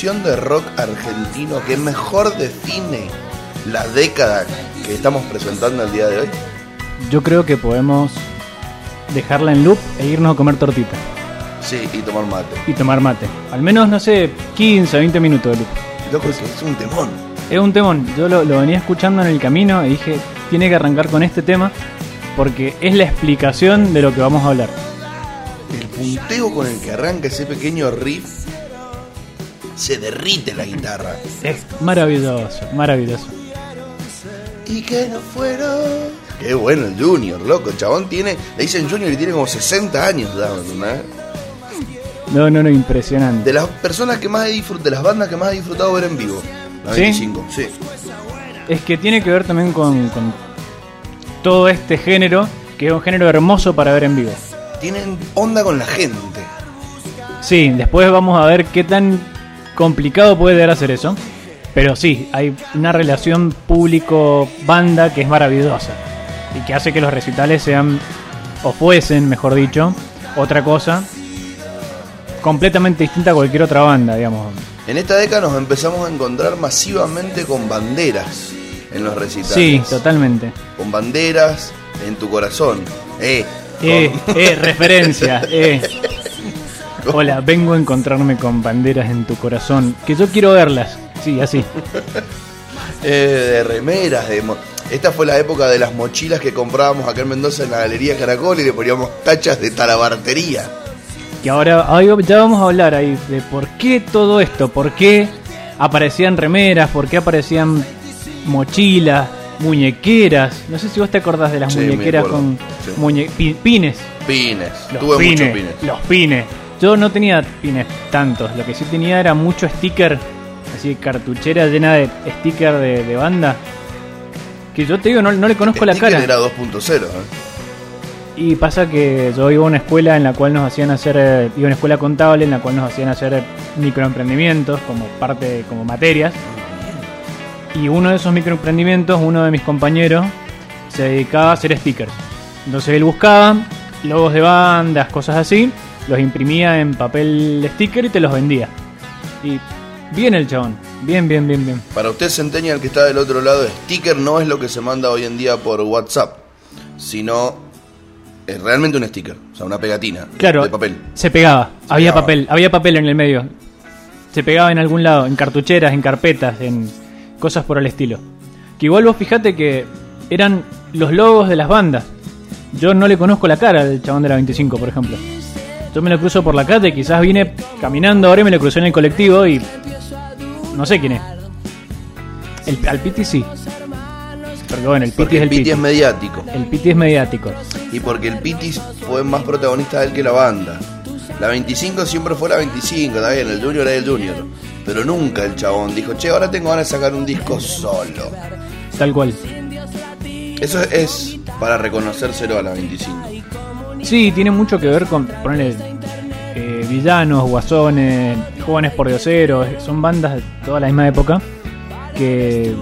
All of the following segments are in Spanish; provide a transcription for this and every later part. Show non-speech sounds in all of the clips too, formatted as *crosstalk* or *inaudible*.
canción de rock argentino que mejor define la década que estamos presentando el día de hoy. Yo creo que podemos dejarla en loop e irnos a comer tortita Sí, y tomar mate. y tomar mate. Al menos, no sé, 15, 20 minutos de loop. Loco, es un temón. Es un temón. Yo lo, lo venía escuchando en el camino y dije, tiene que arrancar con este tema porque es la explicación de lo que vamos a hablar. El punteo con el que arranca ese pequeño riff se derrite la guitarra. Es maravilloso, maravilloso. Y que no fueron. Qué bueno el Junior, loco. El chabón tiene. Le dicen Junior y tiene como 60 años, ¿no? No, no, no, impresionante. De las personas que más he disfrutado, de las bandas que más he disfrutado ver en vivo. La ¿Sí? 25, sí. Es que tiene que ver también con, con todo este género, que es un género hermoso para ver en vivo. Tienen onda con la gente. Sí, después vamos a ver qué tan complicado a hacer eso. Pero sí, hay una relación público-banda que es maravillosa. Y que hace que los recitales sean, o fuesen, mejor dicho, otra cosa completamente distinta a cualquier otra banda, digamos. En esta década nos empezamos a encontrar masivamente con banderas en los recitales. Sí, totalmente. Con banderas en tu corazón. Eh, Eh, con- eh, referencia, *laughs* eh. Hola, vengo a encontrarme con banderas en tu corazón. Que yo quiero verlas. Sí, así. *laughs* eh, de remeras, de mo- Esta fue la época de las mochilas que comprábamos acá en Mendoza en la Galería Caracol y le poníamos tachas de talabartería. Que ahora ya vamos a hablar ahí de por qué todo esto, por qué aparecían remeras, por qué aparecían mochilas, muñequeras. No sé si vos te acordás de las Sí, muñequeras con sí. muñe- pi- pines. Pines. Los Tuve pines, muchos pines. Los pines. Yo no tenía pines tantos. Lo que sí tenía era mucho sticker, así cartuchera llena de sticker de, de banda. Que yo te digo, no, no le conozco la cara. era 2.0. ¿eh? Y pasa que yo iba a una escuela en la cual nos hacían hacer, eh, iba a una escuela contable en la cual nos hacían hacer microemprendimientos como parte, como materias. Y uno de esos microemprendimientos, uno de mis compañeros, se dedicaba a hacer stickers. Entonces él buscaba logos de bandas, cosas así, los imprimía en papel sticker y te los vendía. Y bien el chabón, bien, bien, bien, bien. Para usted, Centennial, que está del otro lado, sticker no es lo que se manda hoy en día por WhatsApp, sino es realmente un sticker, o sea, una pegatina Claro, de papel. se pegaba, había pegaba. papel, había papel en el medio. Se pegaba en algún lado, en cartucheras, en carpetas, en cosas por el estilo. Que igual vos fijate que eran los logos de las bandas. Yo no le conozco la cara al chabón de la 25, por ejemplo. Yo me lo cruzo por la calle, quizás vine caminando ahora y me lo crucé en el colectivo y no sé quién es. El, al Piti sí. Porque bueno, el Piti Porque es el Piti. es mediático. El Piti es mediático. Y porque el Piti fue más protagonista de él que la banda. La 25 siempre fue la 25, está bien, el Junior era el Junior. Pero nunca el chabón dijo, che, ahora tengo ganas de sacar un disco solo. Tal cual. Eso es para reconocérselo a la 25. Sí, tiene mucho que ver con ponerle eh, villanos, guasones, jóvenes por dioseros, son bandas de toda la misma época que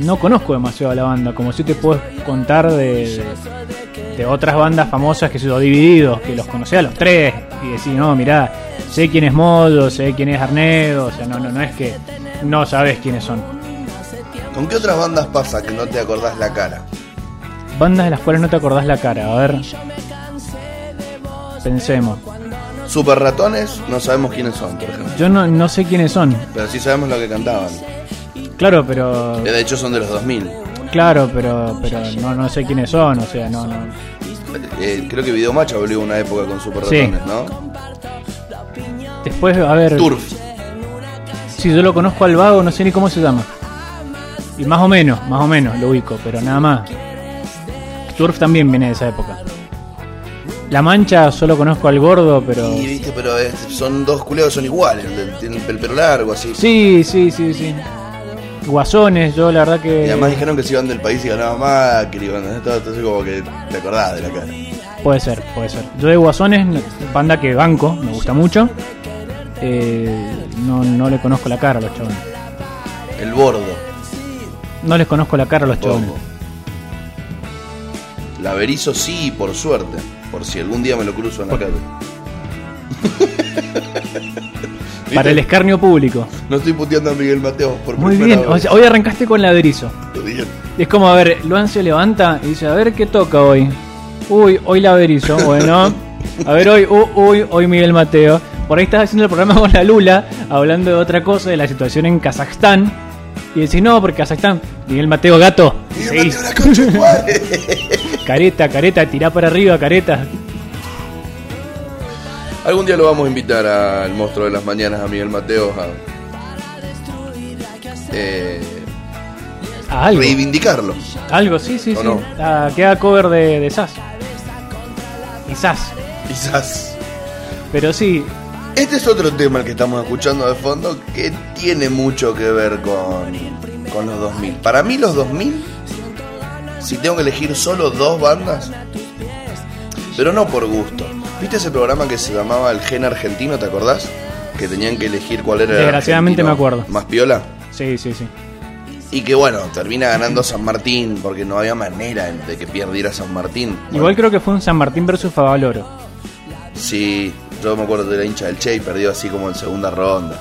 no conozco demasiado a la banda, como si te puedo contar de, de, de otras bandas famosas que se lo divididos, que los conocí a los tres y decir, no, mirá, sé quién es Modo, sé quién es Arnedo, o sea, no, no, no es que no sabes quiénes son. ¿Con qué otras bandas pasa que no te acordás la cara? Bandas de las cuales no te acordás la cara, a ver. Pensemos. Super Ratones, no sabemos quiénes son, por ejemplo. Yo no, no sé quiénes son. Pero sí sabemos lo que cantaban. Claro, pero. De hecho son de los 2000. Claro, pero, pero no, no sé quiénes son, o sea, no, no. Eh, creo que Videomatch volvió una época con Super Sí. Ratones, ¿no? Después, a ver. Turf. Si yo lo conozco al vago, no sé ni cómo se llama. Y más o menos, más o menos lo ubico, pero nada más. Turf también viene de esa época. La Mancha solo conozco al gordo, pero. Y viste, pero es- son dos culeados son iguales. Tienen el pelo largo, así. Sí, sí, sí, sí. Guasones, yo la verdad que. Y además dijeron que se iban del país y ganaba Macri. Bueno, todo, entonces como que te acordás de la cara. Puede ser, puede ser. Yo de Guasones, banda que banco, me gusta mucho. Eh, no, no le conozco la cara a los chabones. El bordo. No les conozco la cara a los chabones. La Berizo sí, por suerte. Por si algún día me lo cruzo en la calle. *laughs* Para el escarnio público. No estoy puteando a Miguel Mateo por Muy primera bien. O vez. sea, hoy arrancaste con ladrizo. Bien. Es como, a ver, Luan se levanta y dice, a ver qué toca hoy. Uy, hoy Laverizo. *laughs* Bueno, a ver, hoy, uy, hoy Miguel Mateo. Por ahí estás haciendo el programa con la Lula, hablando de otra cosa, de la situación en Kazajstán. Y decís, no, porque Kazajstán, Miguel Mateo gato. Miguel Sí, Mateo, *laughs* careta, careta, tirá para arriba, careta. Algún día lo vamos a invitar al monstruo de las mañanas, a Miguel Mateo, a eh, A algo. reivindicarlo. Algo, sí, sí, ¿O sí. no? Ah, queda cover de, de SAS. Quizás. Quizás. Pero sí, Este es otro tema el que estamos escuchando de fondo que tiene mucho que ver con, con los 2000. Para mí los 2000, si tengo que elegir solo dos bandas, pero no por gusto. ¿Viste ese programa que se llamaba El Gen Argentino, te acordás? Que tenían que elegir cuál era el Desgraciadamente me acuerdo. Más piola. sí, sí, sí. Y que bueno, termina ganando San Martín porque no había manera de que perdiera San Martín. Igual creo que fue un San Martín versus Favaloro. Sí, yo me acuerdo de la hincha del Che y perdió así como en segunda ronda.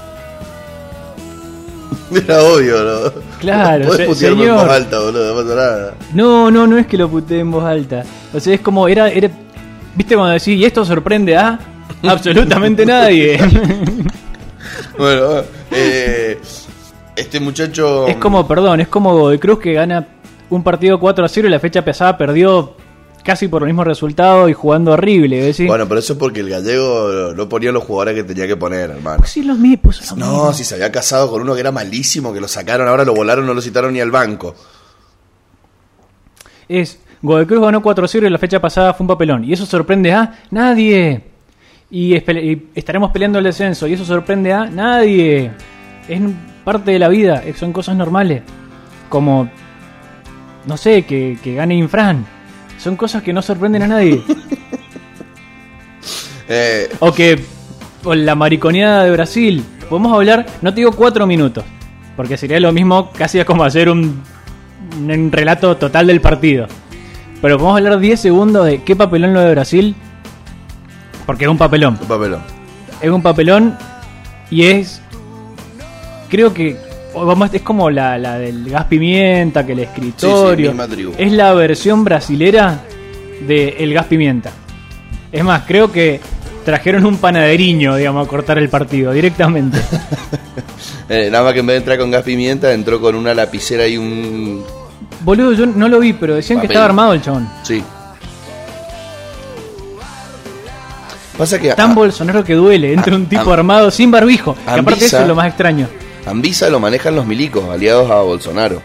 *laughs* Era obvio, ¿no? Claro, Podés putearme en señor. voz alta, boludo, no pasa nada. No, no, no es que lo puteé en voz alta. O sea, es como, era, era ¿viste cuando decís, y esto sorprende a *laughs* absolutamente nadie? *laughs* Bueno, eh, este muchacho. es como, perdón, es como Godoy Cruz que gana un partido 4 a 0 y la fecha pesada perdió casi por el mismo resultado y jugando horrible. ¿ves? Bueno, pero eso es porque el gallego no ponía los jugadores que tenía que poner, hermano. sí, los mismos. los No, si se había casado con uno que era malísimo, que lo sacaron, ahora lo volaron, no lo citaron ni al banco. Es, Godoy Cruz ganó 4 a 0 y la fecha pasada fue un papelón. Y eso sorprende a nadie. Y, estaremos peleando el descenso. Y eso sorprende a nadie. Es parte de la vida. Son cosas normales. Como, no sé, que, que gane Infran. Son cosas que no sorprenden a nadie. *laughs* Eh, o que, o la mariconeada de Brasil. Podemos hablar, no te digo 4 minutos. Porque sería lo mismo, casi como hacer un, un relato total del partido. Pero podemos hablar 10 segundos de qué papelón lo de Brasil. Porque es un papelón. un papelón. Es un papelón y es. Creo que. Vamos, es como la, la del gas pimienta, que el escritorio. es la versión brasilera de el gas pimienta. Es más, creo que trajeron un panaderiño, digamos, a cortar el partido directamente. *laughs* Eh, nada más que en vez de entrar con gas pimienta, entró con una lapicera y un. Boludo, yo no lo vi, pero decían que estaba armado el chabón. Sí. Pasa que. Tan a- bolsonaro que duele, entra un tipo ah, armado sin barbijo. Que aparte eso es lo más extraño. Anvisa lo manejan los milicos, aliados a Bolsonaro.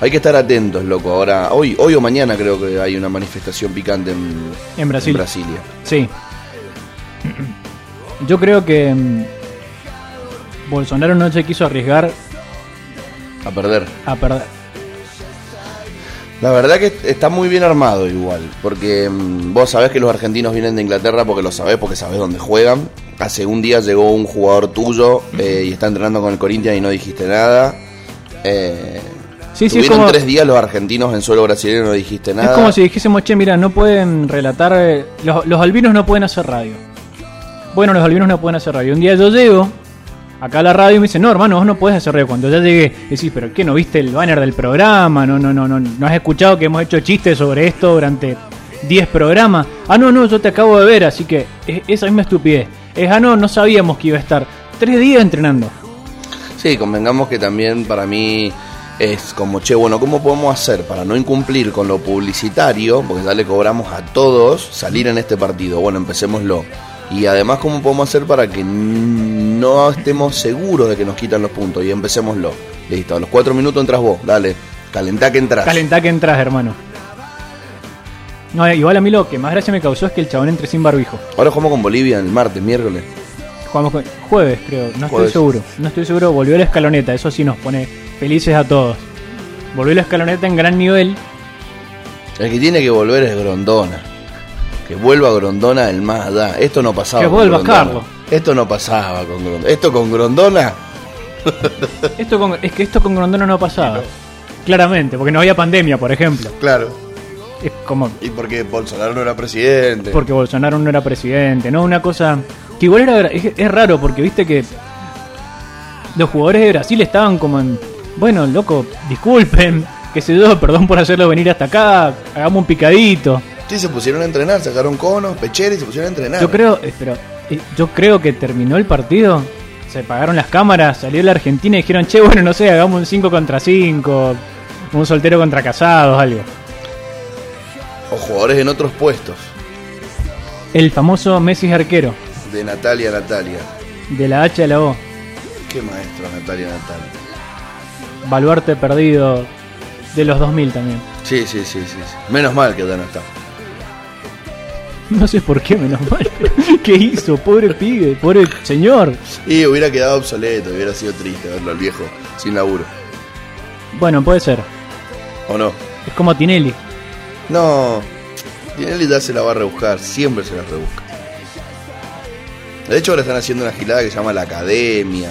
Hay que estar atentos, loco. Ahora, hoy, hoy o mañana creo que hay una manifestación picante en, En Brasil. en Brasilia. Sí. Yo creo que mm, Bolsonaro no se quiso arriesgar A perder. a perder. La verdad que está muy bien armado igual, porque mm, vos sabés que los argentinos vienen de Inglaterra porque lo sabés, porque sabés dónde juegan. Hace un día llegó un jugador tuyo eh, y está entrenando con el Corinthians y no dijiste nada. Eh, Sí, sí, tuvieron como, tres días los argentinos en suelo brasileño y no dijiste nada. es como si dijésemos, che, mira, no pueden relatar, eh, los, los albinos no pueden hacer radio. Bueno, los albinos no pueden hacer radio. Un día yo llego acá a la radio y me dicen, no, hermano, vos no puedes hacer radio. Cuando ya llegué, decís, pero ¿qué? ¿No viste el banner del programa? No, no, no, no, no has escuchado que hemos hecho chistes sobre esto durante 10 programas. Ah, no, no, yo te acabo de ver, así que es esa misma estupidez. Es, ah, no, no sabíamos que iba a estar tres días entrenando. Sí, convengamos que también para mí es como, che, bueno, ¿cómo podemos hacer para no incumplir con lo publicitario? Porque ya le cobramos a todos salir en este partido. Bueno, empecémoslo. Y además, ¿cómo podemos hacer para que no estemos seguros de que nos quitan los puntos? Y empecémoslo. Listo, a los cuatro minutos entras vos, dale. Calentá que entras. Calentá que entras, hermano. No, igual a mí lo que más gracia me causó es que el chabón entre sin barbijo. Ahora jugamos con Bolivia el martes, miércoles. Jugamos con- jueves, creo. No Jueves. estoy seguro. No estoy seguro. Volvió la escaloneta. Eso sí nos pone felices a todos. Volvió la escaloneta en gran nivel. El que tiene que volver es Grondona. Que vuelva Grondona el más allá. Esto no pasaba. Que con vuelva Grondona. Carlos. Esto no pasaba con Grondona. Esto con Grondona. Esto con- es que esto con Grondona no pasaba. Claramente, porque no había pandemia, por ejemplo. Claro. Es como Y porque Bolsonaro no era presidente. porque Bolsonaro no era presidente, ¿no? Una cosa que igual era, es, es raro porque viste que los jugadores de Brasil estaban como en, bueno, loco, disculpen, qué sé yo, perdón por hacerlo venir hasta acá, hagamos un picadito. Sí, se pusieron a entrenar, sacaron conos, pecheres y se pusieron a entrenar. Yo creo, eh, pero eh, yo creo que terminó el partido, se pagaron las cámaras, salió la Argentina y dijeron, che, bueno, no sé, hagamos un 5 contra 5, un soltero contra casados, algo. O jugadores en otros puestos. El famoso Messi arquero, De Natalia Natalia. de la H a la O. Qué maestro Natalia Natalia. Baluarte perdido de los 2000 también. Sí, sí, sí, sí. sí. Menos mal que ya no está. *laughs* No sé por qué, menos mal. *laughs* ¿Qué hizo? Pobre pibe, pobre señor. Y hubiera quedado obsoleto, hubiera sido triste verlo al viejo sin laburo. Bueno, puede ser. ¿O no? Es como Tinelli. No, Tinelli ya se la va a rebuscar, siempre se la rebusca. De hecho, ahora están haciendo una gilada que se llama la academia,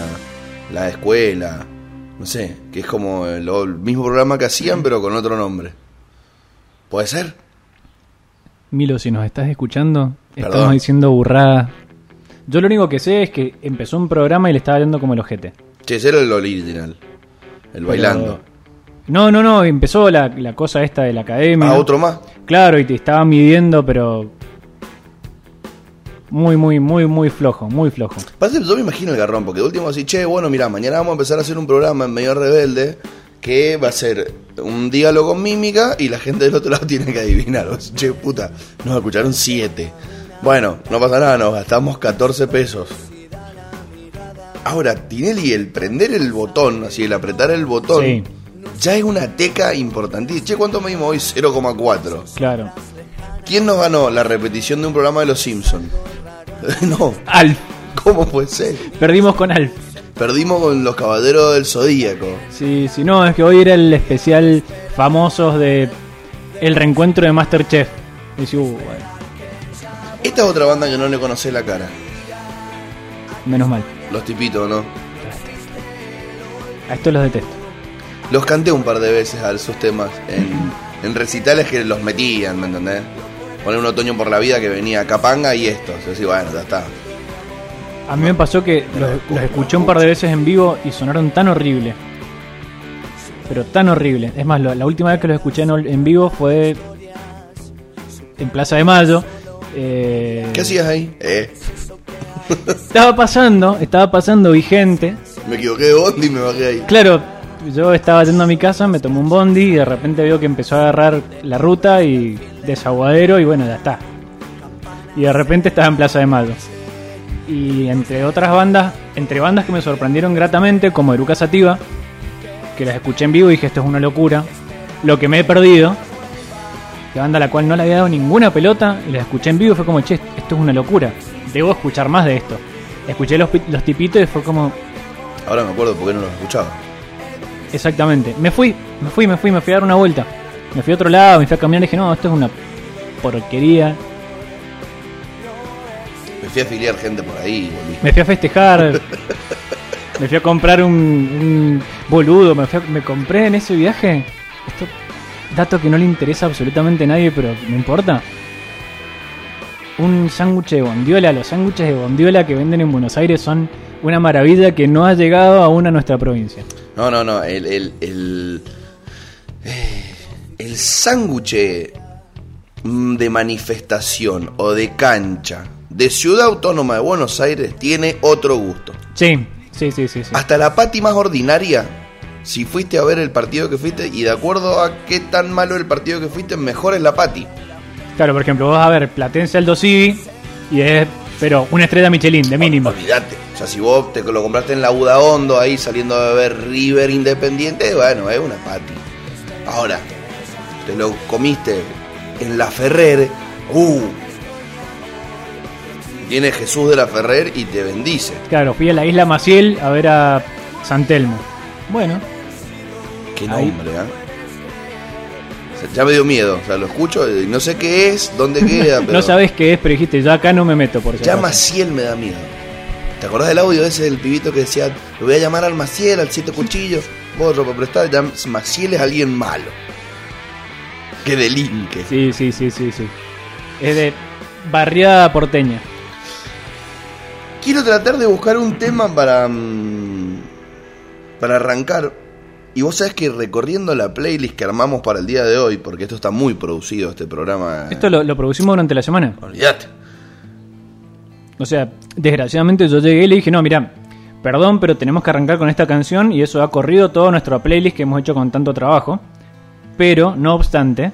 la escuela, no sé, que es como el, el mismo programa que hacían, pero con otro nombre. ¿Puede ser? Milo, si nos estás escuchando, Perdón. estamos diciendo burrada. Yo lo único que sé es que empezó un programa y le estaba yendo como el ojete. Che, ese era el original, el bailando. No, no, no, empezó la, la cosa esta de la academia. Ah, otro más. Claro, y te estaba midiendo, pero. Muy, muy, muy, muy flojo, muy flojo. Pasa yo me imagino el garrón, porque de último así, che, bueno, mira, mañana vamos a empezar a hacer un programa en medio rebelde que va a ser un diálogo con mímica y la gente del otro lado *laughs* tiene que adivinar. O sea, che, puta, nos escucharon siete. Bueno, no pasa nada, nos gastamos 14 pesos. Ahora, Tinelli, el prender el botón, así, el apretar el botón, Sí. Ya es una teca importantísima. Che, ¿cuánto medimos hoy? 0,4. Claro. ¿Quién nos ganó la repetición de un programa de Los Simpsons? *laughs* no, Alf. ¿cómo puede ser? Perdimos con Alf. Perdimos con los caballeros del Zodíaco. Sí, sí, no, es que hoy era el especial famosos de el reencuentro de Masterchef. Y dice, uh, bueno, Esta es otra banda que no le conocé la cara. menos mal. Los tipitos, ¿no? A estos los detesto. Los canté un par de veces a sus temas en, en recitales que los metían, ¿me entendés? Poner un otoño por la vida que venía Capanga y estos. Yo decía, bueno, ya está. A mí me pasó que los, los escuché un par de veces en vivo y sonaron tan horrible. Pero tan horrible. Es más, la última vez que los escuché en, en vivo fue en Plaza de Mayo. Eh, ¿Qué hacías ahí? Eh, Estaba pasando, estaba pasando vigente. me equivoqué de bondi y me bajé ahí. Claro, yo estaba yendo a mi casa, me tomé un bondi y de repente veo que empezó a agarrar la ruta y desaguadero y bueno, ya está. Y de repente estaba en Plaza de Mayo. Y entre otras bandas, entre bandas que me sorprendieron gratamente, como Eruca Sativa, que las escuché en vivo y dije esto es una locura. Lo que me he perdido, que banda a la cual no le había dado ninguna pelota, y las escuché en vivo y fue como, che, esto es una locura. Debo escuchar más de esto. Escuché los, los tipitos y fue como, Ahora me acuerdo porque no los escuchaba. Exactamente. Me fui, me fui, me fui, me fui a dar una vuelta. Me fui a otro lado, me fui a caminar y dije, no, esto es una porquería. Me fui a afiliar gente por ahí, volví. Me fui a festejar. *laughs* me fui a comprar un, un boludo. Me, fui a- me compré en ese viaje. Esto, dato que no le interesa absolutamente a nadie, pero no importa. Un sándwich de bondiola. Los sándwiches de bondiola que venden en Buenos Aires son una maravilla que no ha llegado aún a nuestra provincia. No, no, no. El, el, el, el sándwich de manifestación o de cancha de Ciudad Autónoma de Buenos Aires tiene otro gusto. Sí, Sí, sí, sí. sí. Hasta la pati más ordinaria, si fuiste a ver el partido que fuiste y de acuerdo a qué tan malo el partido que fuiste, mejor es la pati. Claro, por ejemplo, vos vas a ver Platense Aldo Civi y es, pero una estrella Michelin, de mínimo. Olvídate. O sea, si vos te lo compraste en la Buda Hondo ahí saliendo de ver River Independiente, bueno, es una pati. Ahora, te lo comiste en la Ferrer, uh. Viene Jesús de la Ferrer y te bendice. Claro, fui a la isla Maciel a ver a San Telmo. Bueno, Qué Ahí. nombre, ¿ah? O sea, ya me dio miedo. O sea, lo escucho y no sé qué es, dónde *laughs* queda, pero. no sabés qué es, pero dijiste, yo acá no me meto por si Ya. Maciel me da miedo. ¿Te acordás del audio ese del pibito que decía, lo voy a llamar al Maciel, al siete cuchillos? Vos, para prestar, ya Maciel es alguien malo. Que delinque. Sí, sí, sí, sí, sí. Es de barriada porteña. Quiero tratar de buscar un tema para. mm, para arrancar. Y vos sabés que recorriendo la playlist que armamos para el día de hoy, porque esto está muy producido, este programa. Esto lo, lo producimos durante la semana. Olvídate. O sea, desgraciadamente yo llegué y le dije, no, mira, perdón, pero tenemos que arrancar con esta canción y eso ha corrido toda nuestra playlist que hemos hecho con tanto trabajo. Pero, no obstante,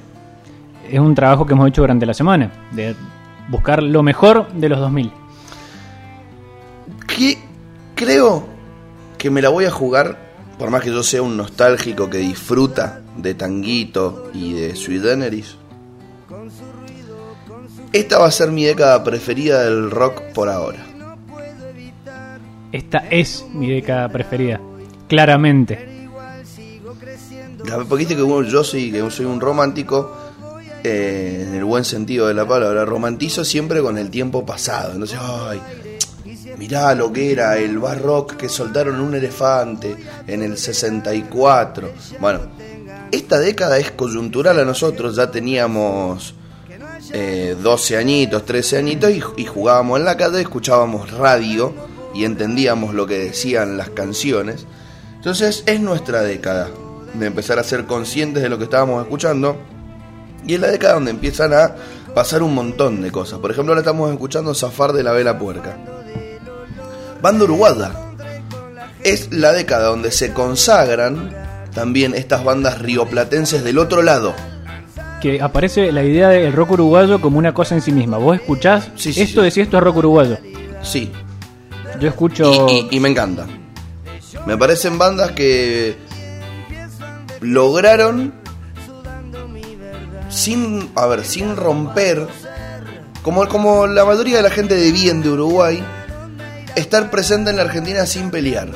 es un trabajo que hemos hecho durante la semana, de buscar lo mejor de los 2000. que creo que me la voy a jugar, por más que yo sea un nostálgico que disfruta de Tanguito y de Sweet Generis. Esta va a ser mi década preferida del rock por ahora. Esta es mi década preferida, claramente. Porque viste que yo soy, que soy un romántico, eh, en el buen sentido de la palabra, romantizo siempre con el tiempo pasado. Entonces, ay, mirá lo que era el bar rock que soltaron un elefante en el 64. Bueno, esta década es coyuntural a nosotros, ya teníamos eh, 12 añitos, 13 añitos y, y jugábamos en la calle, escuchábamos radio y entendíamos lo que decían las canciones. Entonces es nuestra década de empezar a ser conscientes de lo que estábamos escuchando y es la década donde empiezan a pasar un montón de cosas. Por ejemplo, ahora estamos escuchando Zafar de la Vela Puerca. Banda Uruguaya. Es la década donde se consagran también estas bandas rioplatenses del otro lado. Que aparece la idea del rock uruguayo como una cosa en sí misma. Vos escuchás, Sí, sí, esto sí. decís esto es rock uruguayo. Sí, Yo escucho... Y, y- y me encanta. Me parecen bandas que lograron sin, a ver, sin romper, como, como la mayoría de la gente de bien de Uruguay, estar presente en la Argentina sin pelear.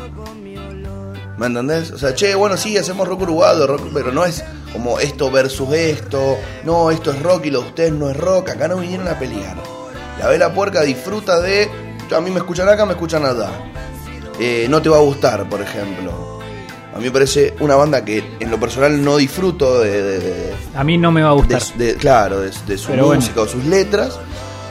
¿Me entendés? O sea, che, bueno, sí, hacemos rock uruguayo, rock, pero no es como esto versus esto, no, esto es rock y lo de ustedes no es rock, acá no vinieron a pelear. La vela puerca disfruta de, a mí me escuchan acá, me escuchan allá. Eh, no te va a gustar, por ejemplo. A mí me parece una banda que en lo personal no disfruto de, de- de- A mí no me va a gustar. de- claro, de, su Pero bueno. música o sus letras,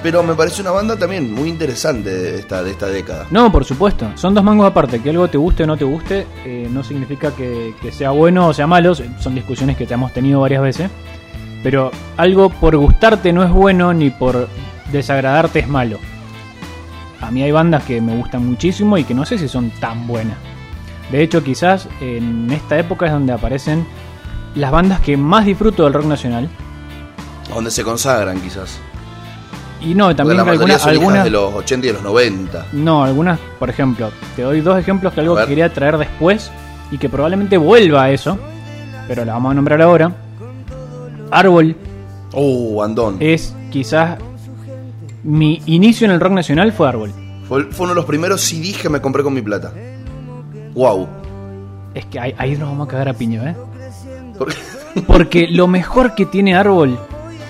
pero me parece una banda también muy interesante de esta, de esta década. No, por supuesto. Son dos mangos aparte. Que algo te guste o no te guste eh, no significa que, que sea bueno o sea malo. Son discusiones que te hemos tenido varias veces. Pero algo por gustarte no es bueno ni por desagradarte es malo. A mí hay bandas que me gustan muchísimo y que no sé si son tan buenas. De hecho, quizás en esta época es donde aparecen las bandas que más disfruto del rock nacional. Donde se consagran quizás. Y no, también la algunas, son hijas algunas de los 80 y de los 90. No, algunas, por ejemplo, te doy dos ejemplos que algo que quería traer después y que probablemente vuelva a eso, pero la vamos a nombrar ahora. Árbol Uh, Andón. es quizás mi inicio en el rock nacional fue Árbol. Fue, fue uno de los primeros CDs que me compré con mi plata. Wow. Es que ahí, ahí nos vamos a cagar a piño, ¿eh? Porque lo mejor que tiene Árbol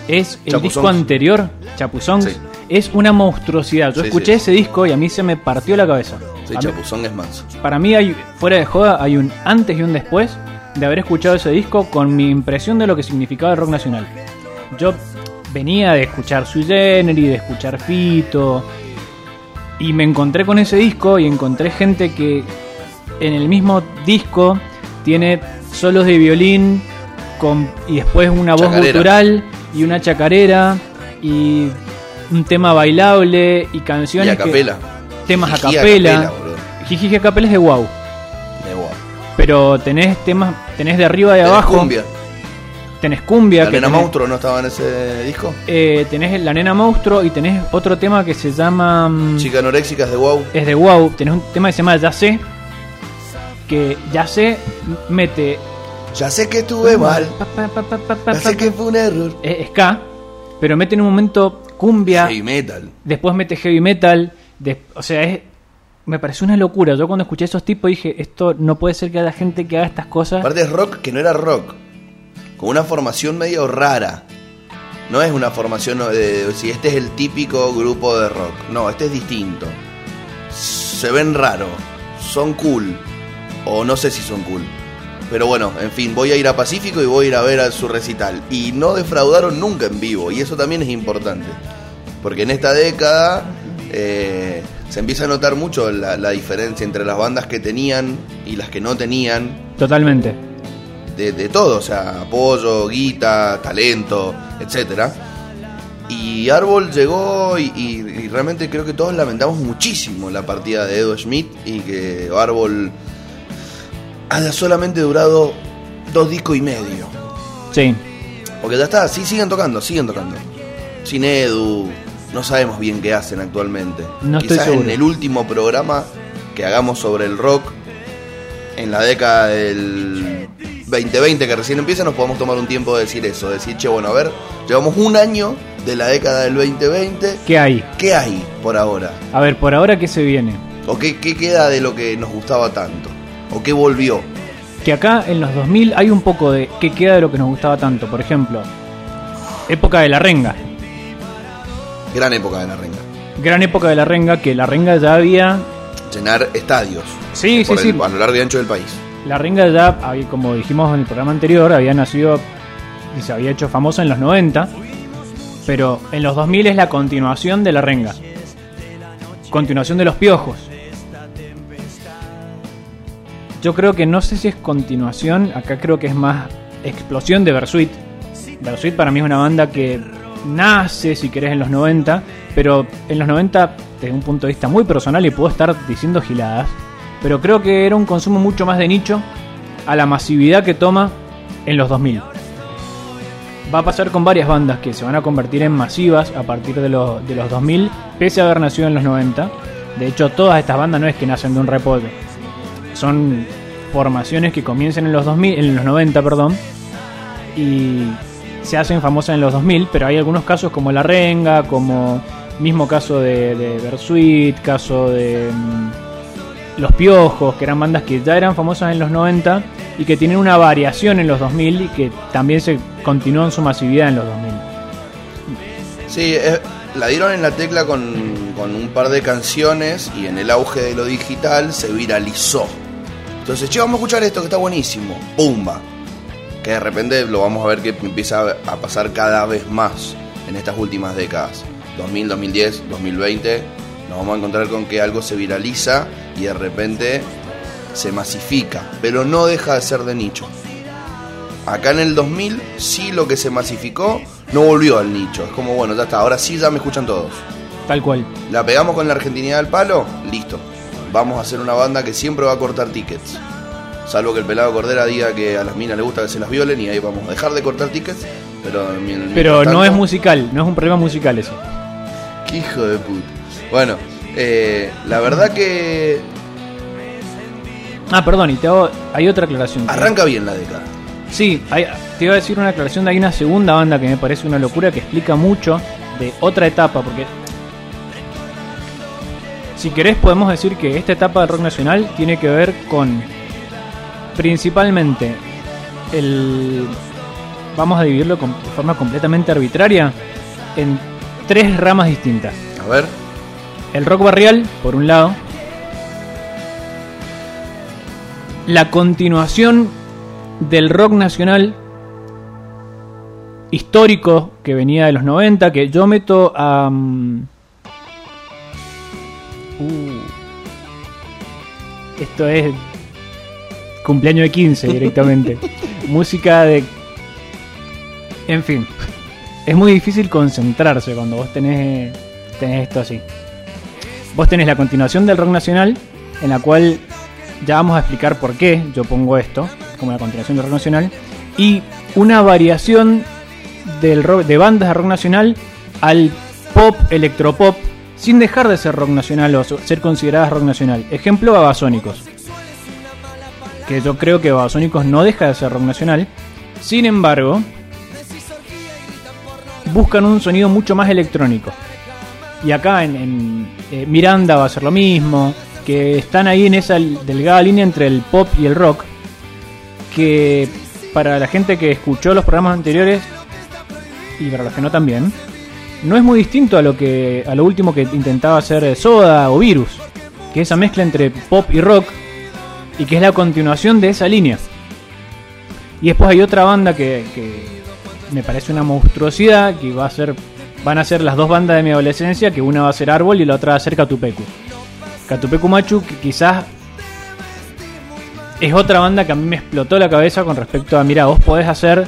es el disco anterior, Chapuzongs. Sí. Es una monstruosidad. Yo Sí, escuché sí. ese disco y a mí se me partió la cabeza. Sí, A mí- Chapuzón es manso. Para mí, hay, fuera de joda, hay un antes y un después de haber escuchado ese disco con mi impresión de lo que significaba el rock nacional. Yo venía de escuchar Sui Generis, de escuchar Fito, y me encontré con ese disco y encontré gente que en el mismo disco tiene solos de violín con, y después una voz Chacarera. gutural y una chacarera y un tema bailable y canciones Y a que- capela. temas a capela. boludo. Jiji Jacapel es de wow. De wow. Pero tenés temas, tenés de arriba y de Tenés abajo. cumbia. Tenés cumbia. La que nena tenés- monstruo no estaba en ese disco. eh, tenés la nena monstruo y tenés otro tema que se llama. mm, Chica anoréxicas de wow. Es de wow. Tenés un tema que se llama Ya sé. Que ya sé mete. Ya sé que estuve mal. Ya sé que fue un error. Es ska. Pero mete en un momento cumbia. Heavy metal. Después mete heavy metal. de- o sea, es. Me pareció una locura. Yo cuando escuché esos tipos dije, esto no puede ser que haya gente que haga estas cosas. Aparte es rock que no era rock. Con una formación medio rara. No es una formación de si este es el típico grupo de rock. No, este es distinto. Se ven raro. Son cool. O no sé si son cool. Pero bueno, en fin, voy a ir a Pacífico y voy a ir a ver a su recital. Y no defraudaron nunca en vivo. Y eso también es importante. Porque en esta década eh, se empieza a notar mucho la, la diferencia entre las bandas que tenían y las que no tenían Totalmente. de, de todo, o sea, apoyo, guita, talento, etcétera. Y Árbol llegó y, y- y realmente creo que todos lamentamos muchísimo la partida de Edo Schmidt y que Árbol haya solamente durado dos discos y medio. Sí. Porque ya está, sí siguen tocando, siguen tocando. Sin Edu, no sabemos bien qué hacen actualmente. No estoy Quizás en seguro. el último programa que hagamos sobre el rock en la década del 2020 que recién empieza, nos podemos tomar un tiempo de decir eso, decir, che, bueno, a ver, llevamos un año de la década del 2020, ¿Qué hay? ¿qué hay por ahora? A ver, por ahora, ¿qué se viene? ¿O qué, qué queda de lo que nos gustaba tanto? ¿O qué volvió? Que acá en los 2000 hay un poco de qué queda de lo que nos gustaba tanto. Por ejemplo, época de la renga. Gran época de la renga. Gran época de la renga, que la renga ya había. Llenar estadios. Sí, sí, el- sí. A lo largo y ancho del país. La renga ya, como dijimos en el programa anterior, había nacido y se había hecho famosa en los 90. Pero en los 2000 es la continuación de la renga. Continuación de los piojos. Yo creo que no sé si es continuación, acá creo que es más explosión de Bersuit. Bersuit para mí es una banda que nace, si querés, en los 90, pero en los 90, desde un punto de vista muy personal, y puedo estar diciendo giladas, pero creo que era un consumo mucho más de nicho a la masividad que toma en los 2000. Va a pasar con varias bandas que se van a convertir en masivas a partir de los, de los 2000, pese a haber nacido en los 90. De hecho, todas estas bandas no es que nacen de un repollo. Son formaciones que comienzan en los 2000, en los 90, perdón, y se hacen famosas en los 2000, pero hay algunos casos como La Renga, como mismo caso de, de Bersuit, caso de mm, Los Piojos, que eran bandas que ya eran famosas en los 90 y que tienen una variación en los 2000 y que también se continúan su masividad en los 2000. Sí, eh, la dieron en la tecla con, con un par de canciones y en el auge de lo digital se viralizó. Entonces, che, vamos a escuchar esto que está buenísimo. ¡Pumba! Que de repente lo vamos a ver que empieza a pasar cada vez más en estas últimas décadas. 2000, 2010, 2020, nos vamos a encontrar con que algo se viraliza y de repente se masifica, pero no deja de ser de nicho. Acá en el 2000 sí lo que se masificó no volvió al nicho. Es como, bueno, ya está, ahora sí ya me escuchan todos. Tal cual. La pegamos con la argentinidad al palo, listo. Vamos a hacer una banda que siempre va a cortar tickets. Salvo que el pelado Cordera diga que a las minas le gusta que se las violen y ahí vamos a dejar de cortar tickets. Pero, Pero no es musical, no es un problema musical eso. Qué hijo de puta. Bueno, eh, la verdad que Ah, perdón, y te hago, hay otra aclaración. arranca bien la década. Sí, hay- te iba a decir una aclaración de hay una segunda banda que me parece una locura que explica mucho de otra etapa, porque si querés podemos decir que esta etapa del rock nacional tiene que ver con principalmente el vamos a dividirlo de forma completamente arbitraria en tres ramas distintas. A ver, El rock barrial, por un lado. La continuación del rock nacional histórico que venía de los 90, que yo meto a... mm, uh, esto es cumpleaños de 15 directamente. *laughs* Música de... En fin. Es muy difícil concentrarse cuando vos tenés, tenés esto así. Vos tenés la continuación del rock nacional en la cual ya vamos a explicar por qué yo pongo esto como la continuación del rock nacional y una variación del rock, de bandas de rock nacional al pop, electropop, sin dejar de ser rock nacional o ser consideradas rock nacional. Ejemplo, Babasónicos. Que yo creo que Babasónicos no deja de ser rock nacional. Sin embargo, buscan un sonido mucho más electrónico. Y acá en, eh, Miranda va a ser lo mismo. Que están ahí en esa delgada línea entre el pop y el rock. Que para la gente que escuchó los programas anteriores y para los que no también, no es muy distinto a lo que a lo último que intentaba hacer Soda o Virus, que es esa mezcla entre pop y rock y que es la continuación de esa línea. Y después hay otra banda que, que me parece una monstruosidad, que va a ser van a ser las dos bandas de mi adolescencia, que una va a ser Árbol y la otra va a ser Catupecu. Catupecu Machu, que quizás es otra banda que a mí me explotó la cabeza con respecto a, mira, vos podés hacer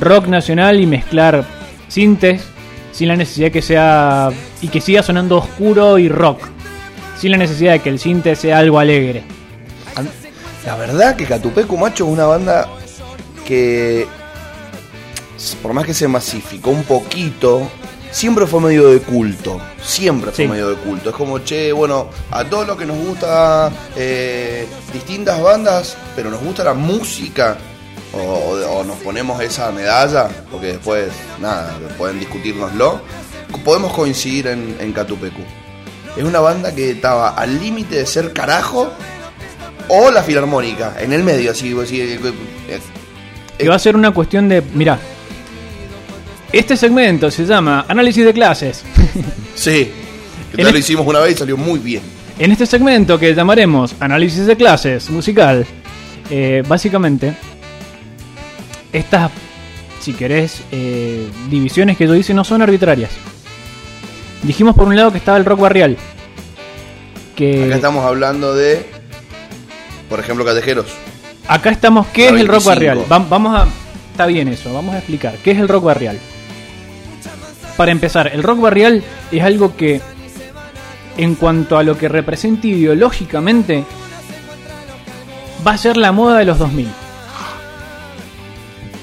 rock nacional y mezclar sintes sin la necesidad de que sea y que siga sonando oscuro y rock, sin la necesidad de que el sinte sea algo alegre. La verdad que Catupecu Macho es una banda que, por más que se masificó un poquito, siempre fue medio de culto. Siempre fue Sí. medio de culto. Es como, che, bueno, a todos los que nos gusta eh, distintas bandas, pero nos gusta la música, o, o- o nos ponemos esa medalla, porque después, nada, pueden discutirnoslo, podemos coincidir en, en Catupecu. Es una banda que estaba al límite de ser carajo o la filarmónica, en el medio, así, vos decís, eh, eh, Que va a ser una cuestión de, mira, este segmento se llama Análisis de clases. *laughs* Sí, que lo hicimos una vez y salió muy bien. En este segmento que llamaremos Análisis de clases musical, eh, básicamente, estas, si querés, eh, divisiones que yo hice no son arbitrarias. Dijimos por un lado que estaba el rock barrial. Que Acá estamos hablando de, por ejemplo, callejeros. Acá estamos, ¿qué es el rock 25. barrial? Va- vamos a. Está bien eso, vamos a explicar. ¿Qué es el rock barrial? Para empezar, el rock barrial es algo que, en cuanto a lo que representa ideológicamente, va a ser la moda de los 2000.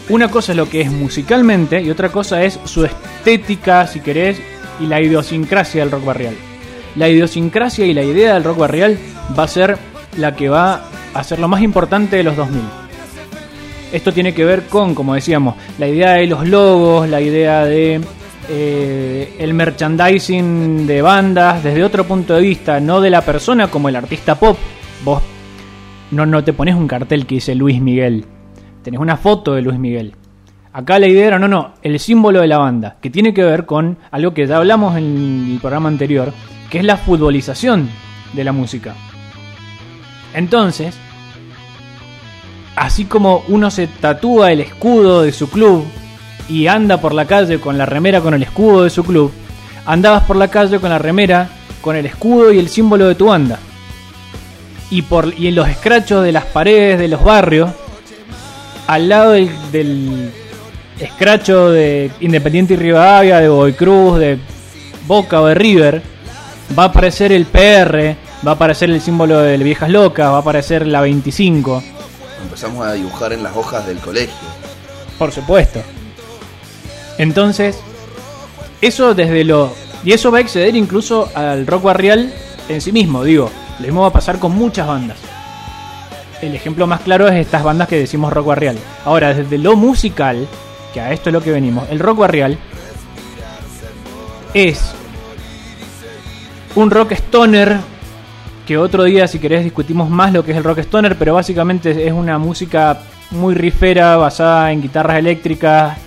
Una cosa es lo que es musicalmente y otra cosa es su estética, si querés, y la idiosincrasia del rock barrial. La idiosincrasia y la idea del rock barrial va a ser la que va a ser lo más importante de los 2000. Esto tiene que ver con, como decíamos, la idea de los logos, la idea de eh, el merchandising de bandas desde otro punto de vista, no de la persona como el artista pop. Vos no, no te pones un cartel que dice Luis Miguel, tenés una foto de Luis Miguel. Acá la idea era, no, no, el símbolo de la banda, que tiene que ver con algo que ya hablamos en el programa anterior, que es la futbolización de la música. Entonces, así como uno se tatúa el escudo de su club y anda por la calle con la remera con el escudo de su club, andabas por la calle con la remera con el escudo y el símbolo de tu banda. Y, por, y en los escrachos de las paredes de los barrios, al lado del, del escracho de Independiente y Rivadavia, de Boy Cruz, de Boca o de River, va a aparecer el PR, va a aparecer el símbolo de Viejas Locas, va a aparecer la 25. Empezamos a dibujar en las hojas del colegio. Por supuesto. Entonces, eso desde lo. Y eso va a exceder incluso al rock barrial en sí mismo, digo. Lo mismo va a pasar con muchas bandas. El ejemplo más claro es estas bandas que decimos rock barrial. Ahora, desde lo musical, que a esto es lo que venimos, el rock barrial es un rock stoner que otro día si querés discutimos más lo que es el rock stoner, pero básicamente es una música muy rifera basada en guitarras eléctricas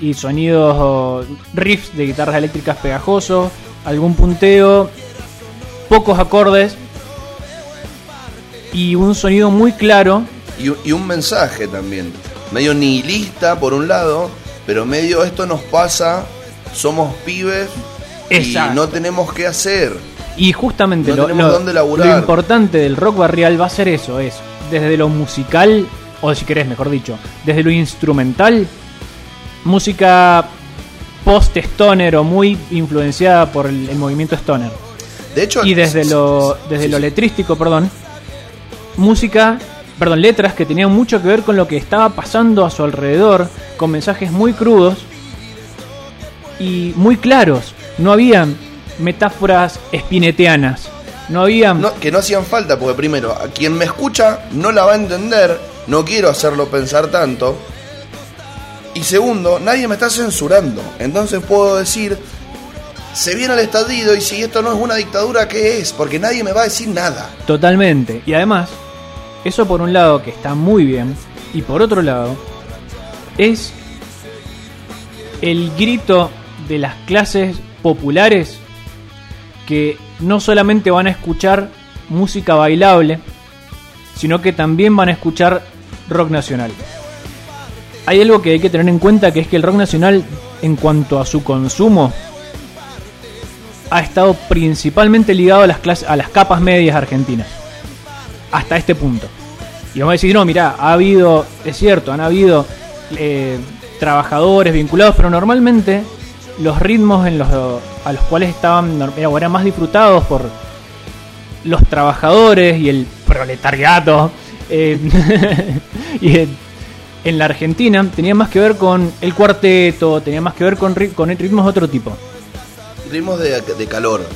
y sonidos riffs de guitarras eléctricas pegajosos, algún punteo, pocos acordes y un sonido muy claro. Y, un- y un mensaje también. Medio nihilista por un lado, pero medio esto nos pasa, somos pibes Exacto. y no tenemos qué hacer. Y justamente No lo, tenemos lo- dónde laburar. lo importante del rock barrial va a ser eso, es desde lo musical, o si querés, mejor dicho, desde lo instrumental, música post-stoner o muy influenciada por el, el movimiento stoner. De hecho, Y desde lo, desde lo letrístico, perdón, música, perdón, letras que tenían mucho que ver con lo que estaba pasando a su alrededor, con mensajes muy crudos y muy claros. No había metáforas espineteanas. No había... No, que no hacían falta, porque primero, a quien me escucha no la va a entender, no quiero hacerlo pensar tanto. Y segundo, nadie me está censurando. Entonces puedo decir, se viene el estallido y si esto no es una dictadura, ¿qué es? Porque nadie me va a decir nada. Totalmente. Y además, eso por un lado que está muy bien, y por otro lado, es el grito de las clases populares que no solamente van a escuchar música bailable, sino que también van a escuchar rock nacional. Hay algo que hay que tener en cuenta que es que el rock nacional en cuanto a su consumo ha estado principalmente ligado a las, clases, a las capas medias argentinas. Hasta este punto. Y vamos a decir, no, mira, ha habido, es cierto, han habido eh, trabajadores vinculados, pero normalmente los ritmos en los, a los cuales estaban eran más disfrutados por los trabajadores y el proletariado eh, *laughs* y en la Argentina tenía más que ver con el cuarteto, tenía más que ver con, con ritmos de otro tipo. Ritmos de, de calor.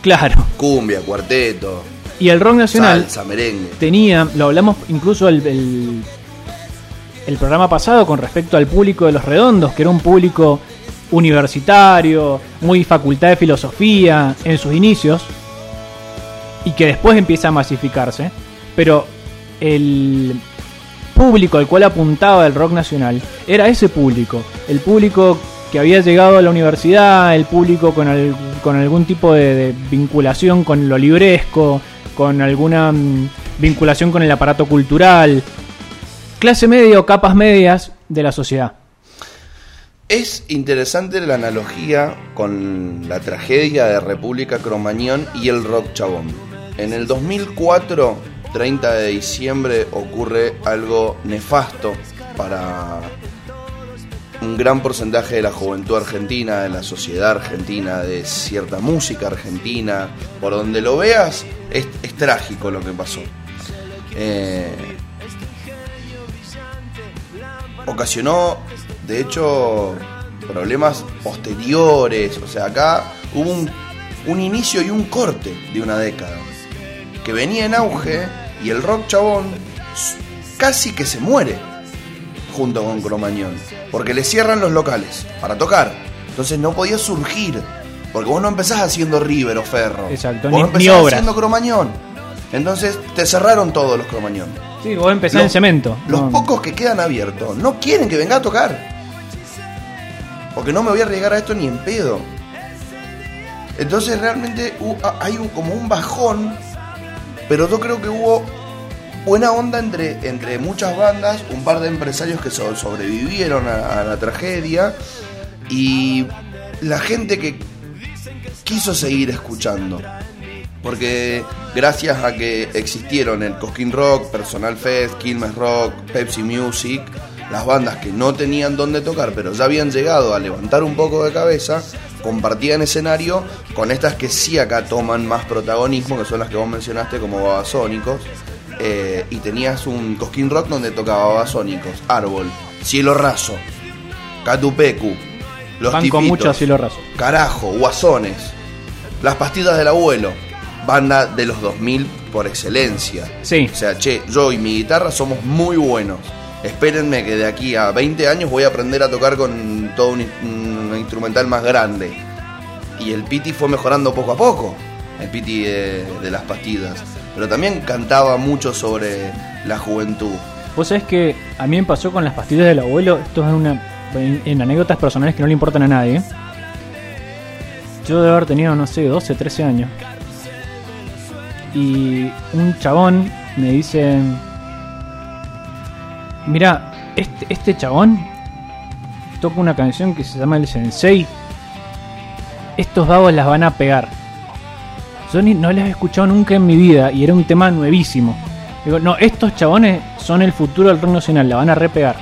Claro. Cumbia, cuarteto. Y el rock nacional Salsa, merengue. tenía, lo hablamos incluso el, el, el programa pasado con respecto al público de Los Redondos, que era un público universitario, muy facultad de filosofía en sus inicios, y que después empieza a masificarse, pero el público al cual apuntaba el rock nacional era ese público, el público que había llegado a la universidad, el público con, al- con algún tipo de, de vinculación con lo libresco, con alguna mm, vinculación con el aparato cultural, clase media o capas medias de la sociedad. Es interesante la analogía con la tragedia de República Cromañón y el rock chabón. En el 2004, 30 de diciembre, ocurre algo nefasto para un gran porcentaje de la juventud argentina, de la sociedad argentina, de cierta música argentina. Por donde lo veas, es, trágico lo que pasó. Eh, ocasionó, de hecho, problemas posteriores. O sea, acá hubo un, un inicio y un corte de una década que venía en auge y el rock chabón casi que se muere junto con Cromañón. Porque le cierran los locales para tocar. Entonces no podía surgir. Porque vos no empezás haciendo River o Ferro. Exacto, vos ni- empezás ni obras. haciendo Cromañón. Entonces te cerraron todos los Cromañón. Sí, vos empezás Los- en cemento. Los No. pocos que quedan abiertos no quieren que venga a tocar. Porque no me voy a arriesgar a esto ni en pedo. Entonces realmente hay un- como un bajón, pero yo creo que hubo buena onda entre, entre muchas bandas, un par de empresarios que so- sobrevivieron a, a la tragedia y la gente que quiso seguir escuchando. Porque gracias a que existieron el Cosquín Rock, Personal Fest, Quilmes Rock, Pepsi Music, las bandas que no tenían dónde tocar, pero ya habían llegado a levantar un poco de cabeza, compartían escenario con estas que sí acá toman más protagonismo, que son las que vos mencionaste como Babasónicos. Eh, y tenías un Cosquín Rock donde tocaba Babasónicos, Árbol, Cielo Raso, Catupecu, Los Banco Tipitos, mucho a cielo raso. Carajo, Guasones, Las Pastillas del Abuelo, banda de los 2000 por excelencia. Sí. O sea, che, yo y mi guitarra somos muy buenos. Espérenme que de aquí a 20 años voy a aprender a tocar con todo un, un instrumental más grande. Y el Piti fue mejorando poco a poco, el Piti de, de las pastillas. Pero también cantaba mucho sobre la juventud. Vos sabés que a mí me pasó con las pastillas del abuelo, esto es una en, anécdotas personales que no le importan a nadie. Yo debo haber tenido, no sé, 12, 13 años. Y un chabón me dice, mira, este, este chabón toca una canción que se llama El Sensei. Estos vagos las van a pegar. Yo ni- no las he escuchado nunca en mi vida y era un tema nuevísimo. Digo, no, estos chabones son el futuro del rock nacional, la van a repegar.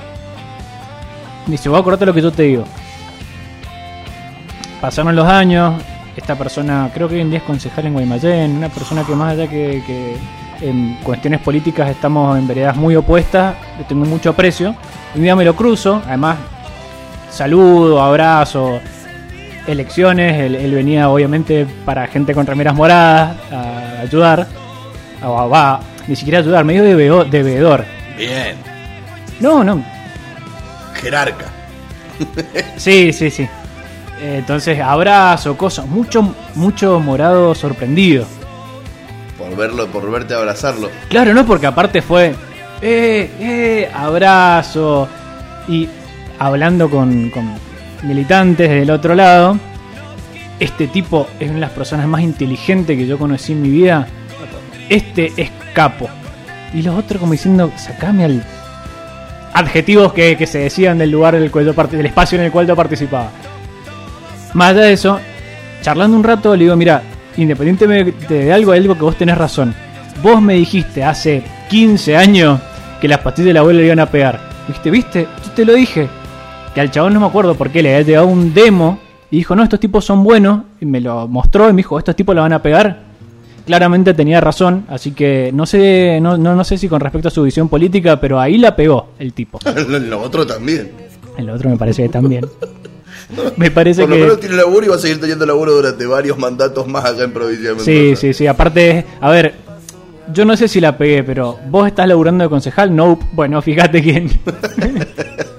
Dice, voy a lo que yo te digo. Pasaron los años, esta persona, creo que hoy en día es concejal en Guaymallén, una persona que más allá que, en cuestiones políticas estamos en veredas muy opuestas, le tengo mucho aprecio. Un día me lo cruzo, además saludo, abrazo, elecciones, él, él venía obviamente para gente con remeras moradas a ayudar, o va, ni siquiera ayudar, medio de, veo- de veedor. Bien. No, no, Jerarca. sí, sí, sí. Entonces, abrazo, cosas, mucho, mucho morado sorprendido. Por verlo, por verte abrazarlo. Claro, no, porque aparte fue, eh, eh, abrazo. Y hablando con, con militantes del otro lado, este tipo es una de las personas más inteligentes que yo conocí en mi vida. Este es capo. Y los otros como diciendo, sacame al... Adjetivos que, que se decían del lugar del, cual yo del espacio en el cual yo participaba. Más allá de eso, charlando un rato, le digo, mira, independientemente de algo, hay algo que vos tenés razón. Vos me dijiste hace 15 años que las pastillas del abuelo le iban a pegar. ¿Viste? ¿Viste? Yo te lo dije. Que al chabón no me acuerdo por qué le había llegado un demo y dijo, no, estos tipos son buenos. Y me lo mostró y me dijo, estos tipos la van a pegar. Claramente tenía razón, así que no sé, no, no, no sé si con respecto a su visión política, pero ahí la pegó el tipo. *laughs* Lo otro también. El otro me parece que también. *laughs* Me parece Por lo que... menos tiene laburo y va a seguir teniendo laburo durante varios mandatos más acá en provincia de Mendoza. Sí, sí, sí. Aparte, a ver, yo no sé si la pegué, pero vos estás laburando de concejal. No, bueno, fíjate quién. *laughs*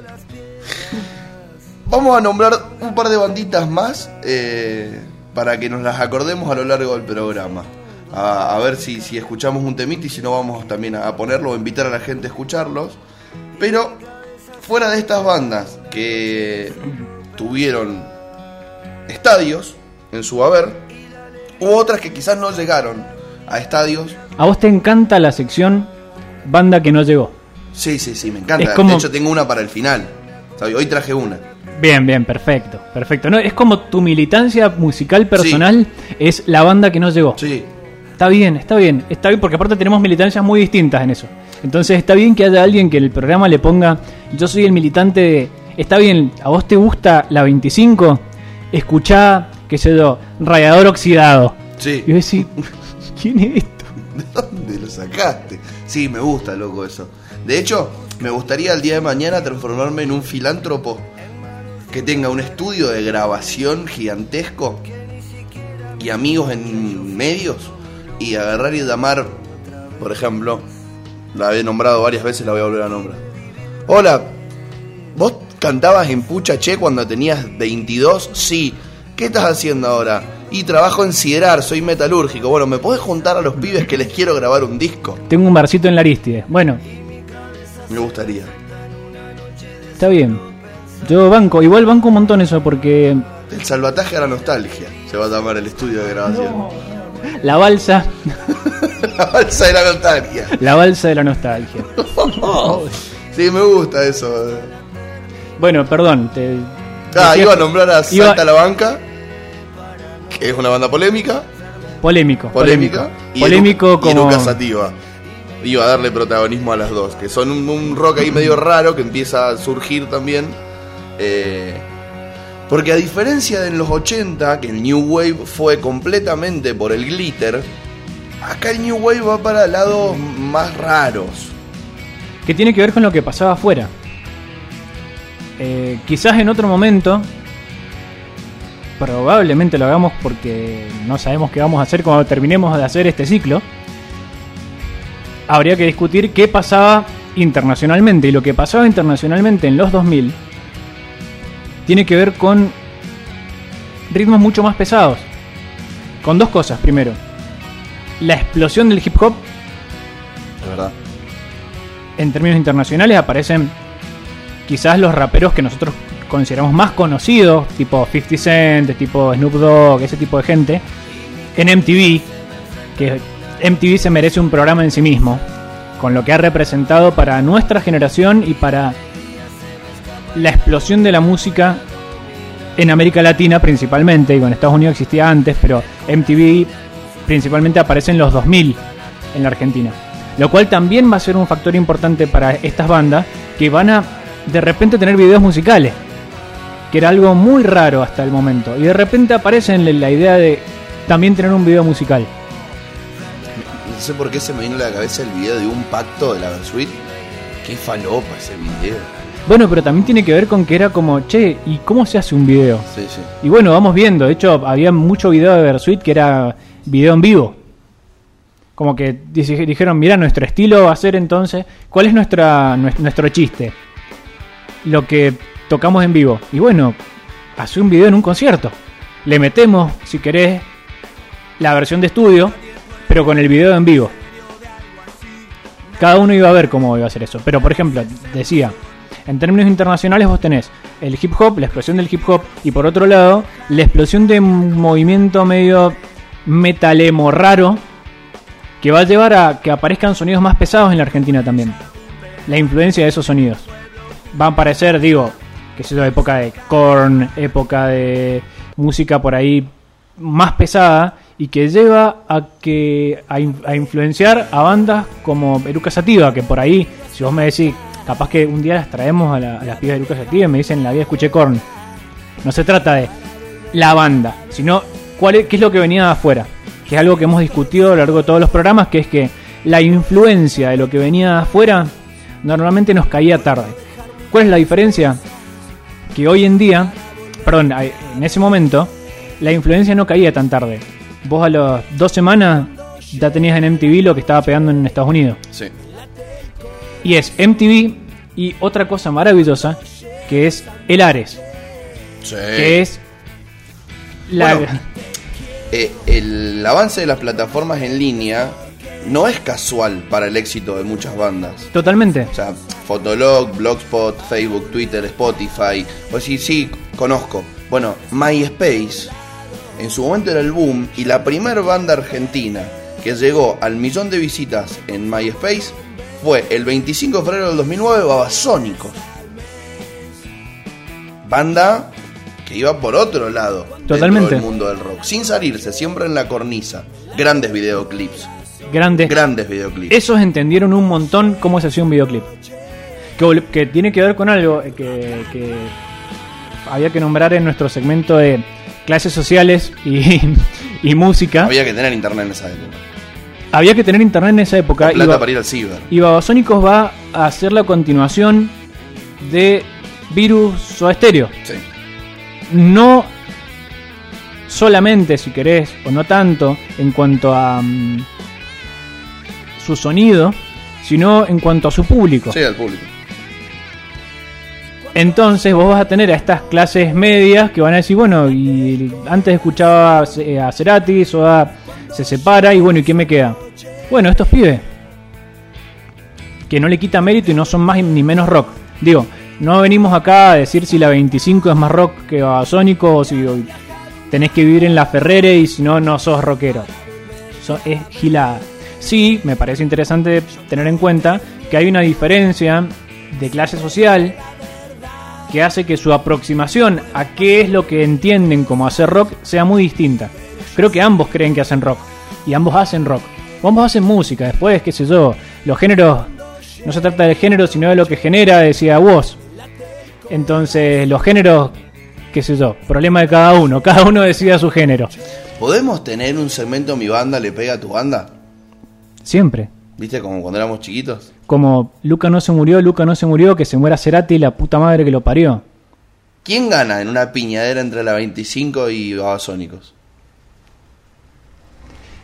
Vamos a nombrar un par de banditas más eh, para que nos las acordemos a lo largo del programa. A, a ver si, si escuchamos un temita y si no vamos también a ponerlo o invitar a la gente a escucharlos. Pero fuera de estas bandas que tuvieron estadios en su haber, hubo otras que quizás no llegaron a estadios. A vos te encanta la sección banda que no llegó. Sí, sí, sí, me encanta. Como- De hecho, tengo una para el final. ¿Sabes? Hoy traje una. Bien, bien, perfecto, perfecto. No, es como tu militancia musical personal es la banda que no llegó. Sí, Está bien, está bien, está bien, porque aparte tenemos militancias muy distintas en eso. Entonces está bien que haya alguien que en el programa le ponga, yo soy el militante de, está bien, a vos te gusta la 25, escuchá, qué sé yo, radiador oxidado. sí. Y vos decís, *laughs* ¿quién es esto? ¿De dónde lo sacaste? Sí, me gusta, loco, eso. De hecho, me gustaría el día de mañana transformarme en un filántropo que tenga un estudio de grabación gigantesco y amigos en medios y agarrar y llamar, por ejemplo, la he nombrado varias veces, la voy a volver a nombrar. Hola, ¿vos cantabas en Pucha Che cuando tenías 22? Sí. ¿Qué estás haciendo ahora? Y trabajo en Siderar, soy metalúrgico. Bueno, ¿me podés juntar a los pibes que les quiero grabar un disco? Tengo un barcito en la Aristide. Bueno, Me gustaría. está bien. Yo banco, igual banco un montón eso porque El salvataje a la nostalgia se va a llamar el estudio de grabación. la balsa, *laughs* la balsa de la nostalgia. la balsa de la nostalgia. *laughs* Sí, me gusta eso. Bueno, perdón, te... Ah, decía- iba a nombrar a iba- Salta la Banca, que es una banda polémica. Polémico, Polémica. polémico. Polémico y como... Eruca Sativa. Iba a darle protagonismo a las dos, que son un, un rock ahí medio raro que empieza a surgir también. Eh, porque a diferencia de en los 80, que el New Wave fue completamente por el glitter, acá el New Wave va para lados más raros. que tiene que ver con lo que pasaba afuera. Eh, quizás en otro momento, probablemente lo hagamos porque no sabemos qué vamos a hacer cuando terminemos de hacer este ciclo. Habría que discutir qué pasaba internacionalmente. Y lo que pasaba internacionalmente en los 2000 tiene que ver con ritmos mucho más pesados. Con dos cosas. Primero, la explosión del hip hop De verdad. en términos internacionales aparecen quizás los raperos que nosotros consideramos más conocidos, tipo 50 Cent, tipo Snoop Dogg, ese tipo de gente, en MTV, que MTV se merece un programa en sí mismo, con lo que ha representado para nuestra generación y para la explosión de la música en América Latina principalmente, y en Estados Unidos existía antes, pero MTV principalmente aparece en los 2000 en la Argentina. Lo cual también va a ser un factor importante para estas bandas que van a de repente tener videos musicales, que era algo muy raro hasta el momento, y de repente aparece la idea de también tener un video musical. no sé por qué se me vino a la cabeza el video de un pacto de la Versuit. Qué falopa ese video. Bueno, pero también tiene que ver con que era como, che, ¿y cómo se hace un video? Sí, sí. Y bueno, vamos viendo. De hecho, había mucho video de Versuit que era video en vivo. Como que dijeron, mira, nuestro estilo va a ser entonces, ¿cuál es nuestra, nues- nuestro chiste? Lo que tocamos en vivo. Y bueno, hace un video en un concierto. Le metemos, si querés, la versión de estudio, pero con el video en vivo. Cada uno iba a ver cómo iba a hacer eso. Pero, por ejemplo, decía, en términos internacionales vos tenés el hip hop, la explosión del hip hop, y por otro lado, la explosión de un movimiento medio metalemo raro, que va a llevar a que aparezcan sonidos más pesados en la Argentina también. La influencia de esos sonidos. Va a aparecer, digo, que es época de corn, época de música por ahí más pesada y que lleva a que a, a influenciar a bandas como Eruca Sativa, que por ahí, si vos me decís, capaz que un día las traemos a, la- las pibas de Eruca Sativa y me dicen, la vida escuché corn. No se trata de la banda, sino cuál es, qué es lo que venía de afuera. Que es algo que hemos discutido a lo largo de todos los programas, que es que la influencia de lo que venía de afuera normalmente nos caía tarde. ¿Cuál es la diferencia? Que hoy en día, perdón, en ese momento, la influencia no caía tan tarde. Vos a las dos semanas ya tenías en MTV lo que estaba pegando en Estados Unidos. Sí. Y es MTV y otra cosa maravillosa, que es el Ares, Sí. que es la... Bueno, Eh, el avance de las plataformas en línea no es casual para el éxito de muchas bandas. Totalmente. O sea, Fotolog, Blogspot, Facebook, Twitter, Spotify. Pues sí, sí, conozco. Bueno, MySpace en su momento era el boom y la primera banda argentina que llegó al millón de visitas en MySpace fue el 25 de febrero del 2009 Babasónicos. Banda que iba por otro lado Totalmente. del mundo del rock, sin salirse, siempre en la cornisa. Grandes videoclips, Grandes. grandes videoclips. Esos entendieron un montón cómo se hacía un videoclip. Que, tiene que ver con algo eh, que, que había que nombrar en nuestro segmento de clases sociales y, *laughs* y música. Había que tener internet en esa época. Que tener internet en esa época. Plata y, Ba- para ir al ciber. y Babasónicos va a hacer la continuación de Virus o Estéreo. Sí. no solamente, si querés, o no tanto, en cuanto a mm, su sonido, sino en cuanto a su público. Sí, al público. Entonces vos vas a tener a estas clases medias que van a decir, bueno, y antes escuchaba eh, a Cerati, Soda se separa y bueno, ¿y qué me queda? Bueno, estos pibes, que no le quita mérito y no son más ni menos rock. Digo, no venimos acá a decir si la 25 es más rock que Babasónico o si tenés que vivir en la Ferrere y si no, no sos rockero. So- es gilada. Sí, me parece interesante tener en cuenta que hay una diferencia de clase social que hace que su aproximación a qué es lo que entienden como hacer rock sea muy distinta. Creo que ambos creen que hacen rock y ambos hacen rock. Ambos hacen música, después, qué sé yo, los géneros, no se trata del género, sino de lo que genera, decía vos. Entonces, los géneros, qué sé yo, problema de cada uno, *laughs* cada uno decida su género. ¿Podemos tener un segmento Mi Banda le pega a tu banda? Siempre. ¿Viste? Como cuando éramos chiquitos. Como Luca no se murió, Luca no se murió, que se muera Cerati, la puta madre que lo parió. ¿Quién gana en una piñadera entre la 25 y Babasónicos?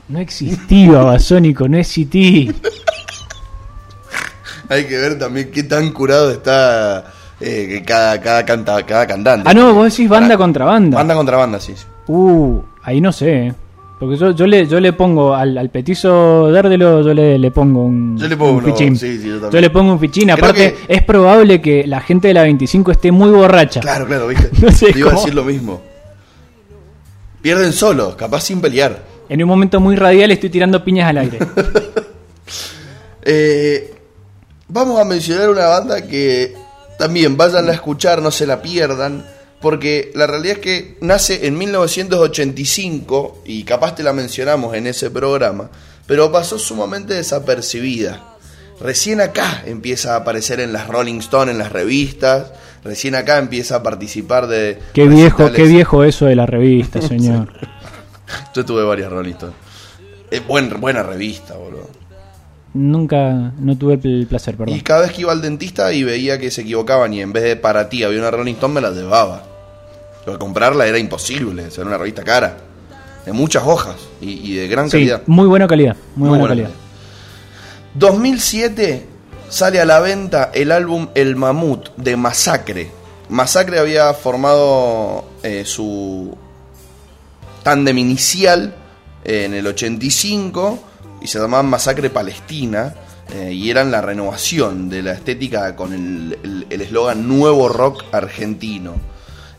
No existí, Babasónico, no existí. *laughs* Hay que ver también qué tan curado está eh, cada, cada, canta, cada cantante. Ah, no, vos decís banda Para- contra banda. Banda contra banda, sí. Uh, ahí no sé. eh. Porque yo, yo, le, yo le pongo al, al petizo Dárdelo, yo le, le pongo un, Yo le pongo un uno, fichín. sí, sí, yo yo le pongo un fichín. Aparte, que- es probable que la gente de la 25 esté muy borracha. Claro, claro, *laughs* ¿viste? No sé Te iba a decir lo mismo. Pierden solos, capaz sin pelear. En un momento muy radial estoy tirando piñas al aire. *laughs* Eh, vamos a mencionar una banda que también vayan a escuchar, no se la pierdan, porque la realidad es que nace en 1985 y capaz te la mencionamos en ese programa, pero pasó sumamente desapercibida. Recién acá empieza a aparecer en las Rolling Stone, en las revistas, recién acá empieza a participar de... qué viejo, qué viejo eso de la revista, *laughs* señor. *laughs* Yo tuve varias Rolling Stone. Es buen, buena revista, boludo. Nunca, no tuve el placer, perdón. Y cada vez que iba al dentista y veía que se equivocaban y en vez de para ti había una Rolling Stone, me la llevaba. Pero comprarla era imposible, era una revista cara. De muchas hojas y, y de gran Sí, calidad. muy buena calidad, muy, Muy buena, buena calidad. 2007 sale a la venta el álbum El Mamut de Masacre. Masacre había formado eh, su tándem inicial eh, en el 85 y se llamaban Masacre Palestina eh, y eran la renovación de la estética con el el- el eslogan Nuevo Rock Argentino.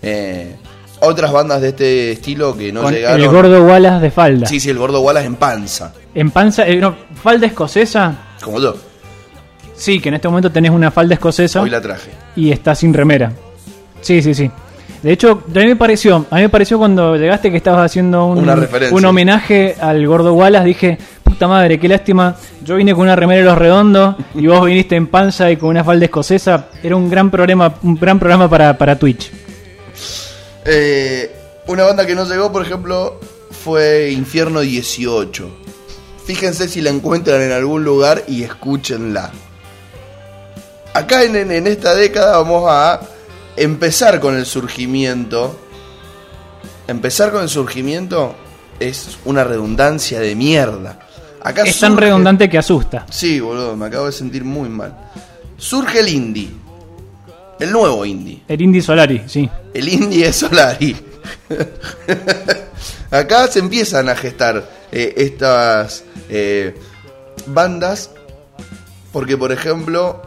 Eh, otras bandas de este estilo que no Con llegaron. el gordo Wallace de falda. Sí, sí, el gordo Wallace en panza, En panza, no, falda escocesa. como yo. Sí, que en este momento tenés una falda escocesa Hoy la traje. y está sin remera. Sí, sí, sí. De hecho, a mí me pareció, a mí me pareció cuando llegaste que estabas haciendo un, Una referencia. un homenaje al gordo Wallace, dije, puta madre, qué lástima, yo vine con una remera de los redondos y vos viniste en panza y con una falda escocesa, era un gran programa, un gran programa para, para Twitch. Eh, una banda que no llegó, por ejemplo, fue Infierno 18. Fíjense si la encuentran en algún lugar y escúchenla. Acá en, en- en esta década vamos a empezar con el surgimiento. Empezar con el surgimiento es una redundancia de mierda. Acá Es tan redundante que asusta. Sí, boludo, me acabo de sentir muy mal. Surge el indie. El nuevo indie. El Indy Solari, sí. El indie es Solari. *laughs* Acá se empiezan a gestar eh, estas eh, bandas. Porque, por ejemplo,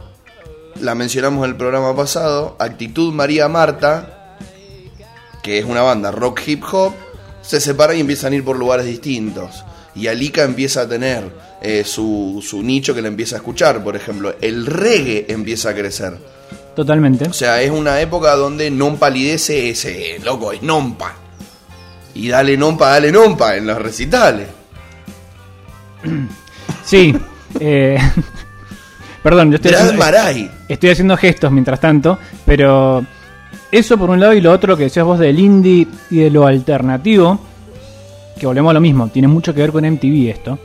la mencionamos en el programa pasado, Actitud María Marta, que es una banda rock hip hop, se separan y empiezan a ir por lugares distintos. Y Alika empieza a tener eh, su, su nicho que le empieza a escuchar. Por ejemplo, el reggae empieza a crecer. Totalmente. O sea, es una época donde non palidece ese loco, es nompa. Y dale nompa, dale nompa en los recitales. Sí. eh, Perdón, yo estoy haciendo, Maray. estoy haciendo gestos mientras tanto, pero eso por un lado y lo otro que decías vos del indie y de lo alternativo, que volvemos a lo mismo, tiene mucho que ver con MTV esto,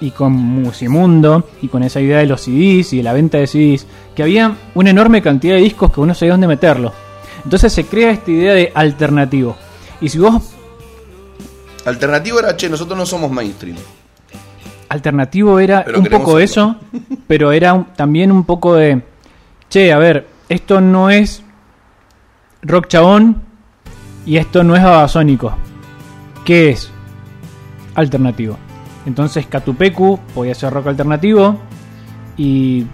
y con Musimundo, y con esa idea de los CDs y de la venta de CDs, que había una enorme cantidad de discos que uno sabía dónde meterlo. Entonces se crea esta idea de alternativo. Y si vos Alternativo era, che, nosotros no somos mainstream. Alternativo era Pero un poco eso, pero era un- también un poco de, che, a ver, esto no es rock chabón y esto no es babasónico. ¿Qué es? Alternativo. Entonces Catupecu podía ser rock alternativo y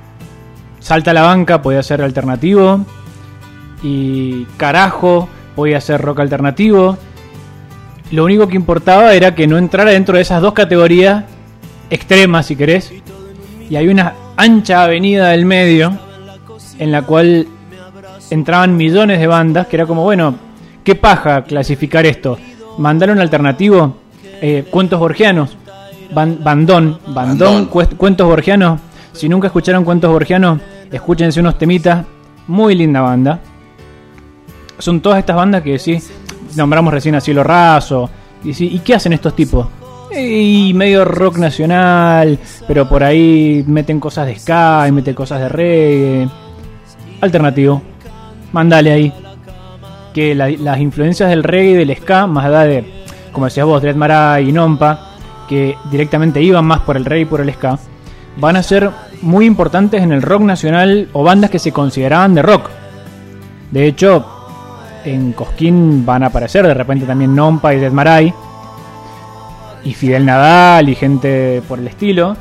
Salta a la banca podía ser alternativo y Carajo podía ser rock alternativo. Lo único que importaba era que no entrara dentro de esas dos categorías extremas, si querés. Y hay una ancha avenida del medio en la cual entraban millones de bandas, que era como, bueno, ¿qué paja clasificar esto? ¿Mandar un alternativo? Eh, ¿Cuentos borgianos? Ban- bandón, bandón, Bandón. cuentos borgianos. Si nunca escucharon cuentos borgianos, escúchense unos temitas. Muy linda banda. Son todas estas bandas que sí, nombramos recién a Cielo Raso. Y, sí, ¿y qué hacen estos tipos? Y medio rock nacional, pero por ahí meten cosas de ska y meten cosas de reggae. Alternativo. Mandale ahí. Que la- las influencias del reggae y del ska, más allá de, como decías vos, Dread Marai y Nompa, que directamente iban más por el reggae y por el ska, van a ser muy importantes en el rock nacional o bandas que se consideraban de rock. De hecho, en Cosquín van a aparecer de repente también Nompa y Dead Marai. Y Fidel Nadal y gente por el estilo.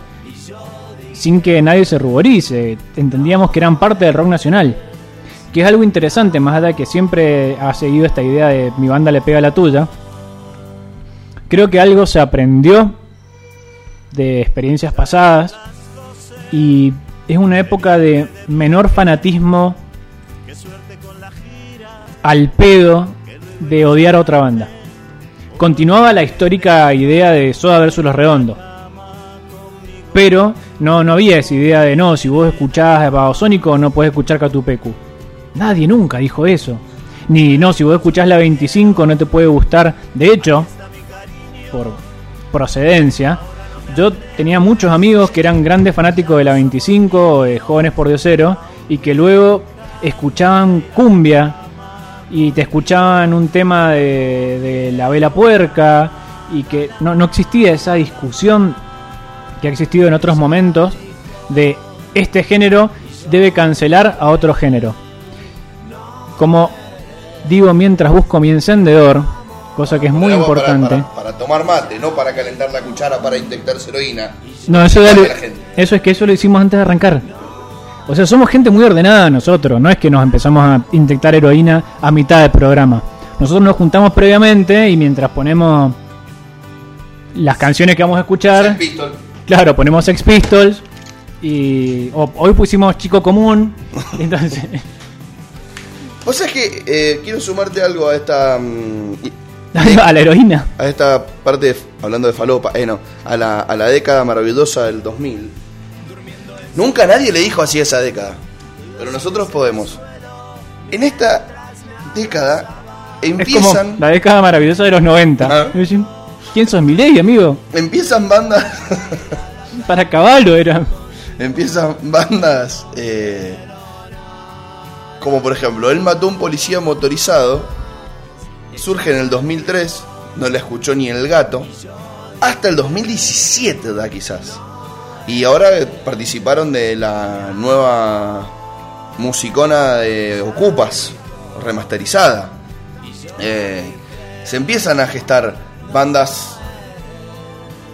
Sin que nadie se ruborice. Entendíamos que eran parte del rock nacional. Que es algo interesante, más allá de que siempre ha seguido esta idea de mi banda le pega a la tuya. Creo que algo se aprendió de experiencias pasadas. Y es una época de menor fanatismo al pedo de odiar a otra banda. Continuaba la histórica idea de Soda versus Los Redondos. Pero no, no había esa idea de no, si vos escuchás Babasónico no puedes escuchar Catupecu. Nadie nunca dijo eso. Ni no, si vos escuchás la 25 no te puede gustar. De hecho, por procedencia, yo tenía muchos amigos que eran grandes fanáticos de la 25 o de Jóvenes por Diosero y que luego escuchaban cumbia y te escuchaban un tema de, de la vela puerca y que no, no existía esa discusión que ha existido en otros momentos de este género debe cancelar a otro género. Como digo mientras busco mi encendedor, cosa que es muy para- importante. Para, para tomar mate, no para calentar la cuchara para inyectarse heroína. No, eso, gente. eso es que eso lo hicimos antes de arrancar. O sea, somos gente muy ordenada nosotros, no es que nos empezamos a inyectar heroína a mitad del programa. Nosotros nos juntamos previamente y mientras ponemos las canciones que vamos a escuchar, Sex claro, ponemos Sex Pistols y o- hoy pusimos Chico Común, *laughs* entonces Vos sabés que eh, quiero sumarte algo a esta. mm, *laughs* a la heroína. a esta parte, de- hablando de falopa, eh, no, a la, a la década maravillosa del 2000. Nunca nadie le dijo así a esa década, pero nosotros podemos. En esta década Es como empiezan, la década maravillosa de los 90. Ah. ¿Quién sos Milei, amigo? empiezan bandas, *laughs* Para caballo era. empiezan bandas, eh, como por ejemplo, él mató a un policía motorizado, surge en el 2003, no la escuchó ni el gato, hasta el 2017 da quizás. Y ahora participaron de la nueva musicona de Ocupas, remasterizada. Eh, se empiezan a gestar bandas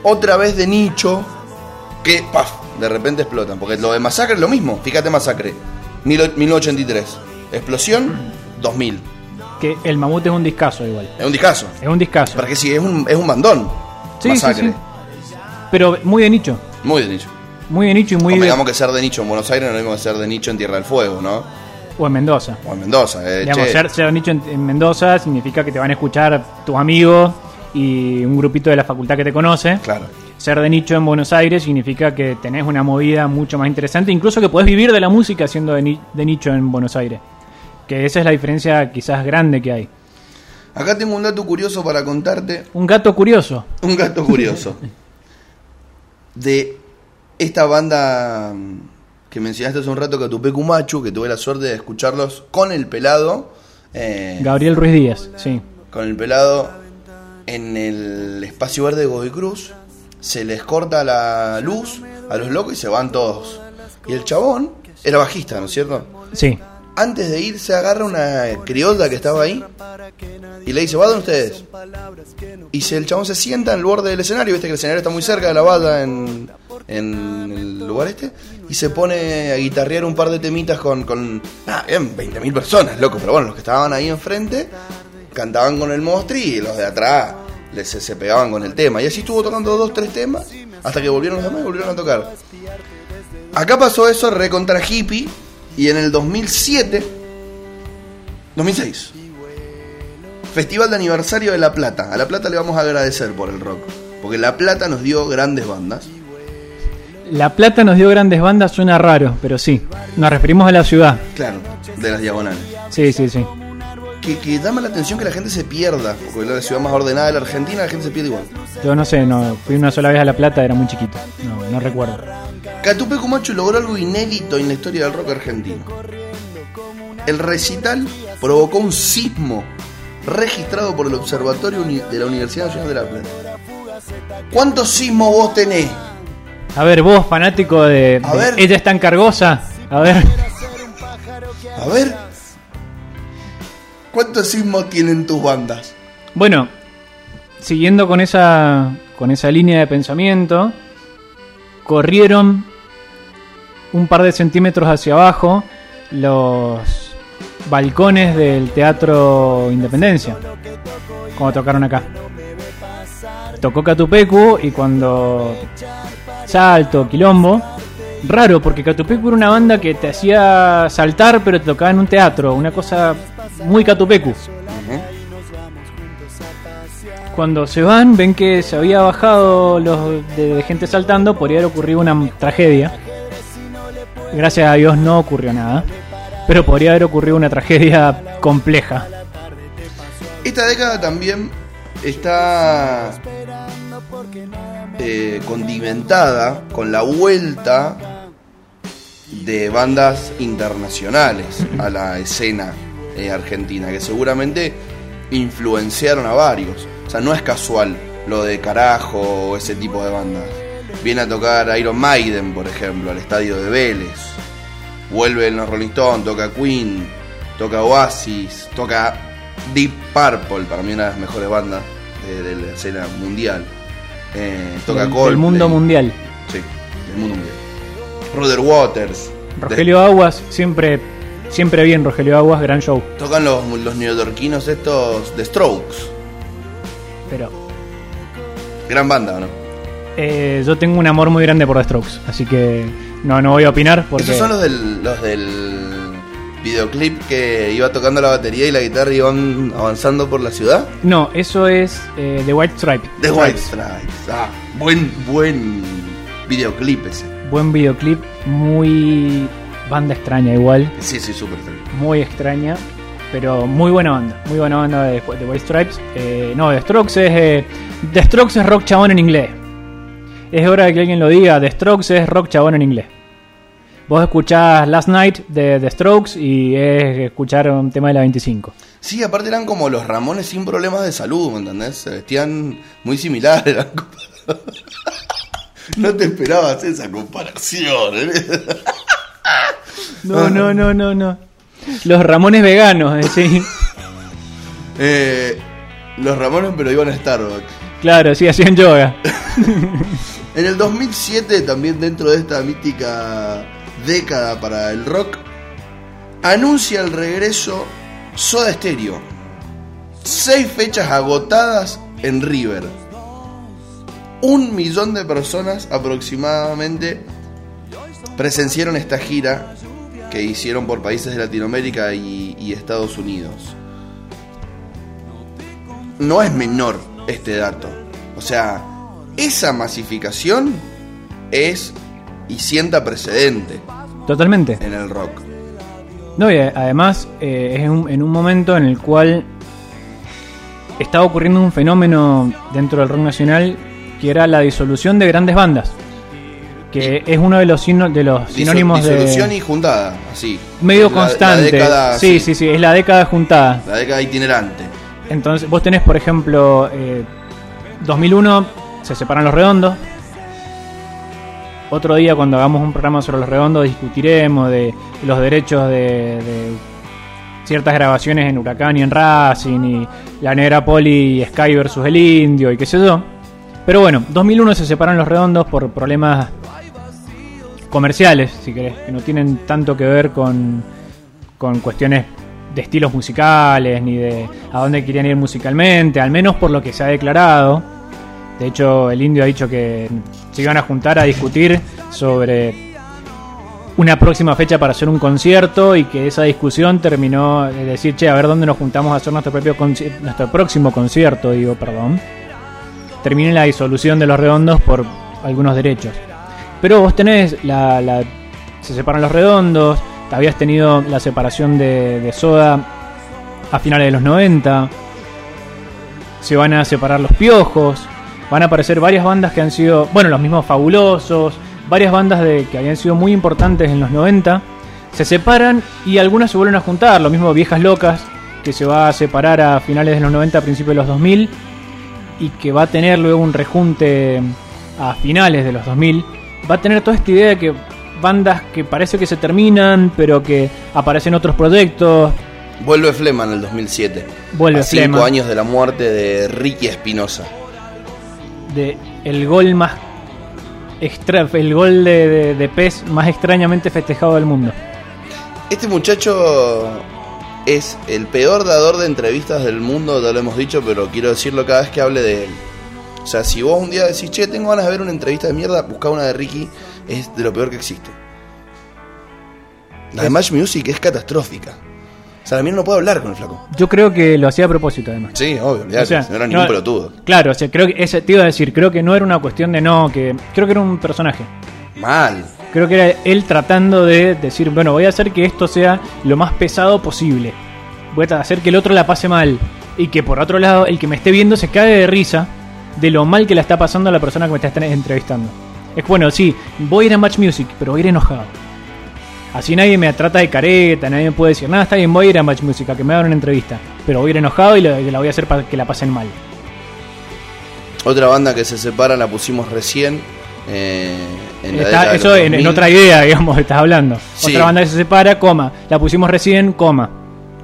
otra vez de nicho que, paf, de repente explotan. Porque lo de Masacre es lo mismo. Fíjate Masacre, mil- 1983. Explosión, 2000. Que el mamut es un discazo igual. Es un discazo. Es un discazo. Porque sí, es un, es un bandón. Sí, sí, Masacre. sí. Pero muy de nicho. Muy de nicho. Muy de nicho y muy de... Digamos que ser de nicho en Buenos Aires no es lo mismo que ser de nicho en Tierra del Fuego, ¿no? O en Mendoza. O en Mendoza. Eh, Digamos, che. ser, ser nicho en, en Mendoza significa que te van a escuchar tus amigos y un grupito de la facultad que te conoce. Claro. Ser de nicho en Buenos Aires significa que tenés una movida mucho más interesante, incluso que podés vivir de la música siendo de, ni- de nicho en Buenos Aires. Que esa es la diferencia quizás grande que hay. Acá tengo un dato curioso para contarte. Un gato curioso. Un gato curioso. *laughs* de esta banda mm, que mencionaste hace un rato, Catupecu Machu, que tuve la suerte de escucharlos con el pelado. eh, Gabriel Ruiz Díaz, sí. con el pelado en el espacio verde de Godoy Cruz. Se les corta la luz a los locos y se van todos. Y el chabón era bajista, ¿no es cierto? Sí. Antes de irse agarra una criolla que estaba ahí y le dice, ¿vayan ustedes? Y se, el chabón se sienta en el borde del escenario, viste que el escenario está muy cerca de la valla en, en el lugar este, y se pone a guitarrear un par de temitas con... con ah, eran 20.000 personas, loco, pero bueno, los que estaban ahí enfrente cantaban con el mostri y los de atrás les, se, se pegaban con el tema. Y así estuvo tocando dos, tres temas, hasta que volvieron los demás y volvieron a tocar. Acá pasó eso re contra hippie y en el 2007, 2006, Festival de Aniversario de La Plata. A La Plata le vamos a agradecer por el rock, porque La Plata nos dio grandes bandas. La Plata nos dio grandes bandas, suena raro, pero sí. Nos referimos a la ciudad. Claro, de las diagonales. Sí, sí, sí. Que, que llama la atención que la gente se pierda, porque es la ciudad más ordenada de la Argentina, la gente se pierde igual. Yo no sé, no fui una sola vez a La Plata, era muy chiquito. No, no recuerdo. Catupecu Machu logró algo inédito en la historia del rock argentino. El recital provocó un sismo registrado por el Observatorio de la Universidad Nacional de La Plata. ¿Cuántos sismos vos tenés? A ver, vos, fanático de, A de ver. Ella es tan cargosa. A ver, A ver. ¿Cuántos sismos tienen tus bandas? bueno, siguiendo con esa, con esa línea de pensamiento, corrieron un par de centímetros hacia abajo los balcones del Teatro Independencia, cuando tocaron acá. Tocó Catupecu y cuando salto, quilombo, raro porque Catupecu era una banda que te hacía saltar pero te tocaba en un teatro, una cosa muy Catupecu. Cuando se van, ven que se había bajado los de, gente saltando, podría haber ocurrido una tragedia. Gracias a Dios no ocurrió nada, pero podría haber ocurrido una tragedia compleja. Esta década también está eh, condimentada con la vuelta de bandas internacionales a la escena eh, argentina, que seguramente influenciaron a varios. O sea, no es casual lo de carajo o ese tipo de bandas. Viene a tocar Iron Maiden, por ejemplo, al estadio de Vélez. Vuelve en los Rolling Stones, toca Queen, toca Oasis, toca Deep Purple, para mí una de las mejores bandas de, de la escena mundial. Eh, toca del Coldplay. mundo mundial. Sí, del mundo mundial. Roger Waters. Rogelio Aguas, siempre, siempre bien Rogelio Aguas, gran show. Tocan los, los neoyorquinos estos de Strokes. Pero Gran banda, ¿o ¿no? eh, yo tengo un amor muy grande por The Strokes, así que no, no voy a opinar porque... Esos son los del, los del videoclip que iba tocando la batería y la guitarra y iban avanzando por la ciudad. No, eso es eh, The White Stripe. The White Stripes. Ah, buen, buen videoclip ese. Buen videoclip, muy banda extraña igual, Sí, sí, súper extraño. muy extraña, pero muy buena banda, muy buena banda de, de White Stripes. Eh, no, The Strokes es eh, The Strokes es rock chabón en inglés. Es hora de que alguien lo diga, The Strokes es rock chabón en inglés. Vos escuchás Last Night de The Strokes y es escuchar un tema de la 25. Sí, aparte eran como los Ramones sin problemas de salud, ¿me entendés? Se vestían muy similares. eran *laughs* no te esperabas esa comparación. ¿eh? No, no, no, no, no. Los Ramones veganos, eh, sí. *laughs* Eh, los Ramones, pero iban a Starbucks. Claro, sí, hacían yoga. *laughs* En el 2007, también dentro de esta mítica década para el rock, anuncia el regreso Soda Stereo. Seis fechas agotadas en River. Un millón de personas aproximadamente presenciaron esta gira que hicieron por países de Latinoamérica y, y Estados Unidos. No es menor este dato. O sea, esa masificación es y sienta precedente Totalmente. en el rock. No, y a- además eh, es un- en un momento en el cual estaba ocurriendo un fenómeno dentro del rock nacional que era la disolución de grandes bandas. Que es uno de los, sino- de los sinónimos disolución de y juntada, así. medio La- la constante. sí, sí, sí, es la década juntada. La década itinerante. Entonces, vos tenés, por ejemplo, eh, 2001 se separan los redondos. Otro día, cuando hagamos un programa sobre los redondos, discutiremos de los derechos de, de ciertas grabaciones en Huracán y en Racing, y la Negra Poli y Sky versus el Indio, y qué sé yo. Pero bueno, 2001 se separan los redondos por problemas comerciales, si querés, que no tienen tanto que ver con, con cuestiones de estilos musicales ni de a dónde querían ir musicalmente, al menos por lo que se ha declarado. De hecho, el indio ha dicho que se iban a juntar a discutir sobre una próxima fecha para hacer un concierto y que esa discusión terminó de decir, che, a ver dónde nos juntamos a hacer nuestro propio nuestro próximo concierto, digo, perdón. Terminó en la disolución de los redondos por algunos derechos. Pero vos tenés la, la- se separan los redondos, habías tenido la separación de, Soda a finales de los 90, se van a separar los piojos, van a aparecer varias bandas que han sido, bueno, los mismos fabulosos, varias bandas de, que habían sido muy importantes en los 90, se separan y algunas se vuelven a juntar, lo mismo Viejas Locas, que se va a separar a finales de los 90, a principios de los 2000, y que va a tener luego un rejunte a finales de los 2000, va a tener toda esta idea de que bandas que parece que se terminan, pero que aparecen otros proyectos, Vuelve Flema en el 2007. Vuelve a cinco Flema. años de la muerte de Ricky Espinosa. de el gol más extra, el gol de, de, de PES más extrañamente festejado del mundo. Este muchacho es el peor dador de entrevistas del mundo, ya lo hemos dicho, pero quiero decirlo cada vez que hable de él. O sea, si vos un día decís, che, tengo ganas de ver una entrevista de mierda, busca una de Ricky, es de lo peor que existe. La de Match Music es catastrófica. O sea, mía no puedo hablar con el flaco. Yo creo que lo hacía a propósito además. Sí, obvio, olvidate, O sea, no era ningún no- pelotudo. Claro, o sea, creo que ese te iba a decir, creo que no era una cuestión de no, que creo que era un personaje. Mal. Creo que era él tratando de decir, bueno, voy a hacer que esto sea lo más pesado posible. Voy a hacer que el otro la pase mal. Y que por otro lado, el que me esté viendo se cae de risa de lo mal que la está pasando a la persona que me está entrevistando. Es bueno, sí, voy a ir a Match Music, pero voy a ir enojado. Así nadie me trata de careta, nadie me puede decir, nada, está bien, voy a ir a Match Music a que me hagan una entrevista. Pero voy a ir enojado y la, la voy a hacer para que la pasen mal. Otra banda que se separa la pusimos recién. eh, en Está- eso en, en 2000. otra idea, *laughs* digamos, estás hablando. Sí. Otra banda que se separa, coma. La pusimos recién, coma.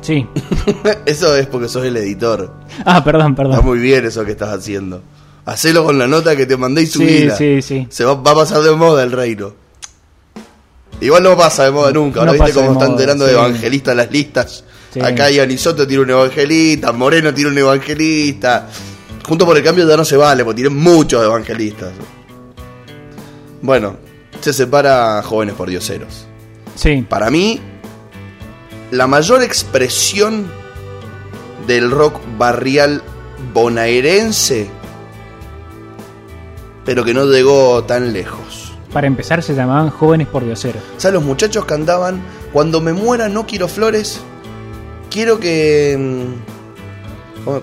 Sí. *laughs* Eso es porque sos el editor. Ah, perdón, Está perdón. muy bien eso que estás haciendo. Hacelo con la nota que te mandé y Sí, subila. sí, sí. Se va, va a pasar de moda el reino. Igual no pasa de moda nunca. No ¿no viste cómo están tirando sí. de evangelistas las listas? Sí. Acá Ianisoto tiene un evangelista, Moreno tiene un evangelista. Junto por el cambio ya no se vale, porque tienen muchos evangelistas. Bueno, se separa Jóvenes por Dioseros. Sí. Para mí, la mayor expresión del rock barrial bonaerense, pero que no llegó tan lejos. Para empezar se llamaban Jóvenes por Dioseros. O sea, los muchachos cantaban, cuando me muera no quiero flores, quiero que... mm.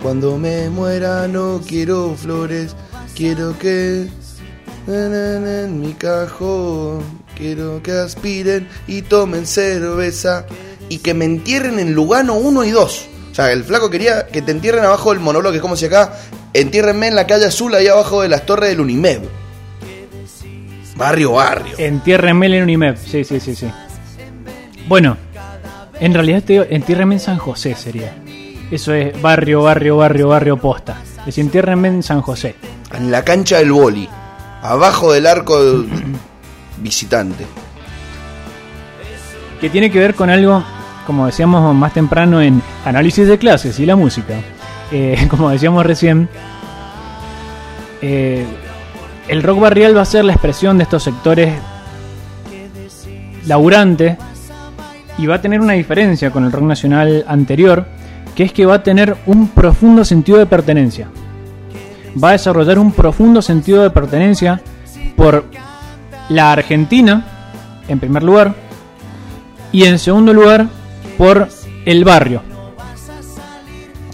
Cuando me muera no quiero flores, quiero que... En mi cajón, quiero que aspiren y tomen cerveza y que me entierren en Lugano 1 y 2. O sea, el flaco quería que te entierren abajo del monólogo, que es como si acá, entiérrenme en la calle azul, ahí abajo de las torres del Unimed. Barrio, barrio. Entiérrenme en Unimep. Sí, sí, sí, sí. Bueno, en realidad te digo, entiérrenme en San José sería. Eso es barrio, barrio, barrio, barrio posta. Es entiérrenme en San José. En la cancha del boli. Abajo del arco del *clears throat* visitante. que tiene que ver con algo, como decíamos más temprano en análisis de clases y la música. Eh, *laughs* como decíamos recién, eh, el rock barrial va a ser la expresión de estos sectores laburantes y va a tener una diferencia con el rock nacional anterior, que es que va a tener un profundo sentido de pertenencia. Va a desarrollar un profundo sentido de pertenencia por la Argentina, en primer lugar, y en segundo lugar por el barrio.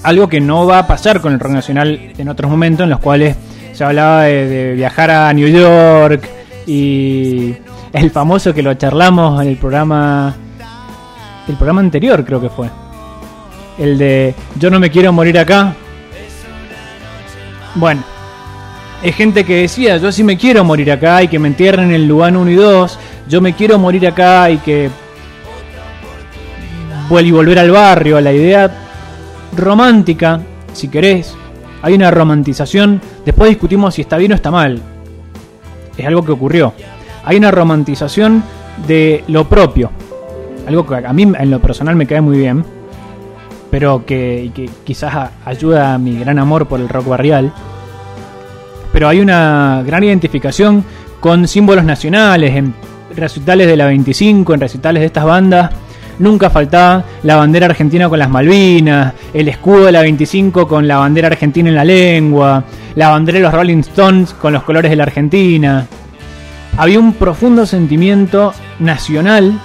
Algo que no va a pasar con el rock nacional en otros momentos en los cuales se hablaba de, viajar a New York y el famoso que lo charlamos en el programa el programa anterior creo que fue. El de yo no me quiero morir acá. Bueno hay gente que decía yo sí me quiero morir acá y que me entierren en el Lugano 1 y 2 yo me quiero morir acá y que vuel- y volver al barrio, a la idea romántica, si querés. Hay una romantización, después discutimos si está bien o está mal. Es algo que ocurrió. Hay una romantización de lo propio. Algo que a mí en lo personal me cae muy bien, pero que, que quizás ayuda a mi gran amor por el rock barrial. Pero hay una gran identificación con símbolos nacionales, en recitales de la 25, en recitales de estas bandas. Nunca faltaba la bandera argentina con las Malvinas, el escudo de la 25 con la bandera argentina en la lengua, la bandera de los Rolling Stones con los colores de la Argentina. Había un profundo sentimiento nacional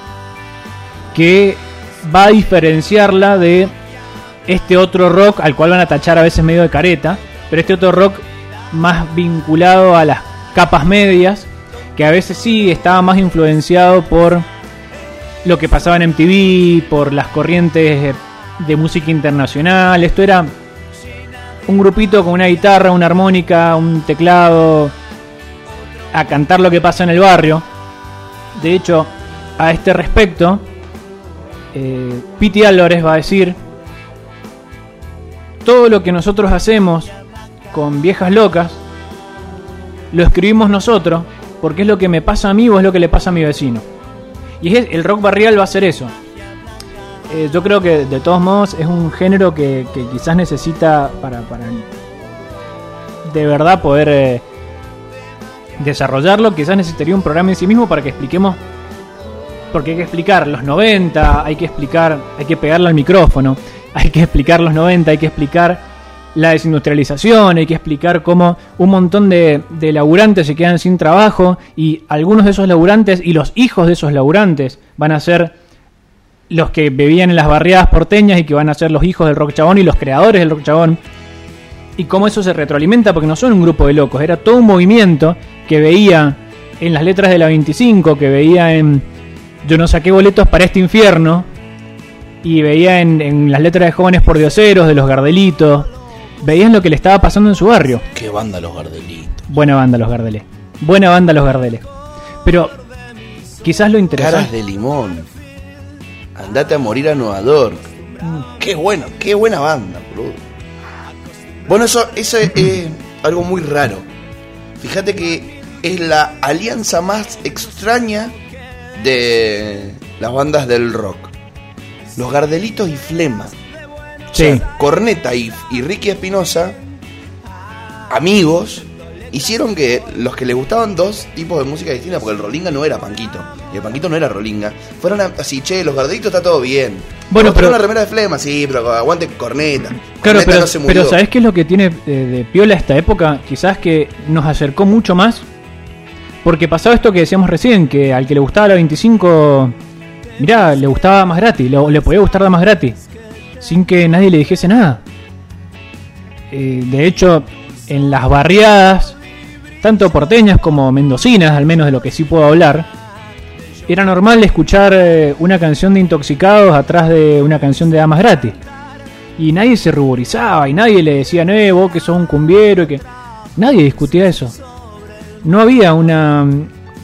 que va a diferenciarla de este otro rock al cual van a tachar a veces medio de careta, pero este otro rock más vinculado a las capas medias, que a veces sí estaba más influenciado por lo que pasaba en MTV, por las corrientes de música internacional. Esto era un grupito con una guitarra, una armónica, un teclado, a cantar lo que pasa en el barrio. De hecho, a este respecto, eh, Pete Álvarez va a decir, todo lo que nosotros hacemos con viejas locas, lo escribimos nosotros, porque es lo que me pasa a mí o es lo que le pasa a mi vecino. Y es, el rock barrial va a ser eso. Eh, yo creo que de todos modos es un género que, quizás necesita para, para de verdad poder eh, desarrollarlo, quizás necesitaría un programa en sí mismo para que expliquemos, porque hay que explicar los 90, hay que explicar, hay que pegarle al micrófono, *laughs* hay que explicar los 90, hay que explicar la desindustrialización, hay que explicar cómo un montón de, laburantes se quedan sin trabajo y algunos de esos laburantes y los hijos de esos laburantes van a ser los que bebían en las barriadas porteñas y que van a ser los hijos del rock chabón y los creadores del rock chabón. y cómo eso se retroalimenta, porque no son un grupo de locos, era todo un movimiento que veía en las letras de la 25, que veía en Yo no saqué boletos para este infierno, y veía en, en las letras de jóvenes por dioseros, de los Gardelitos, veían lo que le estaba pasando en su barrio. Qué banda los Gardelitos. Buena banda los Gardeles. Buena banda los Gardeles. Pero quizás lo interesante... Caras de limón. Andate a morir a Nueva York. Qué bueno, qué buena banda, boludo. Bueno, eso, eso es eh, algo muy raro. Fíjate que es la alianza más extraña de las bandas del rock. Los Gardelitos y Flema. O sea, Sí. Corneta y, y Ricky Espinosa, amigos, hicieron que los que les gustaban dos tipos de música distintas, porque el Rolinga no era Panquito, y el Panquito no era Rolinga, fueron a- así, che, los Gardelitos está todo bien. Bueno, pero- una remera de Flema, sí, pero aguante Corneta. Claro, Corneta pero, no se murió. pero ¿sabés qué es lo que tiene eh, de piola esta época? Quizás que nos acercó mucho más. Porque pasaba esto que decíamos recién, que al que le gustaba la 25, mirá, le gustaba más gratis, le, le podía gustar la más gratis, sin que nadie le dijese nada. Eh, de hecho, en las barriadas, tanto porteñas como mendocinas, al menos de lo que sí puedo hablar, era normal escuchar eh, una canción de intoxicados atrás de una canción de damas gratis. Y nadie se ruborizaba y nadie le decía, no, vos que sos un cumbiero y que... Nadie discutía eso. No había una...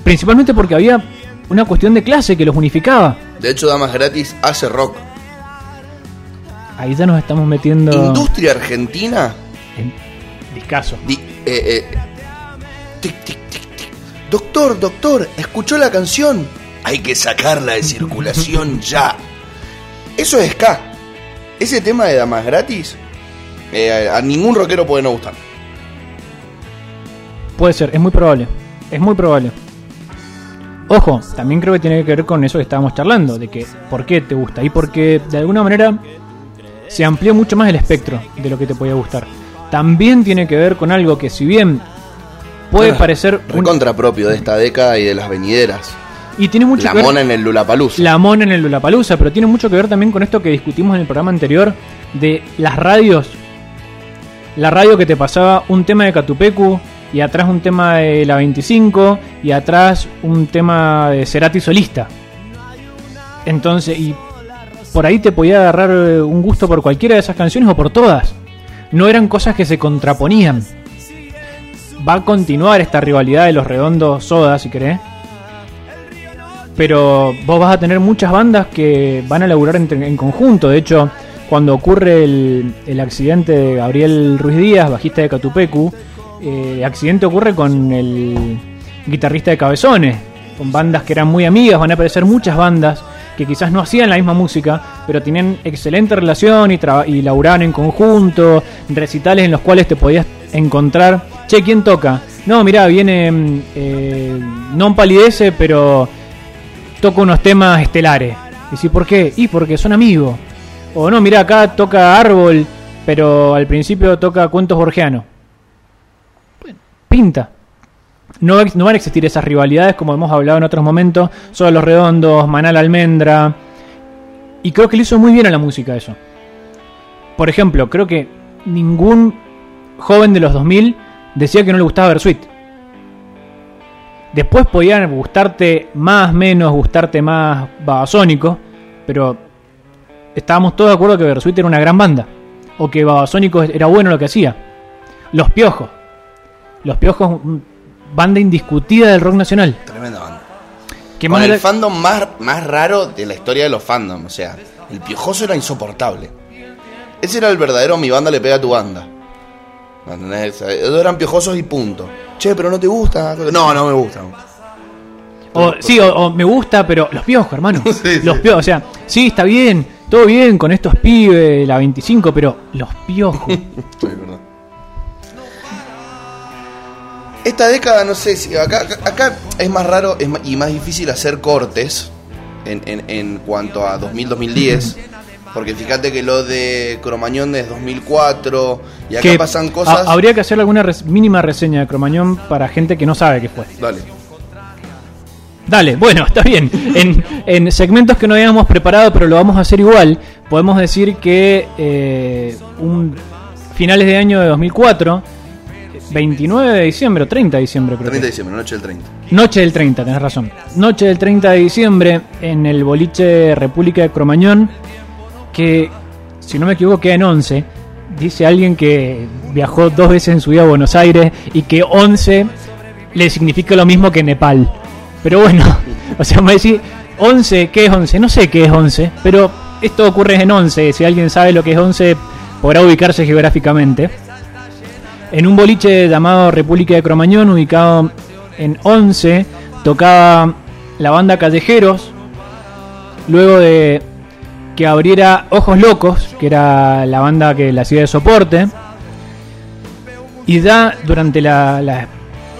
Principalmente porque había una cuestión de clase que los unificaba. De hecho, Damas Gratis hace rock. Ahí ya nos estamos metiendo Industria argentina. en discaso. di- eh, eh, tic, tic, tic, tic. Doctor, doctor, ¿escuchó la canción? Hay que sacarla de circulación *laughs* ya. Eso es ska. Ese tema de Damas Gratis, eh, a ningún rockero puede no gustar. Puede ser, es muy probable. Es muy probable. Ojo, también creo que tiene que ver con eso que estábamos charlando, de que por qué te gusta y porque de alguna manera se amplió mucho más el espectro de lo que te podía gustar. También tiene que ver con algo que si bien puede parecer un- Recontra propio de esta década y de las venideras. y tiene mucho La que ver mona en el Lulapalooza. la mona en el Lollapalooza, pero tiene mucho que ver también con esto que discutimos en el programa anterior de las radios. La radio que te pasaba un tema de Catupecu y atrás un tema de la 25 y atrás un tema de Cerati solista. Entonces, y por ahí te podía agarrar eh, un gusto por cualquiera de esas canciones o por todas. No eran cosas que se contraponían. Va a continuar esta rivalidad de los redondos soda, si querés. Pero vos vas a tener muchas bandas que van a laburar entre- en conjunto. De hecho, cuando ocurre el, el accidente de Gabriel Ruiz Díaz, bajista de Catupecu, eh, el accidente ocurre con el guitarrista de Cabezones, con bandas que eran muy amigas. Van a aparecer muchas bandas que quizás no hacían la misma música, pero tenían excelente relación y, y laburaban en conjunto, recitales en los cuales te podías encontrar. Che, ¿quién toca? No, mirá, viene. mm, eh, no palidece, pero toca unos temas estelares. Y si, ¿por qué? Y porque son amigos. O no, mira, acá toca Árbol, pero al principio toca cuentos borgianos. Pinta. No, va- no van a existir esas rivalidades como hemos hablado en otros momentos. Solo los redondos, Manal Almendra. Y creo que le hizo muy bien a la música eso. Por ejemplo, creo que ningún joven de los 2000 decía que no le gustaba Bersuit. Después podían gustarte más, menos, gustarte más Babasónico, pero estábamos todos de acuerdo que Bersuit era una gran banda, o que Babasónico era bueno lo que hacía. Los Piojos. Los Piojos, mm, banda indiscutida del rock nacional. Tremenda banda. Con el era- fandom más, más raro de la historia de los fandoms. O sea, el piojoso era insoportable. Ese era el verdadero mi banda le pega a tu banda. ¿Entendés? Ellos eran piojosos y punto. Che, pero no te gusta. No, no me gusta. O, sí, o, o me gusta, pero los piojos, hermano. *laughs* Sí, los sí. piojos, o sea, sí, está bien, todo bien con estos pibes, la 25, pero los piojos. *laughs* Sí, verdad. Esta década, no sé si. Acá, acá- es más raro es y más difícil hacer cortes en, en- en cuanto a 2000-2010. *laughs* Porque fíjate que lo de Cromañón es 2004 y acá Que pasan cosas. ha- habría que hacer alguna res- mínima reseña de Cromañón para gente que no sabe qué fue. Dale. Dale, bueno, *laughs* está bien. En, en segmentos que no habíamos preparado, pero lo vamos a hacer igual, podemos decir que eh, un finales de año de 2004, 29 de diciembre o 30 de diciembre creo. 30 de diciembre, noche del 30. Noche del 30, tenés razón. Noche del 30 de diciembre en el boliche República de Cromañón, que si no me equivoco queda en 11. Dice alguien que viajó dos veces en su vida a Buenos Aires y que 11 le significa lo mismo que Nepal. Pero bueno, *laughs* o sea, me decís 11, ¿qué es 11? No sé qué es 11, pero esto ocurre en 11. Si alguien sabe lo que es 11, podrá ubicarse geográficamente. En un boliche llamado República de Cromañón, ubicado en 11, tocaba la banda Callejeros. Luego de que abriera Ojos Locos, que era la banda que la hacía de soporte. Y da durante la,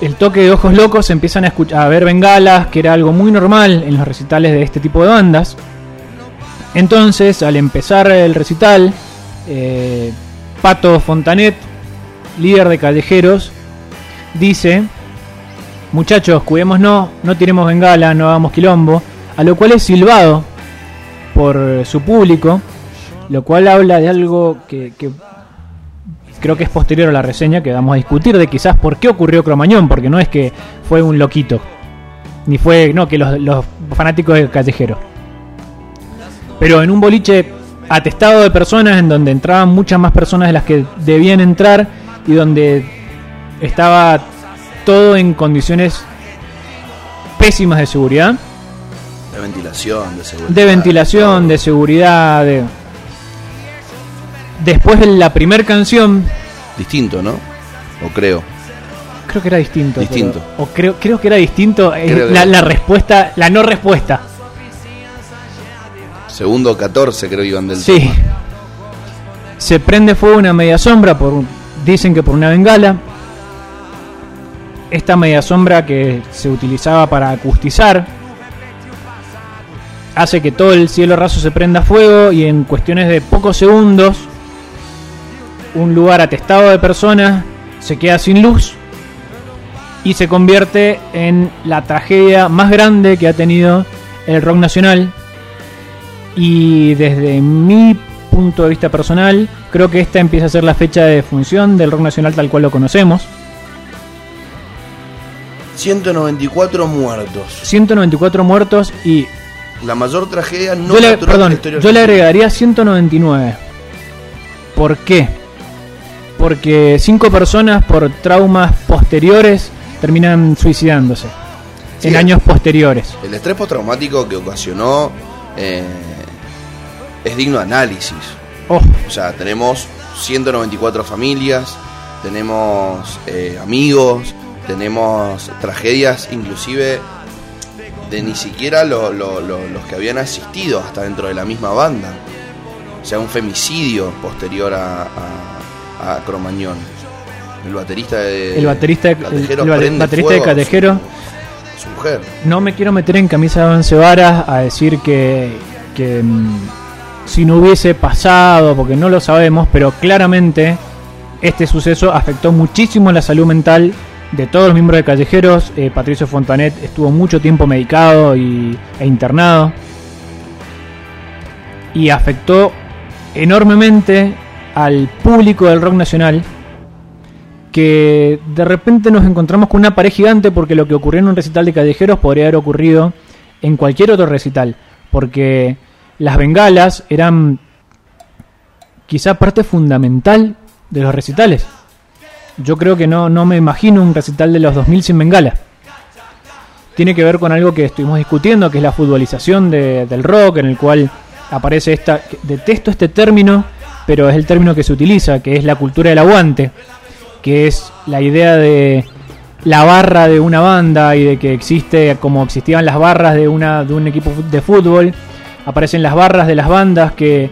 el toque de Ojos Locos empiezan a, escuchar, a ver bengalas, que era algo muy normal en los recitales de este tipo de bandas. Entonces, al empezar el recital, eh, Pato Fontanet, líder de callejeros, dice, muchachos, cuidémonos, no tiremos bengala, no hagamos quilombo, a lo cual es silbado por su público, lo cual habla de algo que, creo que es posterior a la reseña que vamos a discutir de quizás por qué ocurrió Cromañón, porque no es que fue un loquito, ni fue, no, que los, los fanáticos de callejero. Pero en un boliche atestado de personas, en donde entraban muchas más personas de las que debían entrar y donde estaba todo en condiciones pésimas de seguridad, De ventilación, de seguridad. de ventilación, de seguridad, de... Después de la primera canción, Distinto, ¿no? O creo. creo que era distinto. Distinto. pero- o creo, creo que era distinto que- la, respuesta, la no respuesta. Segundo 14 creo iban del Sí. tema. Se prende fuego una media sombra, por, un- dicen que por una bengala. Esta media sombra que se utilizaba para acustizar hace que todo el cielo raso se prenda fuego y en cuestiones de pocos segundos un lugar atestado de personas se queda sin luz y se convierte en la tragedia más grande que ha tenido el rock nacional y desde mi punto de vista personal, creo que esta empieza a ser la fecha de función del rock nacional tal cual lo conocemos. 194 muertos. 194 muertos y La mayor tragedia no yo le, natural de la perdón, historia yo le agregaría 199. ¿Por qué? Porque cinco personas por traumas posteriores terminan suicidándose Sí. en años posteriores. El estrés postraumático que ocasionó eh, es digno de análisis. Oh, O sea, tenemos 194 familias, tenemos eh, amigos, tenemos tragedias inclusive de ni siquiera lo- lo- lo- los que habían asistido hasta dentro de la misma banda. O sea, un femicidio posterior a, a, a Cromañón. El baterista de el baterista, el, Callejeros el prende baterista de su- Callejero Su mujer. No me quiero meter en camisa de once varas a decir que, que, mm, si no hubiese pasado, porque no lo sabemos, pero claramente este suceso afectó muchísimo la salud mental de todos los miembros de Callejeros. Eh, Patricio Fontanet estuvo mucho tiempo medicado y, e internado. Y afectó enormemente al público del rock nacional que de repente nos encontramos con una pared gigante porque lo que ocurrió en un recital de callejeros podría haber ocurrido en cualquier otro recital, porque las bengalas eran quizá parte fundamental de los recitales. Yo creo que no, no me imagino un recital de los 2000 sin bengala. Tiene que ver con algo que estuvimos discutiendo, que es la futbolización de- del rock, en el cual aparece esta... Detesto este término, pero es el término que se utiliza, que es la cultura del aguante que es la idea de la barra de una banda y de que existe como existían las barras de una de un equipo de fútbol aparecen las barras de las bandas que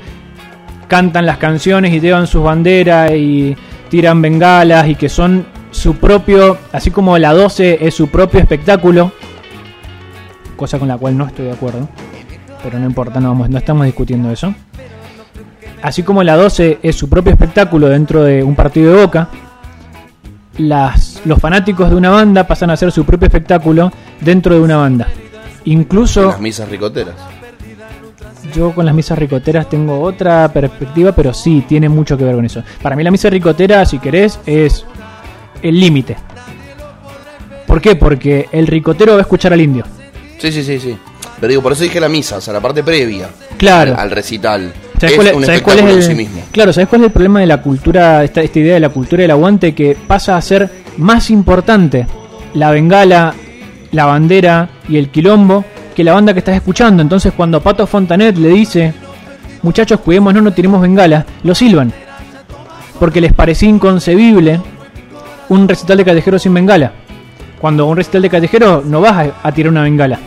cantan las canciones y llevan sus banderas y tiran bengalas y que son su propio así como la 12 es su propio espectáculo cosa con la cual no estoy de acuerdo pero no importa no vamos no estamos discutiendo eso así como la 12 es su propio espectáculo dentro de un partido de Boca las, los fanáticos de una banda pasan a hacer su propio espectáculo dentro de una banda. Incluso, las misas ricoteras. Yo con las misas ricoteras tengo otra perspectiva, pero sí, tiene mucho que ver con eso. Para mí la misa ricotera, si querés, es el límite. ¿Por qué? Porque el ricotero va a escuchar al indio. Sí, sí, sí, sí. Pero digo, por eso dije la misa, o sea, la parte previa. Claro. Al, al recital. ¿Sabes es cuál, es- un sabes cuál es espectáculo el, sí mismo. Claro, ¿sabes cuál es el problema de la cultura, esta, esta idea de la cultura del aguante que pasa a ser más importante la bengala, la bandera y el quilombo que la banda que estás escuchando? Entonces cuando Pato Fontanet le dice, muchachos, cuidémonos, no tiremos bengala, lo silban. Porque les parecía inconcebible un recital de callejero sin bengala. Cuando un recital de callejero no vas a, a tirar una bengala,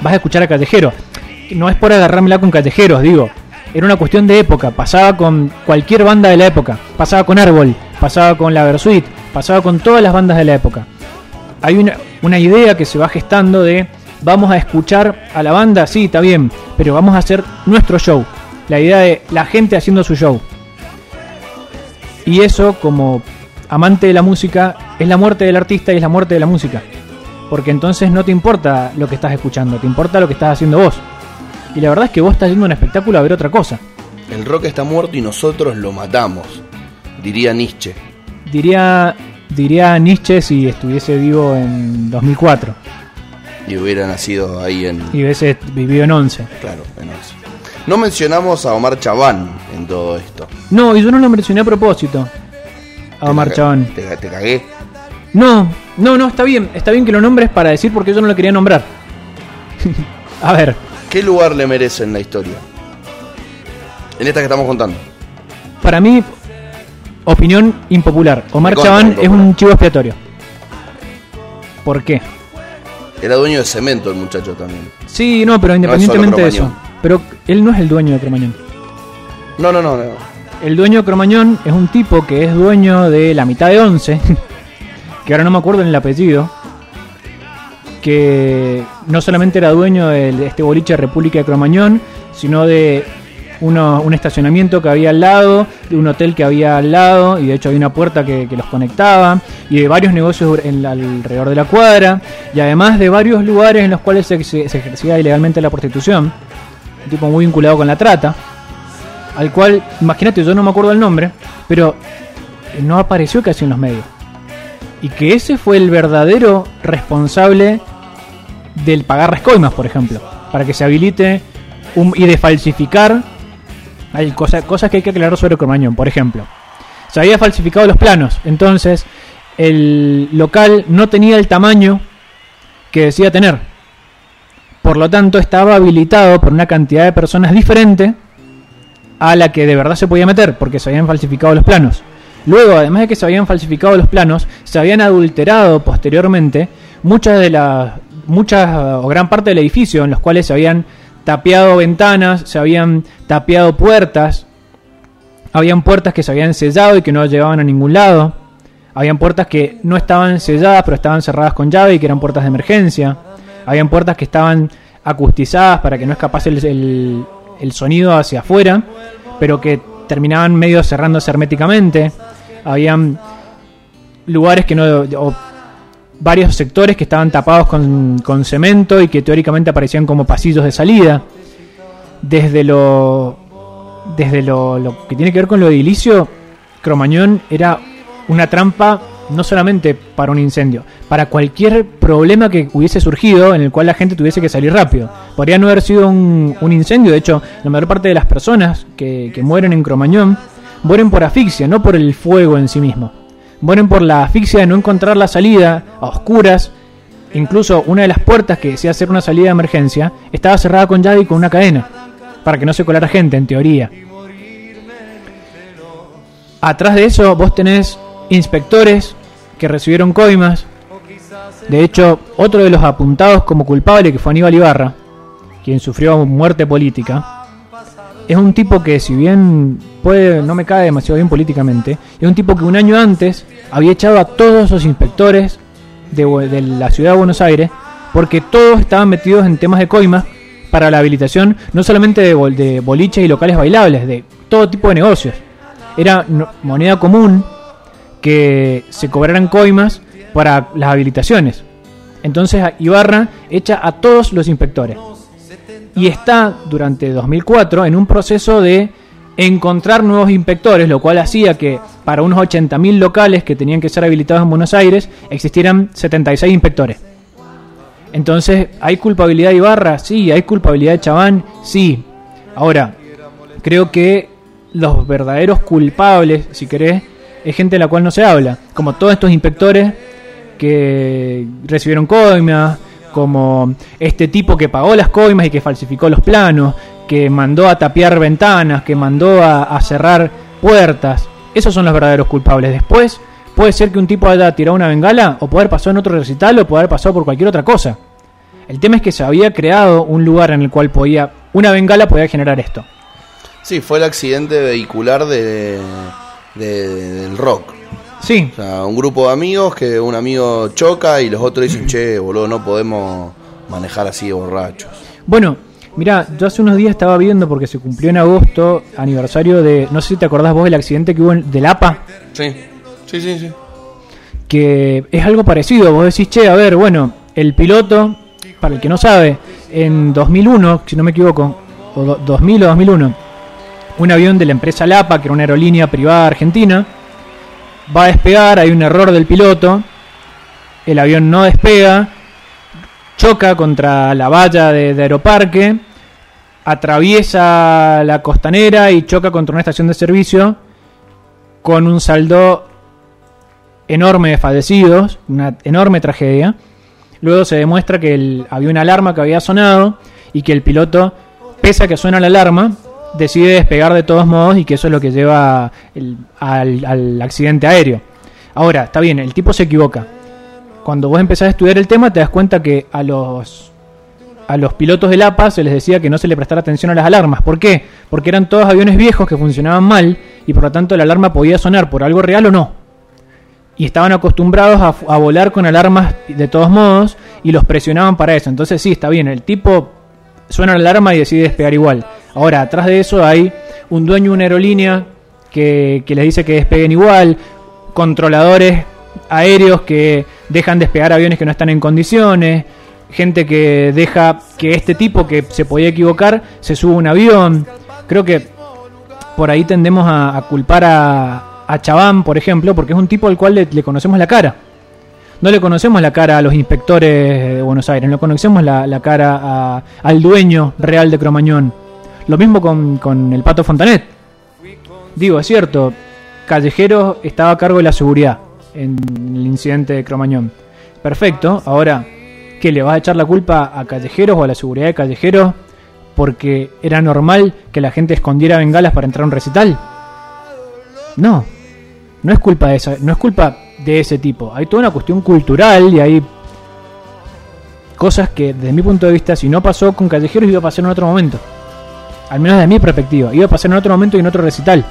vas a escuchar a callejero. No es por agarrármela con callejeros, digo. Era una cuestión de época. Pasaba con cualquier banda de la época. Pasaba con Árbol, pasaba con la Versuit, pasaba con todas las bandas de la época. Hay una, una idea que se va gestando de vamos a escuchar a la banda, sí, está bien, pero vamos a hacer nuestro show. La idea de la gente haciendo su show. Y eso, como amante de la música, es la muerte del artista y es la muerte de la música. Porque entonces no te importa lo que estás escuchando, te importa lo que estás haciendo vos. Y la verdad es que vos estás yendo a un espectáculo a ver otra cosa. El rock está muerto y nosotros lo matamos, diría Nietzsche. Diría, diría Nietzsche si estuviese vivo en 2004 Y hubiera nacido ahí en. y hubiese vivido en 11. Claro, en once. No mencionamos a Omar Chabán en todo esto. No, y yo no lo mencioné a propósito. A Te Omar ca- Chabán. Te, te cagué. No, no, no, está bien. Está bien que lo nombres para decir porque yo no lo quería nombrar. *laughs* a ver, ¿Qué lugar le merece en la historia? En esta que estamos contando. para mí, opinión impopular. Omar Chabán es un chivo expiatorio. ¿Por qué? Era dueño de cemento el muchacho también. Sí, no, pero independientemente de eso. Pero él no es el dueño de Cromañón. No, no, no, no. El dueño de Cromañón es un tipo que es dueño de la mitad de Once, *laughs* que ahora no me acuerdo en el apellido, que no solamente era dueño de este boliche de República de Cromañón, sino de uno- un estacionamiento que había al lado, de un hotel que había al lado, y de hecho había una puerta que, los conectaba, y de varios negocios alrededor de la cuadra, y además de varios lugares en los cuales se, ejercía ilegalmente la prostitución, un tipo muy vinculado con la trata al cual, imagínate, yo no me acuerdo el nombre, pero no apareció casi en los medios. Y que ese fue el verdadero responsable del pagar las coimas, por ejemplo, para que se habilite y de falsificar. Hay cosa- cosas que hay que aclarar sobre Cromañón, por ejemplo. Se había falsificado los planos, entonces el local no tenía el tamaño que decía tener. Por lo tanto, estaba habilitado por una cantidad de personas diferente a la que de verdad se podía meter, porque se habían falsificado los planos. Luego, además de que se habían falsificado los planos, se habían adulterado posteriormente muchas de las muchas o gran parte del edificio en los cuales se habían tapiado ventanas, se habían tapiado puertas, habían puertas que se habían sellado y que no llevaban a ningún lado, habían puertas que no estaban selladas pero estaban cerradas con llave y que eran puertas de emergencia, habían puertas que estaban acustizadas para que no escapase el, el- el sonido hacia afuera, pero que terminaban medio cerrándose herméticamente, habían lugares que no... varios sectores que estaban tapados con, cemento y que teóricamente aparecían como pasillos de salida. Desde lo desde lo, lo que tiene que ver con lo edilicio, Cromañón era una trampa no solamente para un incendio, para cualquier problema que hubiese surgido en el cual la gente tuviese que salir rápido. Podría no haber sido un, un incendio, de hecho, la mayor parte de las personas que, que mueren en Cromañón mueren por asfixia, no por el fuego en sí mismo. Mueren por la asfixia de no encontrar la salida a oscuras. Incluso una de las puertas que decía ser una salida de emergencia estaba cerrada con llave y con una cadena, para que no se colara gente, en teoría. Atrás de eso vos tenés inspectores que recibieron coimas. De hecho, otro de los apuntados como culpable, que fue Aníbal Ibarra, quien sufrió muerte política, es un tipo que si bien puede no me cae demasiado bien políticamente, es un tipo que un año antes había echado a todos los inspectores de, la ciudad de Buenos Aires porque todos estaban metidos en temas de coimas para la habilitación no solamente de, bol- de boliches y locales bailables, de todo tipo de negocios. Era moneda común que se cobraran coimas para las habilitaciones. Entonces Ibarra echa a todos los inspectores. Y está durante 2004 en un proceso de encontrar nuevos inspectores, lo cual hacía que para unos 80.000 locales que tenían que ser habilitados en Buenos Aires existieran 76 inspectores. Entonces, ¿hay culpabilidad de Ibarra? Sí. ¿Hay culpabilidad de Chaván? Sí. Ahora, creo que los verdaderos culpables, si querés, es gente de la cual no se habla. Como todos estos inspectores que recibieron coimas, como este tipo que pagó las coimas y que falsificó los planos, que mandó a tapiar ventanas, que mandó a, cerrar puertas. Esos son los verdaderos culpables. Después, puede ser que un tipo haya tirado una bengala, o poder pasar en otro recital, o poder pasar por cualquier otra cosa. El tema es que se había creado un lugar en el cual podía, una bengala podía generar esto. Sí, fue el accidente vehicular de, de- del rock. Sí, O sea, un grupo de amigos que un amigo choca y los otros dicen, che, boludo, no podemos manejar así de borrachos. Bueno, mira, yo hace unos días estaba viendo porque se cumplió en agosto aniversario de, no sé si te acordás vos del accidente que hubo en- del APA, Sí, sí, sí, sí. que es algo parecido. Vos decís, che, a ver, bueno, el piloto, para el que no sabe, en 2001, si no me equivoco, o do- 2000 o 2001, un avión de la empresa Lapa, que era una aerolínea privada argentina, va a despegar, hay un error del piloto, el avión no despega, choca contra la valla de, aeroparque, atraviesa la costanera y choca contra una estación de servicio con un saldo enorme de fallecidos, una enorme tragedia. Luego se demuestra que había una alarma que había sonado y que el piloto, pese a que suena la alarma, decide despegar de todos modos y que eso es lo que lleva el- al, al accidente aéreo. Ahora, está bien, el tipo se equivoca. Cuando vos empezás a estudiar el tema te das cuenta que a los a los pilotos del APA se les decía que no se le prestara atención a las alarmas. ¿Por qué? Porque eran todos aviones viejos que funcionaban mal y por lo tanto la alarma podía sonar por algo real o no y estaban acostumbrados a, a volar con alarmas de todos modos y los presionaban para eso. Entonces sí, está bien, el tipo suena la alarma y decide despegar igual. Ahora, atrás de eso hay un dueño de una aerolínea que, que les dice que despeguen igual, controladores aéreos que dejan despegar aviones que no están en condiciones, gente que deja que este tipo que se podía equivocar se suba un avión. Creo que por ahí tendemos a, culpar a, a Chaván, por ejemplo, porque es un tipo al cual le, conocemos la cara. No le conocemos la cara a los inspectores de Buenos Aires, no conocemos la, la cara a- al dueño real de Cromañón. Lo mismo con, con el Pato Fontanet. Digo, es cierto, Callejeros estaba a cargo de la seguridad en el incidente de Cromañón. Perfecto, ahora, ¿qué le vas a echar la culpa a Callejeros o a la seguridad de Callejeros porque era normal que la gente escondiera bengalas para entrar a un recital? No, no es culpa de esa, no es culpa de ese tipo. Hay toda una cuestión cultural y hay cosas que desde mi punto de vista si no pasó con Callejeros iba a pasar en otro momento. Al menos desde mi perspectiva, iba a pasar en otro momento y en otro recital.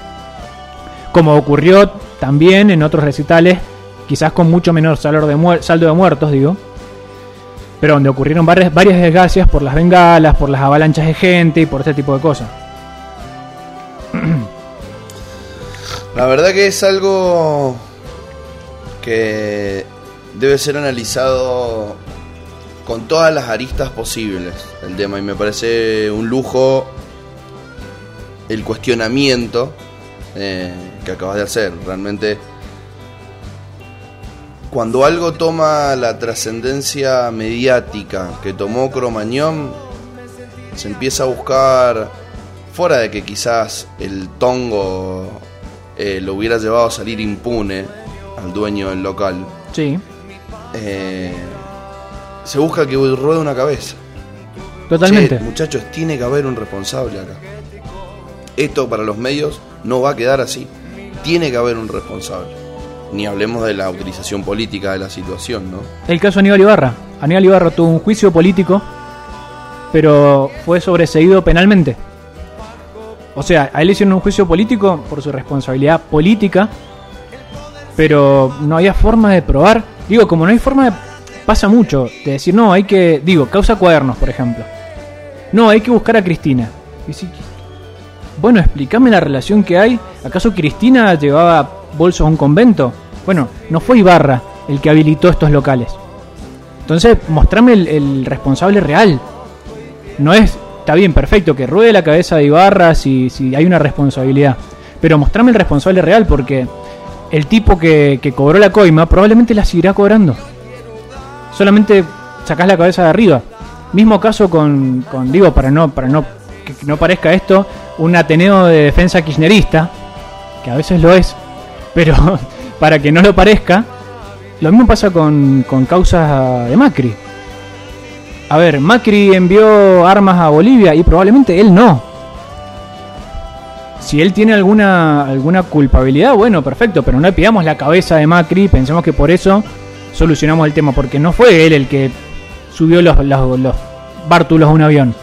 Como ocurrió también en otros recitales, quizás con mucho menor saldo de, saldo de muertos, digo. Pero donde ocurrieron varias, varias desgracias por las bengalas, por las avalanchas de gente y por este tipo de cosas. *clears throat* La verdad que es algo que debe ser analizado con todas las aristas posibles el tema y me parece un lujo el cuestionamiento eh, que acabas de hacer. Realmente cuando algo toma la trascendencia mediática que tomó Cromañón, se empieza a buscar, fuera de que quizás el tongo eh, lo hubiera llevado a salir impune al dueño del local, Sí, eh, se busca que ruede una cabeza. totalmente. Che, muchachos, tiene que haber un responsable acá. Esto para los medios no va a quedar así. Tiene que haber un responsable. Ni hablemos de la utilización política de la situación, ¿no? El caso Aníbal Ibarra. Aníbal Ibarra tuvo un juicio político, pero fue sobreseído penalmente. O sea, a él hicieron un juicio político por su responsabilidad política, pero no había forma de probar. Digo, como no hay forma de... Pasa mucho de decir, no, hay que... Digo, causa cuadernos, por ejemplo. No, hay que buscar a Cristina. Y si- bueno, explícame la relación que hay. ¿Acaso Cristina llevaba bolsos a un convento? Bueno, no fue Ibarra el que habilitó estos locales. Entonces, mostrame el, responsable real. No es está bien, perfecto, que ruede la cabeza de Ibarra si, si hay una responsabilidad. Pero mostrame el responsable real, porque el tipo que, que cobró la coima probablemente la seguirá cobrando. Solamente sacás la cabeza de arriba. Mismo caso con, con digo, para no, para no que no parezca esto, un Ateneo de defensa kirchnerista, que a veces lo es, pero *laughs* para que no lo parezca, lo mismo pasa con, con causas de Macri. A ver, Macri envió armas a Bolivia y probablemente él no. Si él tiene alguna, alguna culpabilidad, bueno, perfecto, pero no le pidamos la cabeza de Macri, pensemos que por eso solucionamos el tema, porque no fue él el que subió los, los, los bártulos a un avión.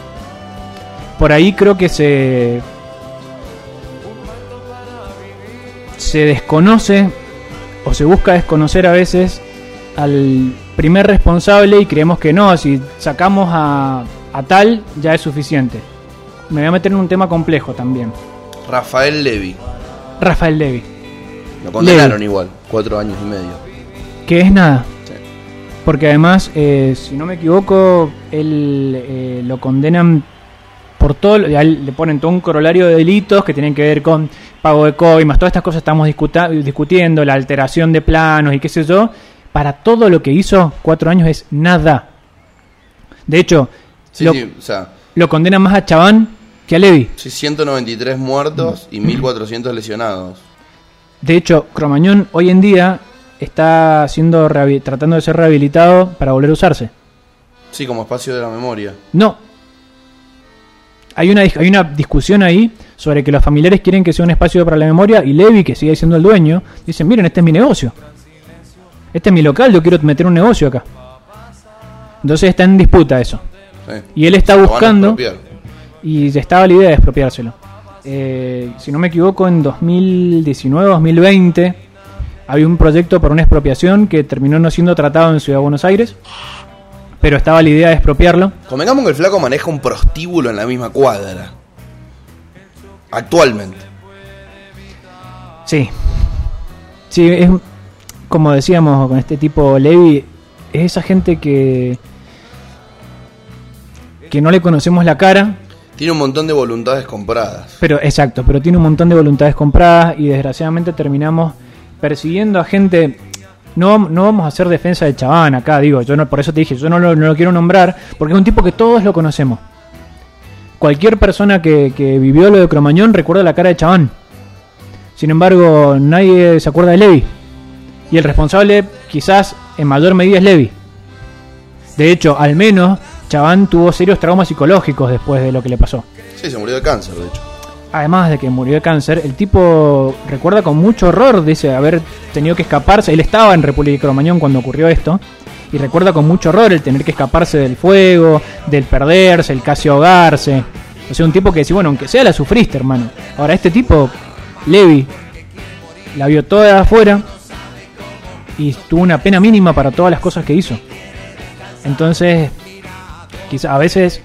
Por ahí creo que se. se desconoce o se busca desconocer a veces al primer responsable y creemos que no, si sacamos a, a tal ya es suficiente. Me voy a meter en un tema complejo también. Rafael Levy. Rafael Levy, Lo condenaron igual, cuatro años y medio. que es nada. Sí. Porque además, eh, si no me equivoco, él eh, lo condenan por todo, le ponen todo un corolario de delitos que tienen que ver con pago de coimas, todas estas cosas estamos discuta- discutiendo, la alteración de planos y qué sé yo. Para todo lo que hizo, cuatro años es nada. De hecho, Sí, lo, sí, o sea, lo condenan más a Chabán que a Levi. sí, 193 muertos y 1400 lesionados. De hecho, Cromañón hoy en día está siendo tratando de ser rehabilitado para volver a usarse. Sí, como espacio de la memoria. No. Hay una, hay una discusión ahí sobre que los familiares quieren que sea un espacio para la memoria y Levi, que sigue siendo el dueño, dicen, miren, este es mi negocio. Este es mi local, yo quiero meter un negocio acá. Entonces está en disputa eso. Sí. Y él está buscando y estaba la idea de expropiárselo. Eh, si no me equivoco, en 2019-2020 había un proyecto por una expropiación que terminó no siendo tratado en Ciudad de Buenos Aires, pero estaba la idea de expropiarlo. Convengamos que el flaco maneja un prostíbulo en la misma cuadra. Actualmente. Sí. Sí, es como decíamos con este tipo Levi, es esa gente que que no le conocemos la cara, Tiene un montón de voluntades compradas. pero exacto, pero tiene un montón de voluntades compradas y desgraciadamente terminamos persiguiendo a gente no, no vamos a hacer defensa de Chabán acá, digo, yo no, por eso te dije, yo no lo, no lo quiero nombrar, porque es un tipo que todos lo conocemos. Cualquier persona que, que vivió lo de Cromañón recuerda la cara de Chabán. Sin embargo, nadie se acuerda de Levi. Y el responsable quizás en mayor medida es Levi. De hecho, al menos Chabán tuvo serios traumas psicológicos después de lo que le pasó. Sí, se murió de cáncer, de hecho. Además de que murió de cáncer, el tipo recuerda con mucho horror, dice, haber tenido que escaparse. Él estaba en República Cromañón cuando ocurrió esto. Y recuerda con mucho horror el tener que escaparse del fuego, del perderse, el casi ahogarse. O sea, un tipo que dice, bueno, aunque sea la sufriste, hermano. Ahora, este tipo, Levi, la vio toda afuera y tuvo una pena mínima para todas las cosas que hizo. Entonces, quizá a veces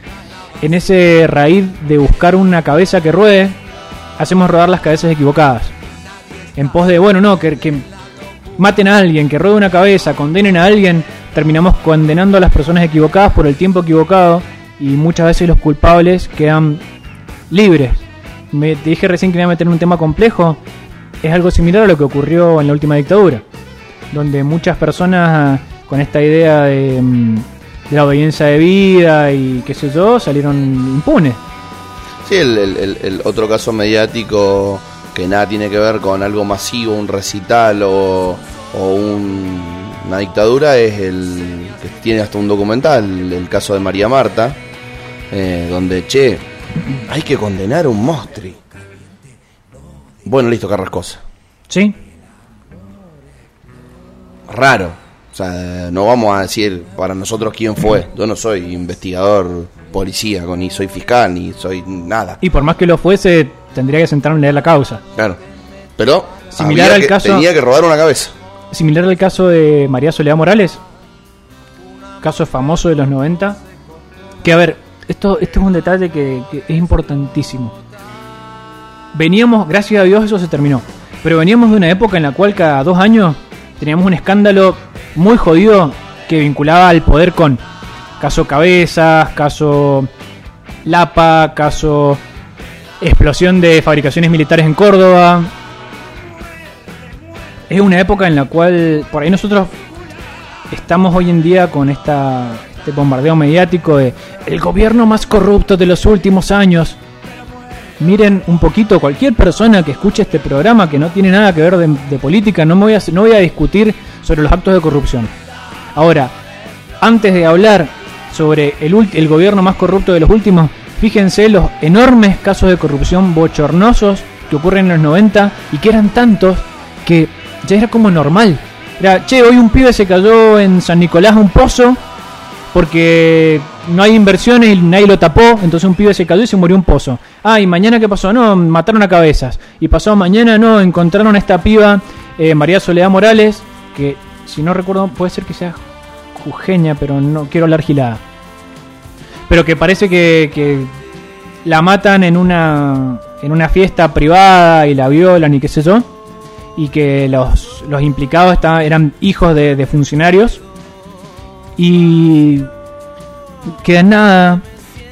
en ese raíz de buscar una cabeza que ruede, hacemos rodar las cabezas equivocadas. En pos de, bueno, no, que, maten a alguien, que ruede una cabeza, condenen a alguien, terminamos condenando a las personas equivocadas por el tiempo equivocado y muchas veces los culpables quedan libres. Me te dije recién que me iba a meter en un tema complejo, es algo similar a lo que ocurrió en la última dictadura, donde muchas personas con esta idea de, mm, de la obediencia de vida y qué sé yo, salieron impunes. Sí, el, el- el- el otro caso mediático que nada tiene que ver con algo masivo, un recital o, o un- una dictadura es el que tiene hasta un documental, el caso de María Marta, eh, donde, che, hay que condenar a un mostri. Bueno, listo, Carrascosa. ¿Sí? Raro. O sea, no vamos a decir para nosotros quién fue. *clears throat* Yo no soy investigador policía, ni soy fiscal, ni soy nada. Y por más que lo fuese, tendría que sentarme a leer la causa. Claro. Pero Similar al que- caso- tenía que robar una cabeza. Similar al caso de María Soledad Morales, caso famoso de los 90. Que a ver, esto, esto es un detalle que, que es importantísimo. Veníamos, gracias a Dios eso se terminó, pero veníamos de una época en la cual cada dos años teníamos un escándalo muy jodido que vinculaba al poder con caso Cabezas, caso Lapa, caso explosión de fabricaciones militares en Córdoba. Es una época en la cual, por ahí nosotros estamos hoy en día con esta, este bombardeo mediático de el gobierno más corrupto de los últimos años. Miren un poquito, cualquier persona que escuche este programa que no tiene nada que ver de, de política, no, me voy a, no voy a discutir sobre los actos de corrupción. Ahora, antes de hablar sobre el, el gobierno más corrupto de los últimos, fíjense los enormes casos de corrupción bochornosos que ocurren en los 90 y que eran tantos que ya era como normal. Era, che, hoy un pibe se cayó en San Nicolás a un pozo porque no hay inversiones y nadie lo tapó, entonces un pibe se cayó y se murió un pozo. Ah, y mañana qué pasó? No, mataron a cabezas. Y pasado mañana no, encontraron a esta piba, eh, María Soledad Morales, que si no recuerdo puede ser que sea jujeña, pero no quiero hablar gilada. Pero que parece que, que la matan en una en una fiesta privada y la violan y qué sé yo. Y que los, los implicados estaban, eran hijos de, de funcionarios. Y queda en nada.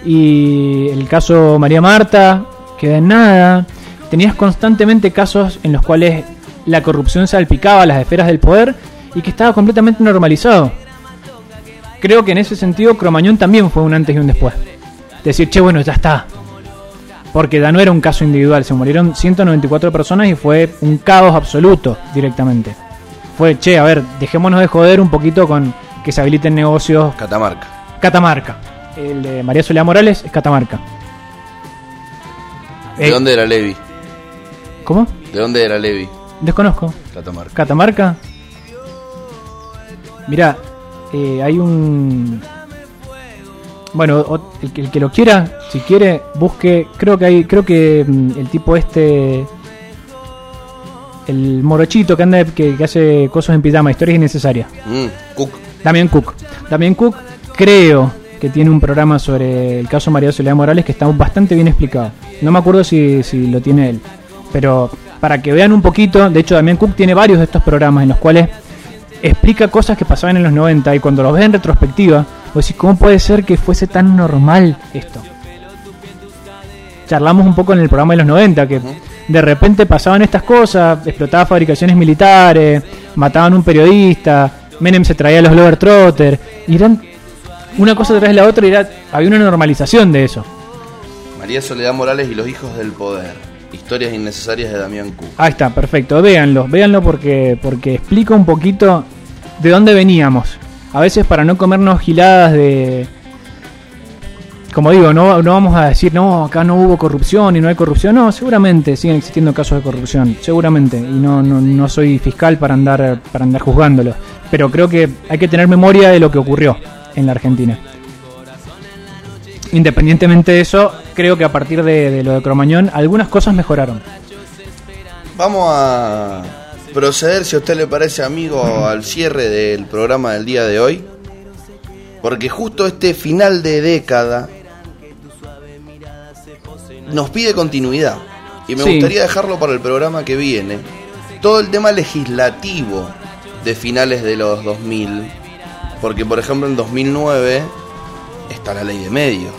Y el caso María Marta queda en nada. Tenías constantemente casos en los cuales la corrupción salpicaba las esferas del poder y que estaba completamente normalizado. Creo que en ese sentido Cromañón también fue un antes y un después. Decir, che, bueno, ya está. Porque ya no era un caso individual, se murieron 194 personas y fue un caos absoluto directamente. Fue, che, a ver, dejémonos de joder un poquito con que se habiliten negocios Catamarca. Catamarca. El de María Soledad Morales es Catamarca. ¿De Eh, dónde era Levi? ¿Cómo? ¿De dónde era Levi? Desconozco. Catamarca. Catamarca. Mira, eh, hay un. Bueno, o- el, que- el que lo quiera, si quiere, busque. Creo que hay, creo que mm, el tipo este, el morochito que anda, que, que hace cosas en pijama, historias innecesarias. Mm, Cook. Damián Cook. Damián Cook, creo que tiene un programa sobre el caso María Soledad Morales que está bastante bien explicado. No me acuerdo si, si lo tiene él. Pero para que vean un poquito, de hecho Damián Cook tiene varios de estos programas en los cuales explica cosas que pasaban en los 90 y cuando los ves en retrospectiva, vos decís, ¿cómo puede ser que fuese tan normal esto? Charlamos un poco en el programa de los 90 que de repente pasaban estas cosas, explotaban fabricaciones militares, mataban un periodista, Menem se traía a los Globetrotter, y eran una cosa tras la otra y era, había una normalización de eso. María Soledad Morales y los hijos del poder. Historias innecesarias de Damián Cook. Ahí está, perfecto, véanlo, véanlo porque, porque explica un poquito de dónde veníamos. A veces para no comernos giladas de... Como digo, no, no vamos a decir, no, acá no hubo corrupción y no hay corrupción. No, seguramente siguen existiendo casos de corrupción, seguramente. Y no, no, no soy fiscal para andar, para andar juzgándolo. Pero creo que hay que tener memoria de lo que ocurrió en la Argentina. Independientemente de eso, creo que a partir de, de lo de Cromañón, algunas cosas mejoraron. Vamos a proceder, si a usted le parece amigo, al cierre del programa del día de hoy. Porque justo este final de década nos pide continuidad. Y me Sí. gustaría dejarlo para el programa que viene. Todo el tema legislativo de finales de los 2000. Porque, por ejemplo, en 2009 está la ley de medios.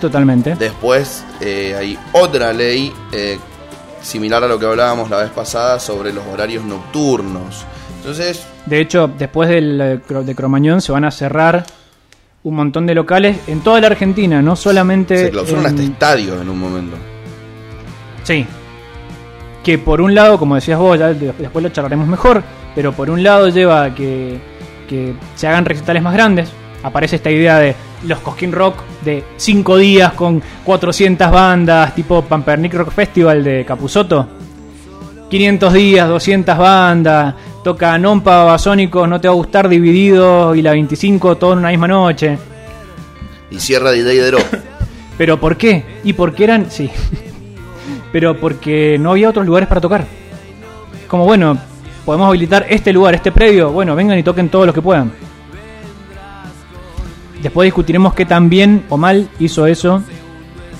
Totalmente. Después eh, hay otra ley eh, similar a lo que hablábamos la vez pasada sobre los horarios nocturnos. Entonces, De hecho, después del, eh, de Cromañón se van a cerrar un montón de locales en toda la Argentina, no solamente. se clausuran en- hasta estadios en un momento. Sí. Que por un lado, como decías vos, ya de- después lo charlaremos mejor, pero por un lado lleva a que, que se hagan recitales más grandes. Aparece esta idea de los Cosquín Rock de 5 días con 400 bandas, tipo Pampernick Rock Festival de Capuzoto. 500 días, 200 bandas, toca Nompa, Babasónicos, no te va a gustar dividido y la 25 todo en una misma noche. Y cierra DJ Drop. *laughs* ¿Pero por qué? ¿Y por qué eran...? Sí. *laughs* Pero porque no había otros lugares para tocar. Como bueno, podemos habilitar este lugar, este predio. Bueno, vengan y toquen todos los que puedan. Después discutiremos qué tan bien o mal hizo eso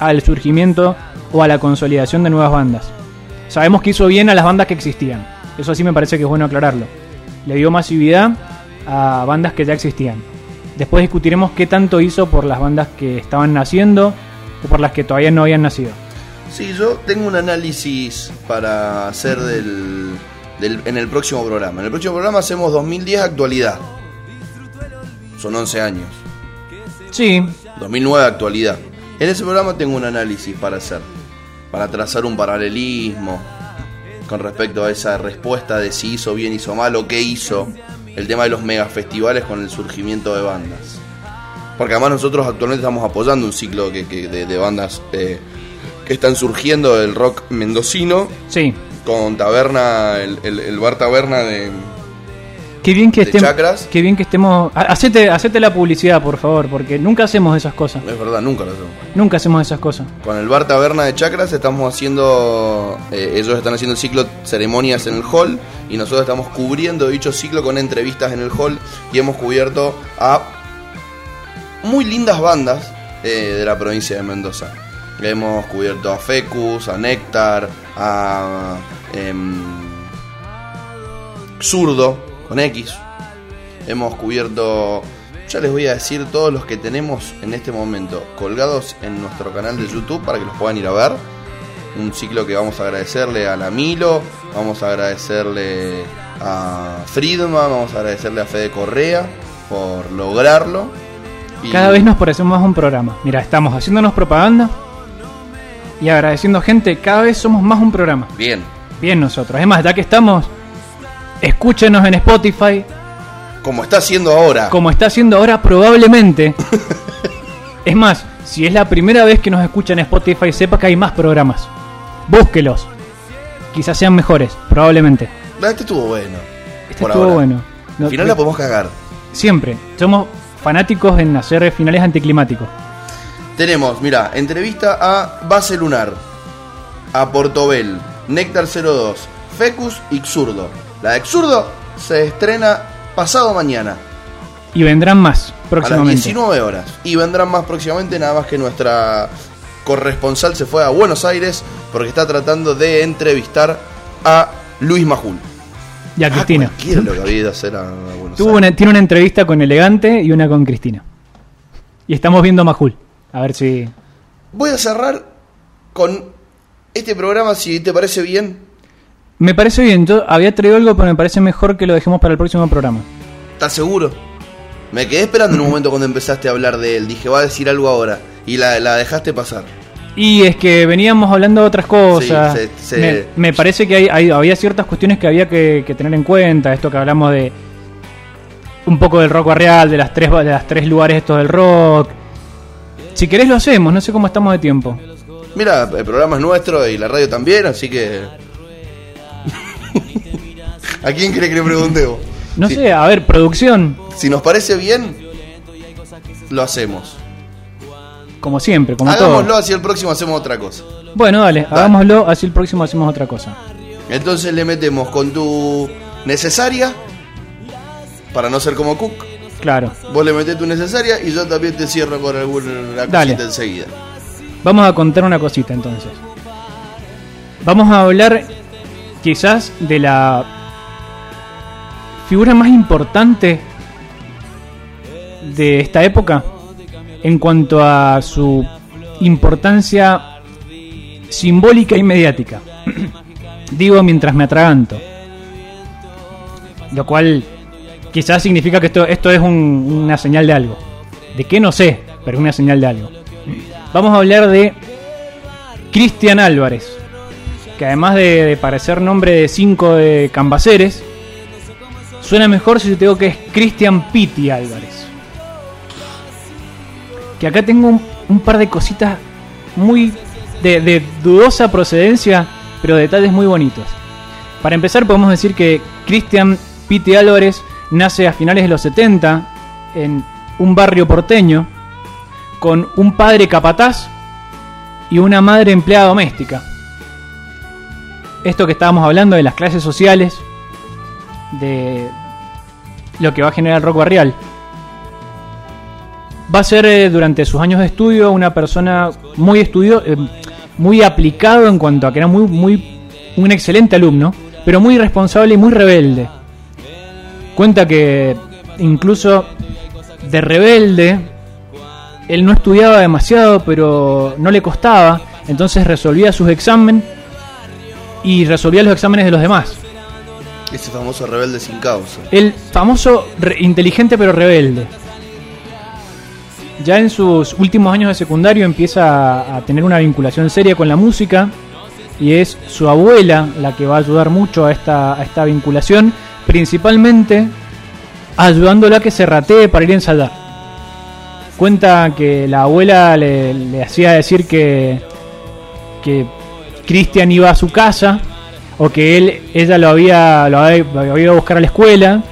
al surgimiento o a la consolidación de nuevas bandas. Sabemos que hizo bien a las bandas que existían. Eso sí me parece que es bueno aclararlo. Le dio masividad a bandas que ya existían. Después discutiremos qué tanto hizo por las bandas que estaban naciendo o por las que todavía no habían nacido. Sí, yo tengo un análisis para hacer del, en el próximo programa. En el próximo programa hacemos 2010 actualidad. Son 11 años. Sí, 2009 actualidad. En ese programa tengo un análisis para hacer. Para trazar un paralelismo con respecto a esa respuesta de si hizo bien, hizo mal o qué hizo. El tema de los megafestivales con el surgimiento de bandas. Porque además nosotros actualmente estamos apoyando un ciclo que, que- de, de bandas eh, que están surgiendo del rock mendocino. sí. Con Taberna, el, el- el bar Taberna de... Qué bien que ¿De estemos. chakras? Qué bien que estemos. ha- Hacete, hacete la publicidad, por favor, porque nunca hacemos esas cosas. Es verdad, nunca lo hacemos. Nunca hacemos esas cosas. Con el bar Taberna de Chacras estamos haciendo, eh, ellos están haciendo el ciclo ceremonias en el hall y nosotros estamos cubriendo dicho ciclo con entrevistas en el hall y hemos cubierto a muy lindas bandas eh, de la provincia de Mendoza. Hemos cubierto a Fecus, a Néctar, a em, Zurdo con X. Hemos cubierto, ya les voy a decir todos los que tenemos en este momento colgados en nuestro canal de YouTube para que los puedan ir a ver. Un ciclo que vamos a agradecerle a la Milo, vamos a agradecerle a Friedman, vamos a agradecerle a Fede Correa por lograrlo. Y- Cada vez nos parecemos más un programa. Mira, estamos haciéndonos propaganda y agradeciendo gente. Cada vez somos más un programa. Bien, Bien nosotros. Es más, ya que estamos, escúchenos en Spotify, como está haciendo ahora. como está haciendo ahora probablemente. *laughs* es más, si es la primera vez que nos escucha en Spotify, sepa que hay más programas. Búsquelos. Quizás sean mejores, probablemente. Este estuvo bueno. Este estuvo ahora. bueno. No- Al final la podemos cagar. Siempre. Somos fanáticos en hacer finales anticlimáticos. Tenemos, mira, entrevista a Base Lunar, a Portobel, Néctar 02, Fecus y Xurdo. La de Xurdo se estrena pasado mañana, Y vendrán más a las próximamente. 19 horas. Y vendrán más próximamente, nada más que nuestra corresponsal se fue a Buenos Aires porque está tratando de entrevistar a Luis Majul. Y a Cristina. Ah, cualquiera lo que había a hacer a, a Buenos Tuvo Aires. una, tiene una entrevista con Elegante y una con Cristina. Y estamos viendo Majul. A ver si. Voy a cerrar con este programa, si te parece bien. Me parece bien. Yo había traído algo, pero me parece mejor que lo dejemos para el próximo programa. ¿Estás seguro? Me quedé esperando en un *laughs* momento cuando empezaste a hablar de él. Dije, va a decir algo ahora. Y la, la dejaste pasar. Y es que veníamos hablando de otras cosas. Sí, se- se- Me, me parece que hay, hay- había ciertas cuestiones que había que, que tener en cuenta. Esto que hablamos de un poco del rock barrial, de las tres, de las tres lugares estos del rock. Si querés lo hacemos, no sé cómo estamos de tiempo. Mira, el programa es nuestro y la radio también, así que. ¿A quién cree que le preguntemos? No Si- sé, a ver, producción, Si nos parece bien, lo hacemos. como siempre, como Hagámoslo, todo. así el próximo hacemos otra cosa. Bueno, dale, hagámoslo, así el próximo hacemos otra cosa. Entonces le metemos con tu necesaria, para no ser como Cook. Claro. Vos le metés tu necesaria y yo también te cierro con alguna Dale. cosita enseguida. Vamos a contar una cosita entonces. Vamos a hablar quizás de la figura más importante de esta época en cuanto a su importancia simbólica y mediática. *clears throat* Digo mientras me atraganto. Lo cual quizás significa que esto, esto es un- una señal de algo. ¿De qué? No sé, pero es una señal de algo. Vamos a hablar de Cristian Álvarez, que además de, parecer nombre de cinco de Cambaceres, suena mejor si te digo que es Cristian Pitti Álvarez. Que acá tengo un, par de cositas muy de, de dudosa procedencia, pero detalles muy bonitos. Para empezar podemos decir que Cristian Pitti Álvarez nace a finales de los 70 en un barrio porteño con un padre capataz y una madre empleada doméstica. Esto que estábamos hablando de las clases sociales, de lo que va a generar el rock barrial. Va a ser eh, durante sus años de estudio una persona muy estudio, eh, muy aplicado en cuanto a que era muy, muy un excelente alumno, pero muy responsable y muy rebelde. Cuenta que incluso de rebelde él no estudiaba demasiado, pero no le costaba, entonces resolvía sus exámenes y resolvía los exámenes de los demás. Ese famoso rebelde sin causa. El famoso inteligente pero rebelde. Ya en sus últimos años de secundario empieza a, a tener una vinculación seria con la música y es su abuela la que va a ayudar mucho a esta, a esta vinculación, principalmente ayudándola a que se ratee para ir a ensayar. Cuenta que la abuela le, le hacía decir que, que Cristian iba a su casa o que él, ella lo había, lo había, ido a buscar a la escuela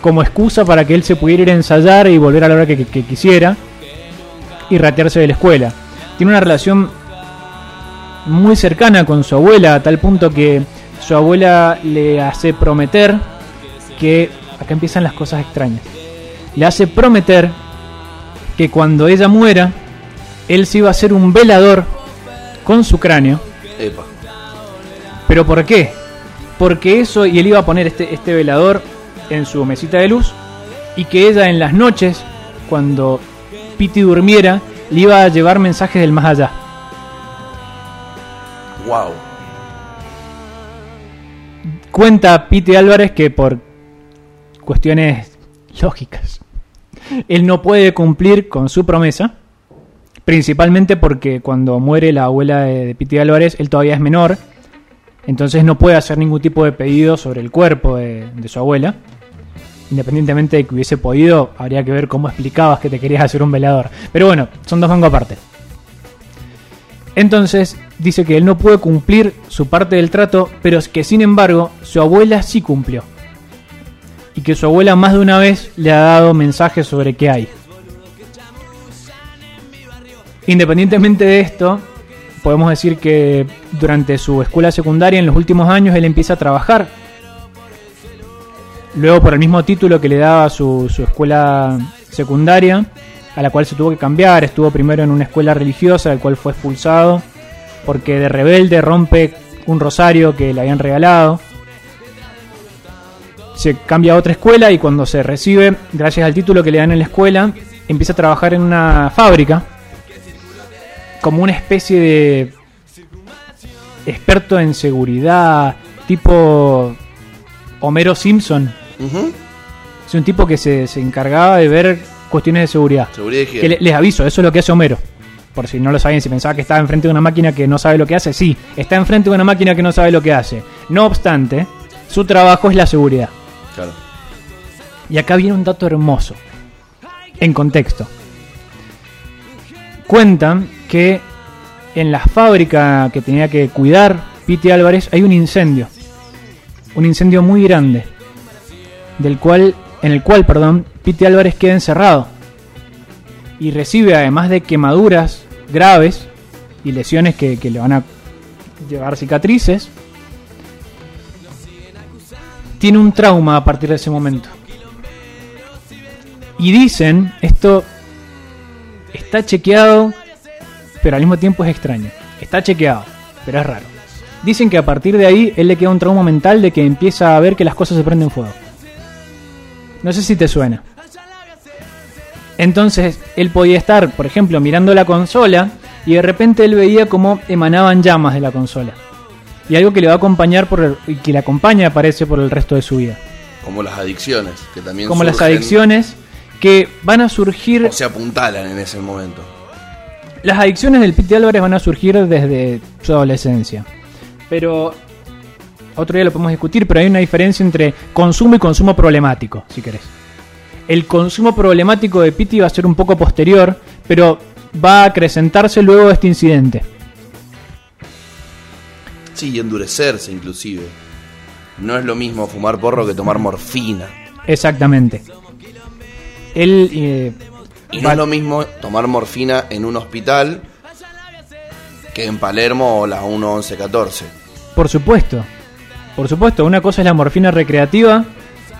como excusa para que él se pudiera ir a ensayar y volver a la hora que, que- que quisiera y ratearse de la escuela. Tiene una relación muy cercana con su abuela, a tal punto que su abuela le hace prometer que, acá empiezan las cosas extrañas, le hace prometer que cuando ella muera, él se iba a hacer un velador con su cráneo Epa. ¿Pero por qué? Porque eso, y él iba a poner este, este velador en su mesita de luz, y que ella en las noches, cuando Piti durmiera, le iba a llevar mensajes del más allá. Wow. Cuenta Piti Álvarez que por cuestiones lógicas, él no puede cumplir con su promesa, principalmente porque cuando muere la abuela de, Piti Álvarez, él todavía es menor, entonces no puede hacer ningún tipo de pedido sobre el cuerpo de, de su abuela. Independientemente de que hubiese podido, habría que ver cómo explicabas que te querías hacer un velador. Pero bueno, son dos mangos aparte. Entonces dice que él no puede cumplir su parte del trato, pero es que sin embargo su abuela sí cumplió. Y que su abuela más de una vez le ha dado mensajes sobre qué hay. Independientemente de esto, podemos decir que durante su escuela secundaria, en los últimos años, él empieza a trabajar. Luego, por el mismo título que le daba su, su escuela secundaria, a la cual se tuvo que cambiar, estuvo primero en una escuela religiosa, del cual fue expulsado, porque de rebelde rompe un rosario que le habían regalado. Se cambia a otra escuela y cuando se recibe, gracias al título que le dan en la escuela, empieza a trabajar en una fábrica como una especie de experto en seguridad, tipo Homero Simpson. Es un tipo que se, se encargaba de ver cuestiones de seguridad. Seguridad Que le- les aviso, eso es lo que hace Homero. Por si no lo saben, si pensaba que estaba enfrente de una máquina que no sabe lo que hace, sí, está enfrente de una máquina que no sabe lo que hace. No obstante, su trabajo es la seguridad. Claro. Y acá viene un dato hermoso. En contexto. Cuentan que en la fábrica que tenía que cuidar Piti Álvarez hay un incendio. Un incendio muy grande. Del cual, en el cual, perdón, Piti Álvarez queda encerrado. Y recibe, además de quemaduras graves y lesiones que, que le van a llevar cicatrices, tiene un trauma a partir de ese momento. Y dicen, esto está chequeado, pero al mismo tiempo es extraño. Está chequeado, pero es raro. Dicen que a partir de ahí él le queda un trauma mental de que empieza a ver que las cosas se prenden fuego. No sé si te suena. Entonces él podía estar, por ejemplo, mirando la consola y de repente él veía cómo emanaban llamas de la consola. Y algo que le va a acompañar por el- y que le acompaña parece por el resto de su vida. Como las adicciones, que también Como las adicciones que van a surgir O se apuntalan en ese momento. Las adicciones del Piti Álvarez van a surgir desde su adolescencia. Pero otro día lo podemos discutir, pero hay una diferencia entre consumo y consumo problemático, si querés. El consumo problemático de Piti va a ser un poco posterior, pero va a acrecentarse luego de este incidente. Sí, y endurecerse inclusive. No es lo mismo fumar porro que tomar morfina. Exactamente. Él eh, Y no es lo mismo tomar morfina en un hospital que en Palermo o la 1114. Por supuesto. Por supuesto, una cosa es la morfina recreativa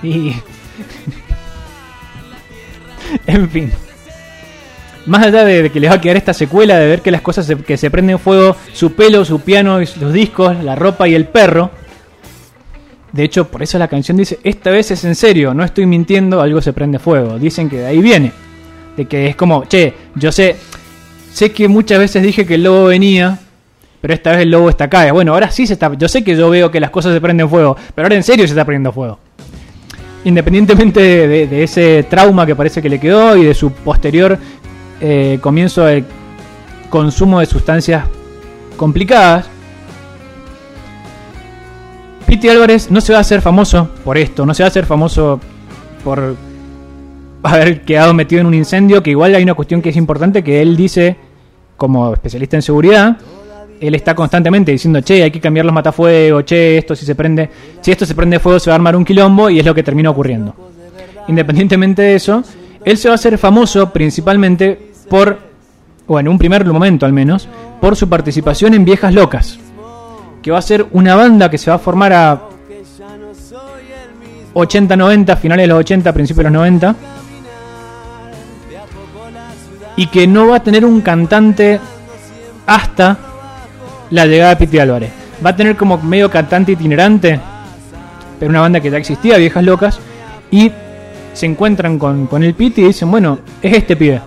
y... *laughs* en fin. Más allá de, que le va a quedar esta secuela de ver que las cosas se- que se prenden fuego, su pelo, su piano, los discos, la ropa y el perro. De hecho, por eso la canción dice, esta vez es en serio, no estoy mintiendo, algo se prende fuego. Dicen que de ahí viene. De que es como, che, yo sé, sé que muchas veces dije que el lobo venía, pero esta vez el lobo está acá. Bueno, ahora sí se está. Yo sé que yo veo que las cosas se prenden fuego, pero ahora en serio se está prendiendo fuego. Independientemente de, ese trauma que parece que le quedó y de su posterior eh, comienzo del consumo de sustancias complicadas, Piti Álvarez no se va a hacer famoso por esto, no se va a hacer famoso por haber quedado metido en un incendio, que igual hay una cuestión que es importante, que él dice, como especialista en seguridad, él está constantemente diciendo, che, hay que cambiar los matafuegos, che, esto si se prende, si esto se prende fuego se va a armar un quilombo y es lo que termina ocurriendo. Independientemente de eso, él se va a hacer famoso principalmente por, o en un primer momento al menos, por su participación en Viejas Locas, que va a ser una banda que se va a formar a 80, 90, finales de los 80, principios de los 90, y que no va a tener un cantante hasta la llegada de Piti Álvarez. Va a tener como medio cantante itinerante, pero una banda que ya existía, Viejas Locas, y se encuentran con, con el Piti y dicen, bueno, es este pibe.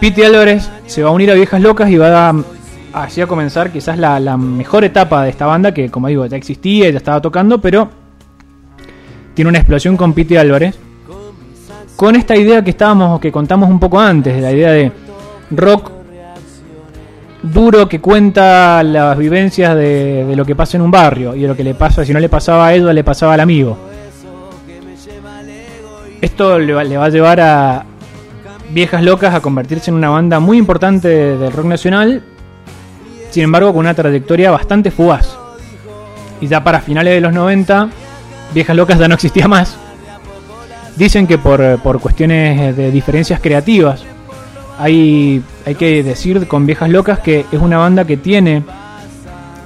Piti Álvarez se va a unir a Viejas Locas y va a, así a comenzar quizás la, la mejor etapa de esta banda, que como digo, ya existía, ya estaba tocando, pero tiene una explosión con Piti Álvarez. Con esta idea que estábamos, que contamos un poco antes, de la idea de rock duro que cuenta las vivencias de, lo que pasa en un barrio y de lo que le pasa, si no le pasaba a Edward, le pasaba al amigo. Esto le va, le va a llevar a Viejas Locas a convertirse en una banda muy importante de- del rock nacional, sin embargo con una trayectoria bastante fugaz. Y ya para finales de los 90, Viejas Locas ya no existía más. Dicen que por, eh, por cuestiones de diferencias creativas, hay, hay que decir con Viejas Locas que es una banda que tiene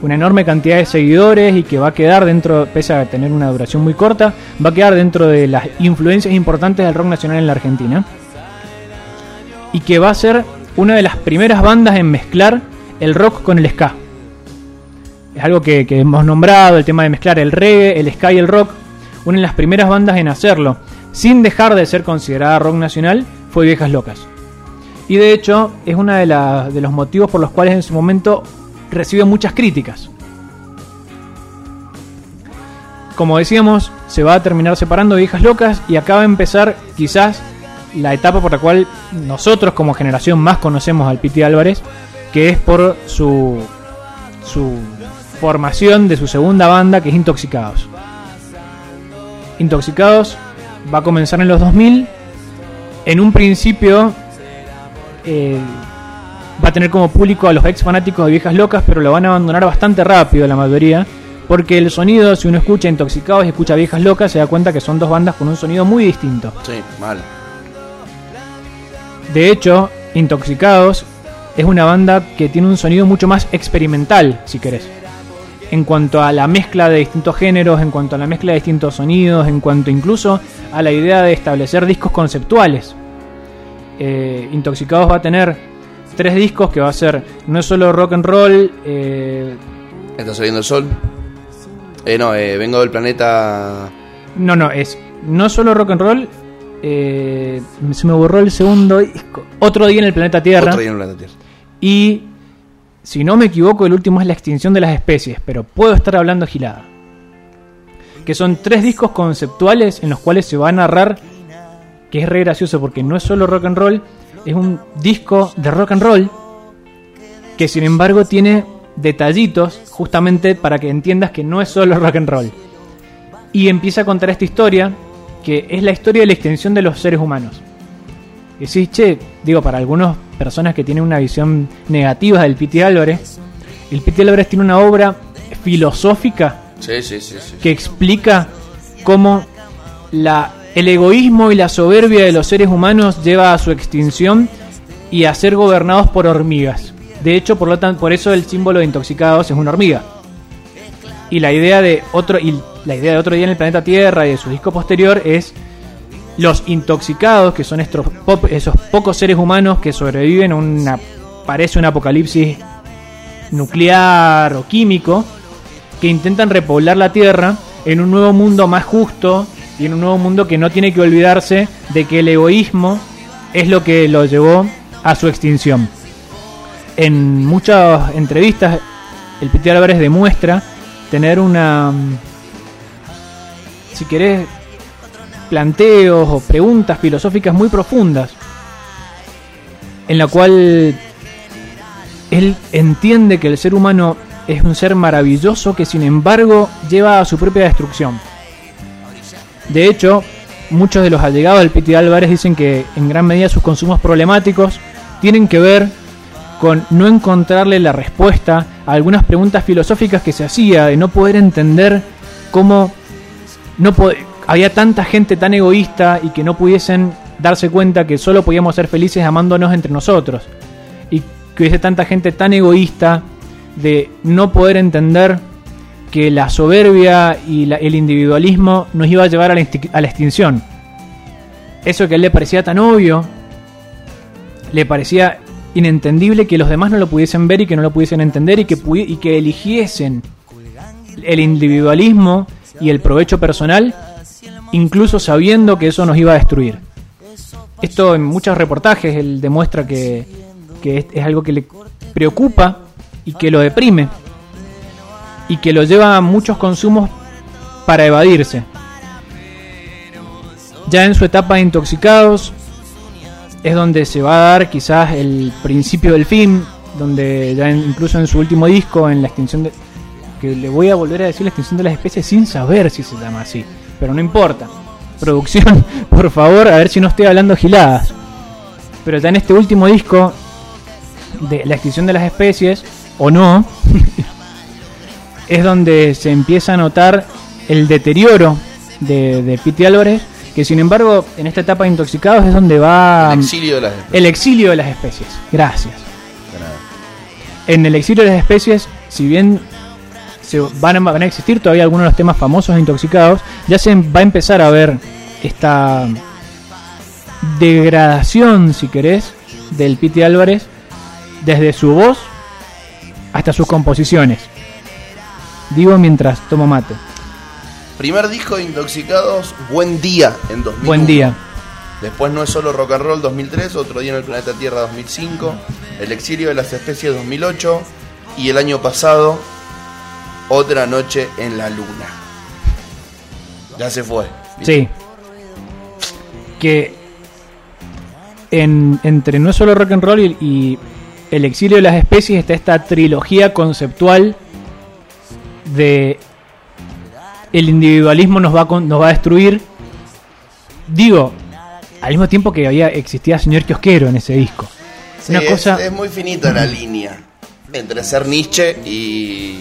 una enorme cantidad de seguidores y que va a quedar dentro, pese a tener una duración muy corta, va a quedar dentro de las influencias importantes del rock nacional en la Argentina. Y que va a ser una de las primeras bandas en mezclar el rock con el ska. Es algo que, que hemos nombrado, el tema de mezclar el reggae, el ska y el rock. Una de las primeras bandas en hacerlo, sin dejar de ser considerada rock nacional, fue Viejas Locas. Y de hecho es uno de, de los motivos por los cuales en su momento recibió muchas críticas. Como decíamos, se va a terminar separando Viejas Locas y acaba de empezar quizás la etapa por la cual nosotros como generación más conocemos al Piti Álvarez, que es por su, su formación de su segunda banda que es Intoxicados. Intoxicados va a comenzar en los 2000. En un principio eh, va a tener como público a los ex fanáticos de Viejas Locas, pero lo van a abandonar bastante rápido la mayoría. Porque el sonido, si uno escucha Intoxicados y escucha Viejas Locas, se da cuenta que son dos bandas con un sonido muy distinto. Sí, mal. De hecho, Intoxicados es una banda que tiene un sonido mucho más experimental, si querés. En cuanto a la mezcla de distintos géneros, en cuanto a la mezcla de distintos sonidos, en cuanto incluso a la idea de establecer discos conceptuales. Eh, Intoxicados va a tener tres discos que va a ser no solo rock and roll, eh, ¿Está saliendo el sol? Eh, no, eh, vengo del planeta. no, no, es no solo rock and roll, eh, se me borró el segundo disco, otro día en el planeta Tierra. Otro día en el planeta Tierra. Y si no me equivoco, el último es la extinción de las especies, pero puedo estar hablando gilada. Que son tres discos conceptuales en los cuales se va a narrar, que es re gracioso porque no es solo rock and roll, es un disco de rock and roll que sin embargo tiene detallitos justamente para que entiendas que no es solo rock and roll. Y empieza a contar esta historia, que es la historia de la extensión de los seres humanos. Y decís, che, digo, para algunas personas que tienen una visión negativa del Piti Álvarez, el Piti Álvarez tiene una obra filosófica Sí, sí, sí. sí. que explica cómo la, el egoísmo y la soberbia de los seres humanos lleva a su extinción y a ser gobernados por hormigas. De hecho, por lo tanto, por eso el símbolo de intoxicados es una hormiga. Y la idea de otro y la idea de otro día en el planeta Tierra y de su disco posterior es los intoxicados, que son estos esos pocos seres humanos que sobreviven a una parece un apocalipsis nuclear o químico que intentan repoblar la Tierra en un nuevo mundo más justo y en un nuevo mundo que no tiene que olvidarse de que el egoísmo es lo que lo llevó a su extinción. En muchas entrevistas, el Piti Álvarez demuestra tener una, mm, si querés, planteos o preguntas filosóficas muy profundas, en la cual él entiende que el ser humano es un ser maravilloso que sin embargo lleva a su propia destrucción. De hecho, muchos de los allegados del Piti Álvarez dicen que en gran medida sus consumos problemáticos tienen que ver con no encontrarle la respuesta a algunas preguntas filosóficas que se hacía, de no poder entender cómo no po- había tanta gente tan egoísta y que no pudiesen darse cuenta que solo podíamos ser felices amándonos entre nosotros. Y que hubiese tanta gente tan egoísta de no poder entender que la soberbia y la- el individualismo nos iba a llevar a la, extinción. Eso que a él le parecía tan obvio, le parecía inentendible que los demás no lo pudiesen ver y que no lo pudiesen entender y que, y que eligiesen el individualismo y el provecho personal, incluso sabiendo que eso nos iba a destruir. Esto en muchos reportajes él demuestra que, que es, algo que le preocupa y que lo deprime y que lo lleva a muchos consumos para evadirse. Ya en su etapa de intoxicados es donde se va a dar quizás el principio del fin, donde ya en- incluso en su último disco, en la extinción de... que le voy a volver a decir la extinción de las especies sin saber si se llama así, pero no importa. Producción, *laughs* por favor, a ver si no estoy hablando giladas. Pero ya en este último disco de la extinción de las especies, o no, *laughs* es donde se empieza a notar el deterioro de, de Piti Álvarez, que sin embargo en esta etapa de intoxicados es donde va El exilio de las especies. el exilio de las especies. Gracias. De nada. En el exilio de las especies, si bien se van, a, van a existir todavía algunos de los temas famosos de intoxicados, ya se va a empezar a ver esta degradación, si querés, del Piti Álvarez, desde su voz hasta sus composiciones. Digo mientras tomo mate. Primer disco de Intoxicados, Buen Día, en 2001. Buen día. Después No es solo rock and roll 2003, Otro día en el planeta Tierra 2005, El exilio de las especies 2008 y el año pasado Otra noche en la luna. Ya se fue. Sí. Que en, entre no solo rock and roll y, y el exilio de las especies está esta trilogía conceptual de el individualismo nos va a, con- nos va a destruir. Digo, al mismo tiempo que había existía señor kiosquero en ese disco. Sí, Una es, cosa es muy finita la línea entre ser Nietzsche y.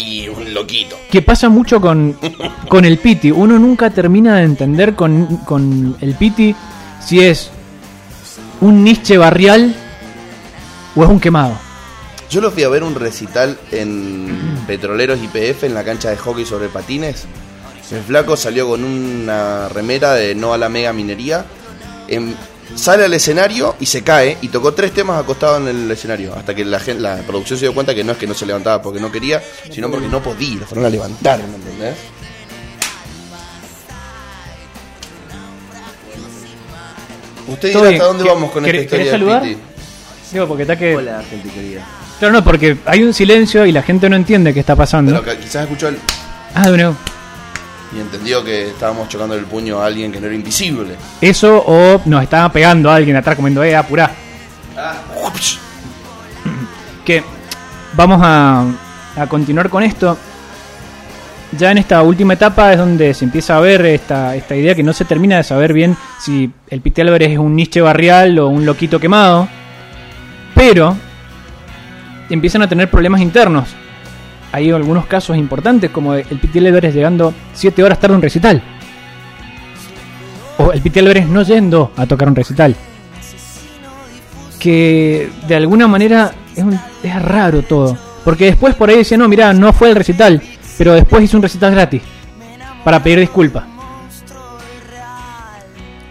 y un loquito. que pasa mucho con, con el Piti. Uno nunca termina de entender con, con el Piti si es un Nietzsche barrial o es un quemado. Yo lo fui a ver un recital en Petroleros IPF en la cancha de hockey sobre patines. El flaco salió con una remera de No a la Mega Minería. em, sale al escenario y se cae y tocó tres temas acostado en el escenario. Hasta que la, producción se dio cuenta que no es que no se levantaba porque no quería, sino porque no podía. Lo fueron a levantar, ¿me entendés? Usted dirá hasta dónde ¿Qué- vamos con esta historia saludar? Piti. Digo, porque está que. Hola, gente querida. Claro, no, porque hay un silencio y la gente no entiende qué está pasando. Pero quizás escuchó el... Ah, de nuevo. Y entendió que estábamos chocando el puño a alguien que no era invisible. Eso o nos estaba pegando a alguien atrás comiendo, eh, apurá. *clears throat* Que vamos a, a continuar con esto. Ya en esta última etapa es donde se empieza a ver esta, esta idea que no se termina de saber bien si el Piti Álvarez es un Nietzsche barrial o un loquito quemado. Pero empiezan a tener problemas internos. Hay algunos casos importantes como el Piti Álvarez llegando 7 horas tarde a un recital. O el Piti Álvarez no yendo a tocar un recital. Que de alguna manera es, un- es raro todo. Porque después por ahí decía, no, mira, no fue el recital. Pero después hizo un recital gratis. Para pedir disculpas.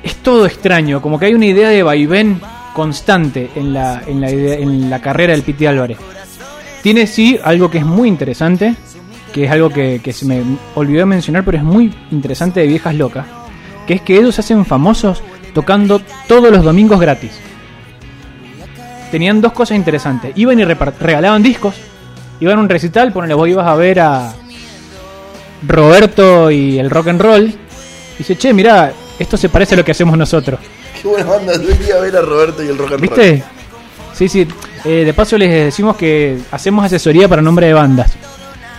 Es todo extraño. Como que hay una idea de vaivén constante en la, en la, en la carrera del Piti Álvarez. Tiene sí algo que es muy interesante. que es algo que, que se me olvidó mencionar, pero es muy interesante de Viejas Locas, que es que ellos se hacen famosos tocando todos los domingos gratis. Tenían dos cosas interesantes. Iban y regalaban discos. Iban a un recital, ponele, vos ibas a ver a Roberto y el rock and roll. Y dice, che, mirá, esto se parece a lo que hacemos nosotros. Qué buena banda, yo iría a ver a Roberto y el rock and roll. ¿Viste? Sí, sí. Eh, de paso les decimos que hacemos asesoría para nombre de bandas.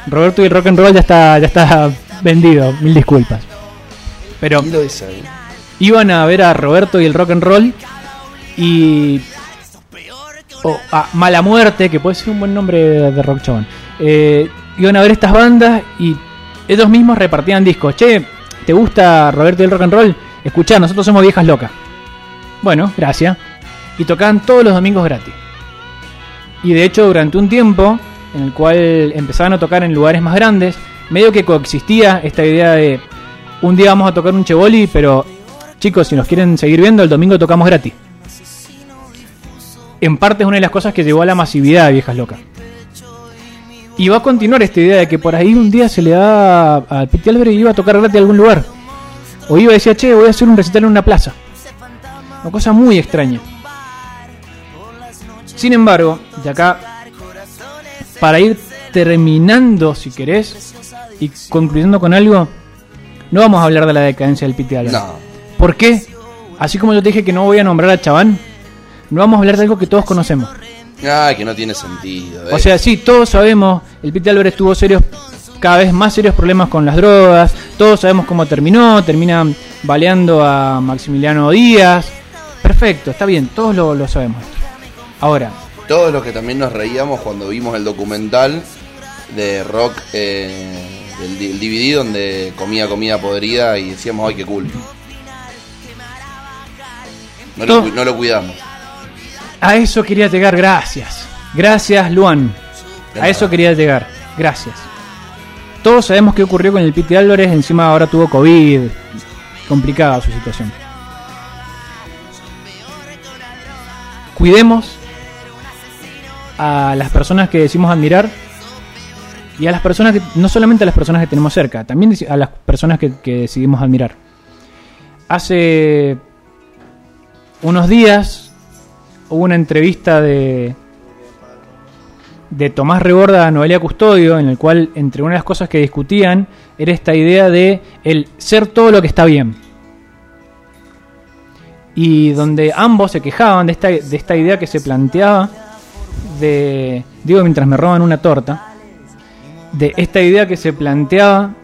Roberto y el rock and roll ya está, ya está vendido, mil disculpas. Pero eh. iban a ver a Roberto y el rock and roll y o a Mala Muerte, que puede ser un buen nombre de, de rock chabón. Eh, iban a ver estas bandas y ellos mismos repartían discos. Che, ¿te gusta Roberto y el rock and roll? Escuchá, nosotros somos viejas locas. Bueno, gracias. Y tocaban todos los domingos gratis. Y de hecho, durante un tiempo en el cual empezaban a tocar en lugares más grandes, medio que coexistía esta idea de un día vamos a tocar un cheboli, pero chicos, si nos quieren seguir viendo, el domingo tocamos gratis. En parte es una de las cosas que llevó a la masividad de Viejas Locas. Y va a continuar esta idea de que por ahí un día se le da al Piti Álvarez y iba a tocar gratis a algún lugar. O iba a decir, che, voy a hacer un recital en una plaza. Una cosa muy extraña. Sin embargo, de acá, para ir terminando, si querés, y concluyendo con algo, no vamos a hablar de la decadencia del Piti Álvarez. No. ¿Por qué? Así como yo te dije que no voy a nombrar a Chaván, no vamos a hablar de algo que todos conocemos. Ay, que no tiene sentido. eh. O sea, sí, todos sabemos, el Piti Álvarez tuvo serios, cada vez más serios problemas con las drogas, todos sabemos cómo terminó, termina baleando a Maximiliano Díaz. Perfecto, está bien, todos lo, lo sabemos. Ahora, Todos los que también nos reíamos cuando vimos el documental de rock, eh, del el DVD donde comía comida podrida y decíamos, ay, qué cool. No lo, no lo cuidamos. a eso quería llegar, gracias. Gracias, Luan. A eso quería llegar, gracias. Todos sabemos qué ocurrió con el Piti Álvarez, encima ahora tuvo COVID. Complicada su situación. Cuidemos a las personas que decimos admirar y a las personas que, no solamente a las personas que tenemos cerca, también a las personas que, que decidimos admirar. Hace unos días hubo una entrevista de, de Tomás Reborda a Noelia Custodio, en el cual entre una de las cosas que discutían era esta idea de el ser todo lo que está bien. Y donde ambos se quejaban de esta, de esta idea que se planteaba de, digo mientras me roban una torta, de esta idea que se planteaba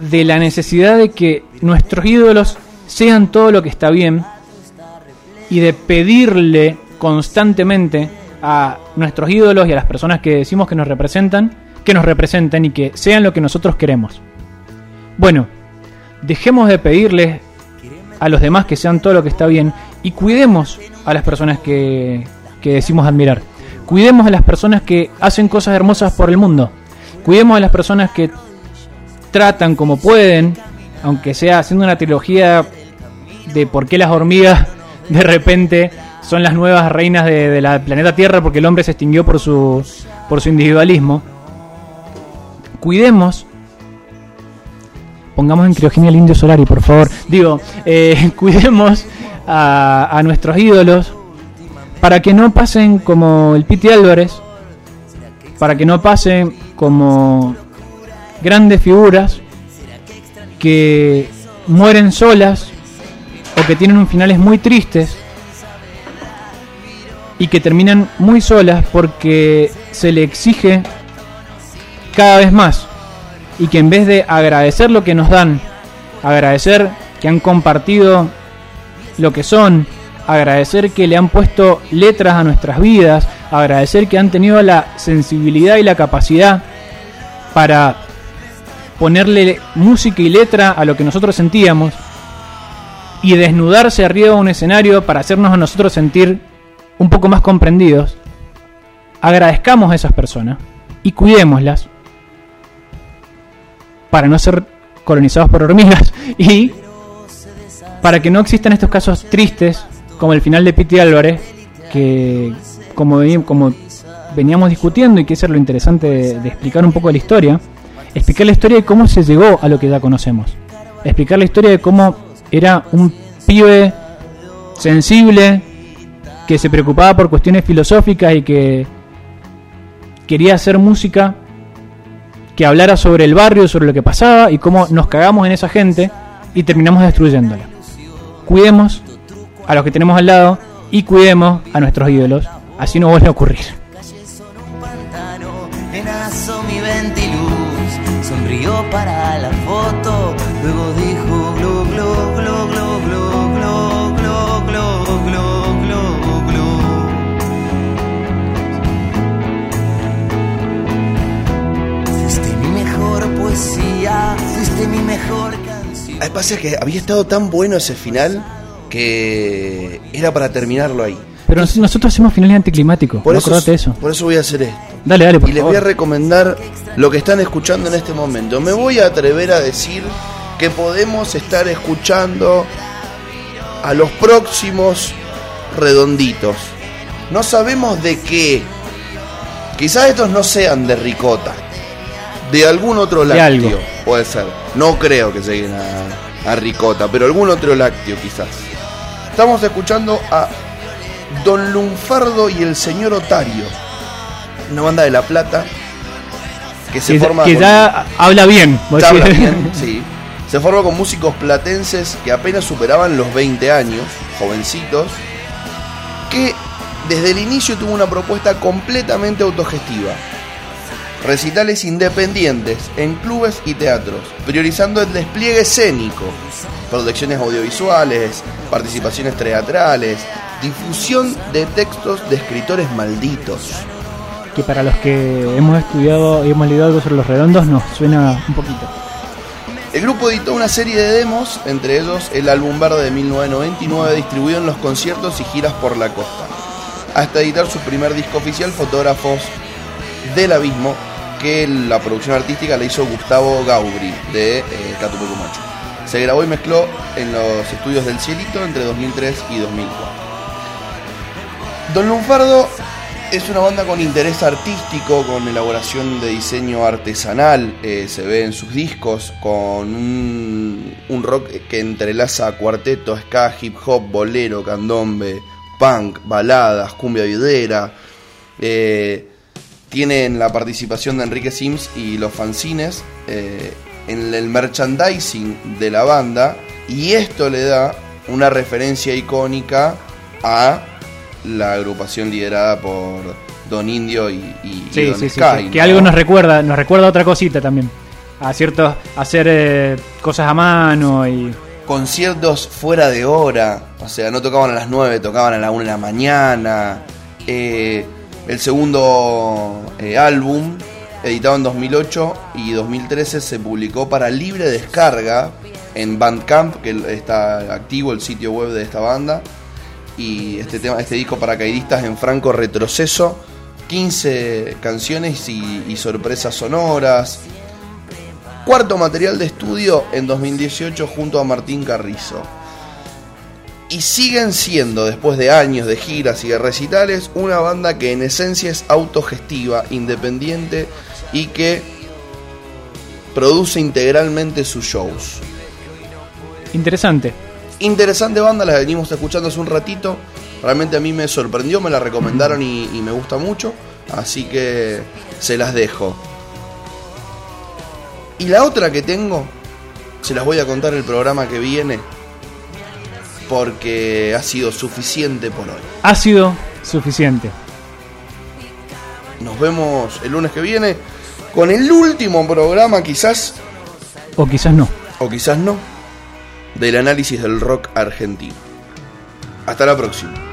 de la necesidad de que nuestros ídolos sean todo lo que está bien y de pedirle constantemente a nuestros ídolos y a las personas que decimos que nos representan, que nos representen y que sean lo que nosotros queremos. Bueno, dejemos de pedirles a los demás que sean todo lo que está bien y cuidemos a las personas que, que decimos admirar. Cuidemos a las personas que hacen cosas hermosas por el mundo. Cuidemos a las personas que tratan como pueden, aunque sea haciendo una trilogía de por qué las hormigas *laughs* de repente son las nuevas reinas de, la planeta Tierra porque el hombre se extinguió por su, por su individualismo. Cuidemos. Pongamos en criogenia al indio Solari, por favor. Digo, eh, *laughs* cuidemos a, a nuestros ídolos para que no pasen como el Piti Álvarez, para que no pasen como grandes figuras que mueren solas o que tienen un finales muy tristes y que terminan muy solas porque se le exige cada vez más. Y que en vez de agradecer lo que nos dan, agradecer que han compartido lo que son, agradecer que le han puesto letras a nuestras vidas, agradecer que han tenido la sensibilidad y la capacidad para ponerle música y letra a lo que nosotros sentíamos y desnudarse arriba de un escenario para hacernos a nosotros sentir un poco más comprendidos, agradezcamos a esas personas y cuidémoslas para no ser colonizados por hormigas *laughs* y para que no existan estos casos tristes como el final de Piti Álvarez que como, veníamos discutiendo y que eso es lo interesante de, de explicar un poco la historia explicar la historia de cómo se llegó a lo que ya conocemos. Explicar la historia de cómo era un pibe sensible que se preocupaba por cuestiones filosóficas y que quería hacer música que hablara sobre el barrio, sobre lo que pasaba y cómo nos cagamos en esa gente y terminamos destruyéndola. Cuidemos a los que tenemos al lado y cuidemos a nuestros ídolos, así no vuelve a ocurrir. son un pantano, en mi ventiluz, sonrió para la foto, luego dijo glu glu glu glu glu glu glu glu glu glu glu. Fuiste mi mejor poesía, fuiste mi mejor canción. Pasa que había estado tan bueno ese final que era para terminarlo ahí. Pero nos- nosotros hacemos finales anticlimáticos, Por no eso, por eso voy a hacer esto. Dale, dale, por y les favor. voy a recomendar lo que están escuchando en este momento. Me voy a atrever a decir que podemos estar escuchando a los próximos redonditos. No sabemos de qué. Quizás estos no sean de ricota. De algún otro De lácteo. algo. Puede ser. No creo que lleguen a, a ricota, pero algún otro lácteo quizás. Estamos escuchando a Don Lunfardo y el señor Otario. Una banda de La Plata que se que, forma que con- ya habla bien. ya habla bien, *laughs* sí. Se forma con músicos platenses que apenas superaban los 20 años, jovencitos, que desde el inicio tuvo una propuesta completamente autogestiva. Recitales independientes en clubes y teatros, priorizando el despliegue escénico, producciones audiovisuales, participaciones teatrales, difusión de textos de escritores malditos. que para los que hemos estudiado y hemos leído algo sobre los redondos nos suena un poquito. El grupo editó una serie de demos, entre ellos el álbum verde de 1999 distribuido en los conciertos y giras por la costa, hasta editar su primer disco oficial, Fotógrafos del Abismo, que la producción artística le hizo Gustavo Gaubri de eh, Catupecu Macho. Se grabó y mezcló en los estudios del Cielito entre 2003 y 2004. Don Lunfardo es una banda con interés artístico, con elaboración de diseño artesanal, eh, se ve en sus discos, con un, rock que entrelaza cuarteto, ska, hip hop, bolero, candombe, punk, baladas, cumbia videra. Eh, tienen la participación de Enrique Sims y los fanzines eh, en el merchandising de la banda y esto le da una referencia icónica a la agrupación liderada por Don Indio y, y- y Sí, Don sí, Sky, sí. Que algo nos recuerda, nos recuerda otra cosita también. A ciertos, hacer eh, cosas a mano y conciertos fuera de hora, o sea, no tocaban a las 9, tocaban a la 1 de la mañana. Eh, el segundo eh, álbum, editado en 2008 y 2013, se publicó para libre descarga en Bandcamp, que está activo el sitio web de esta banda. Y este, tema, este disco paracaidistas en franco retroceso, 15 canciones y, y sorpresas sonoras. Cuarto material de estudio en 2018 junto a Martín Carrizo. Y siguen siendo, después de años de giras y de recitales, una banda que en esencia es autogestiva, independiente y que produce integralmente sus shows. interesante. Interesante banda, la venimos escuchando hace un ratito. Realmente a mí me sorprendió, me la recomendaron y, y me gusta mucho. Así que se las dejo. Y la otra que tengo, se las voy a contar el programa que viene. Porque ha sido suficiente por hoy. Ha sido suficiente. Nos vemos el lunes que viene con el último programa quizás, O quizás no. o quizás no, del análisis del rock argentino. Hasta la próxima.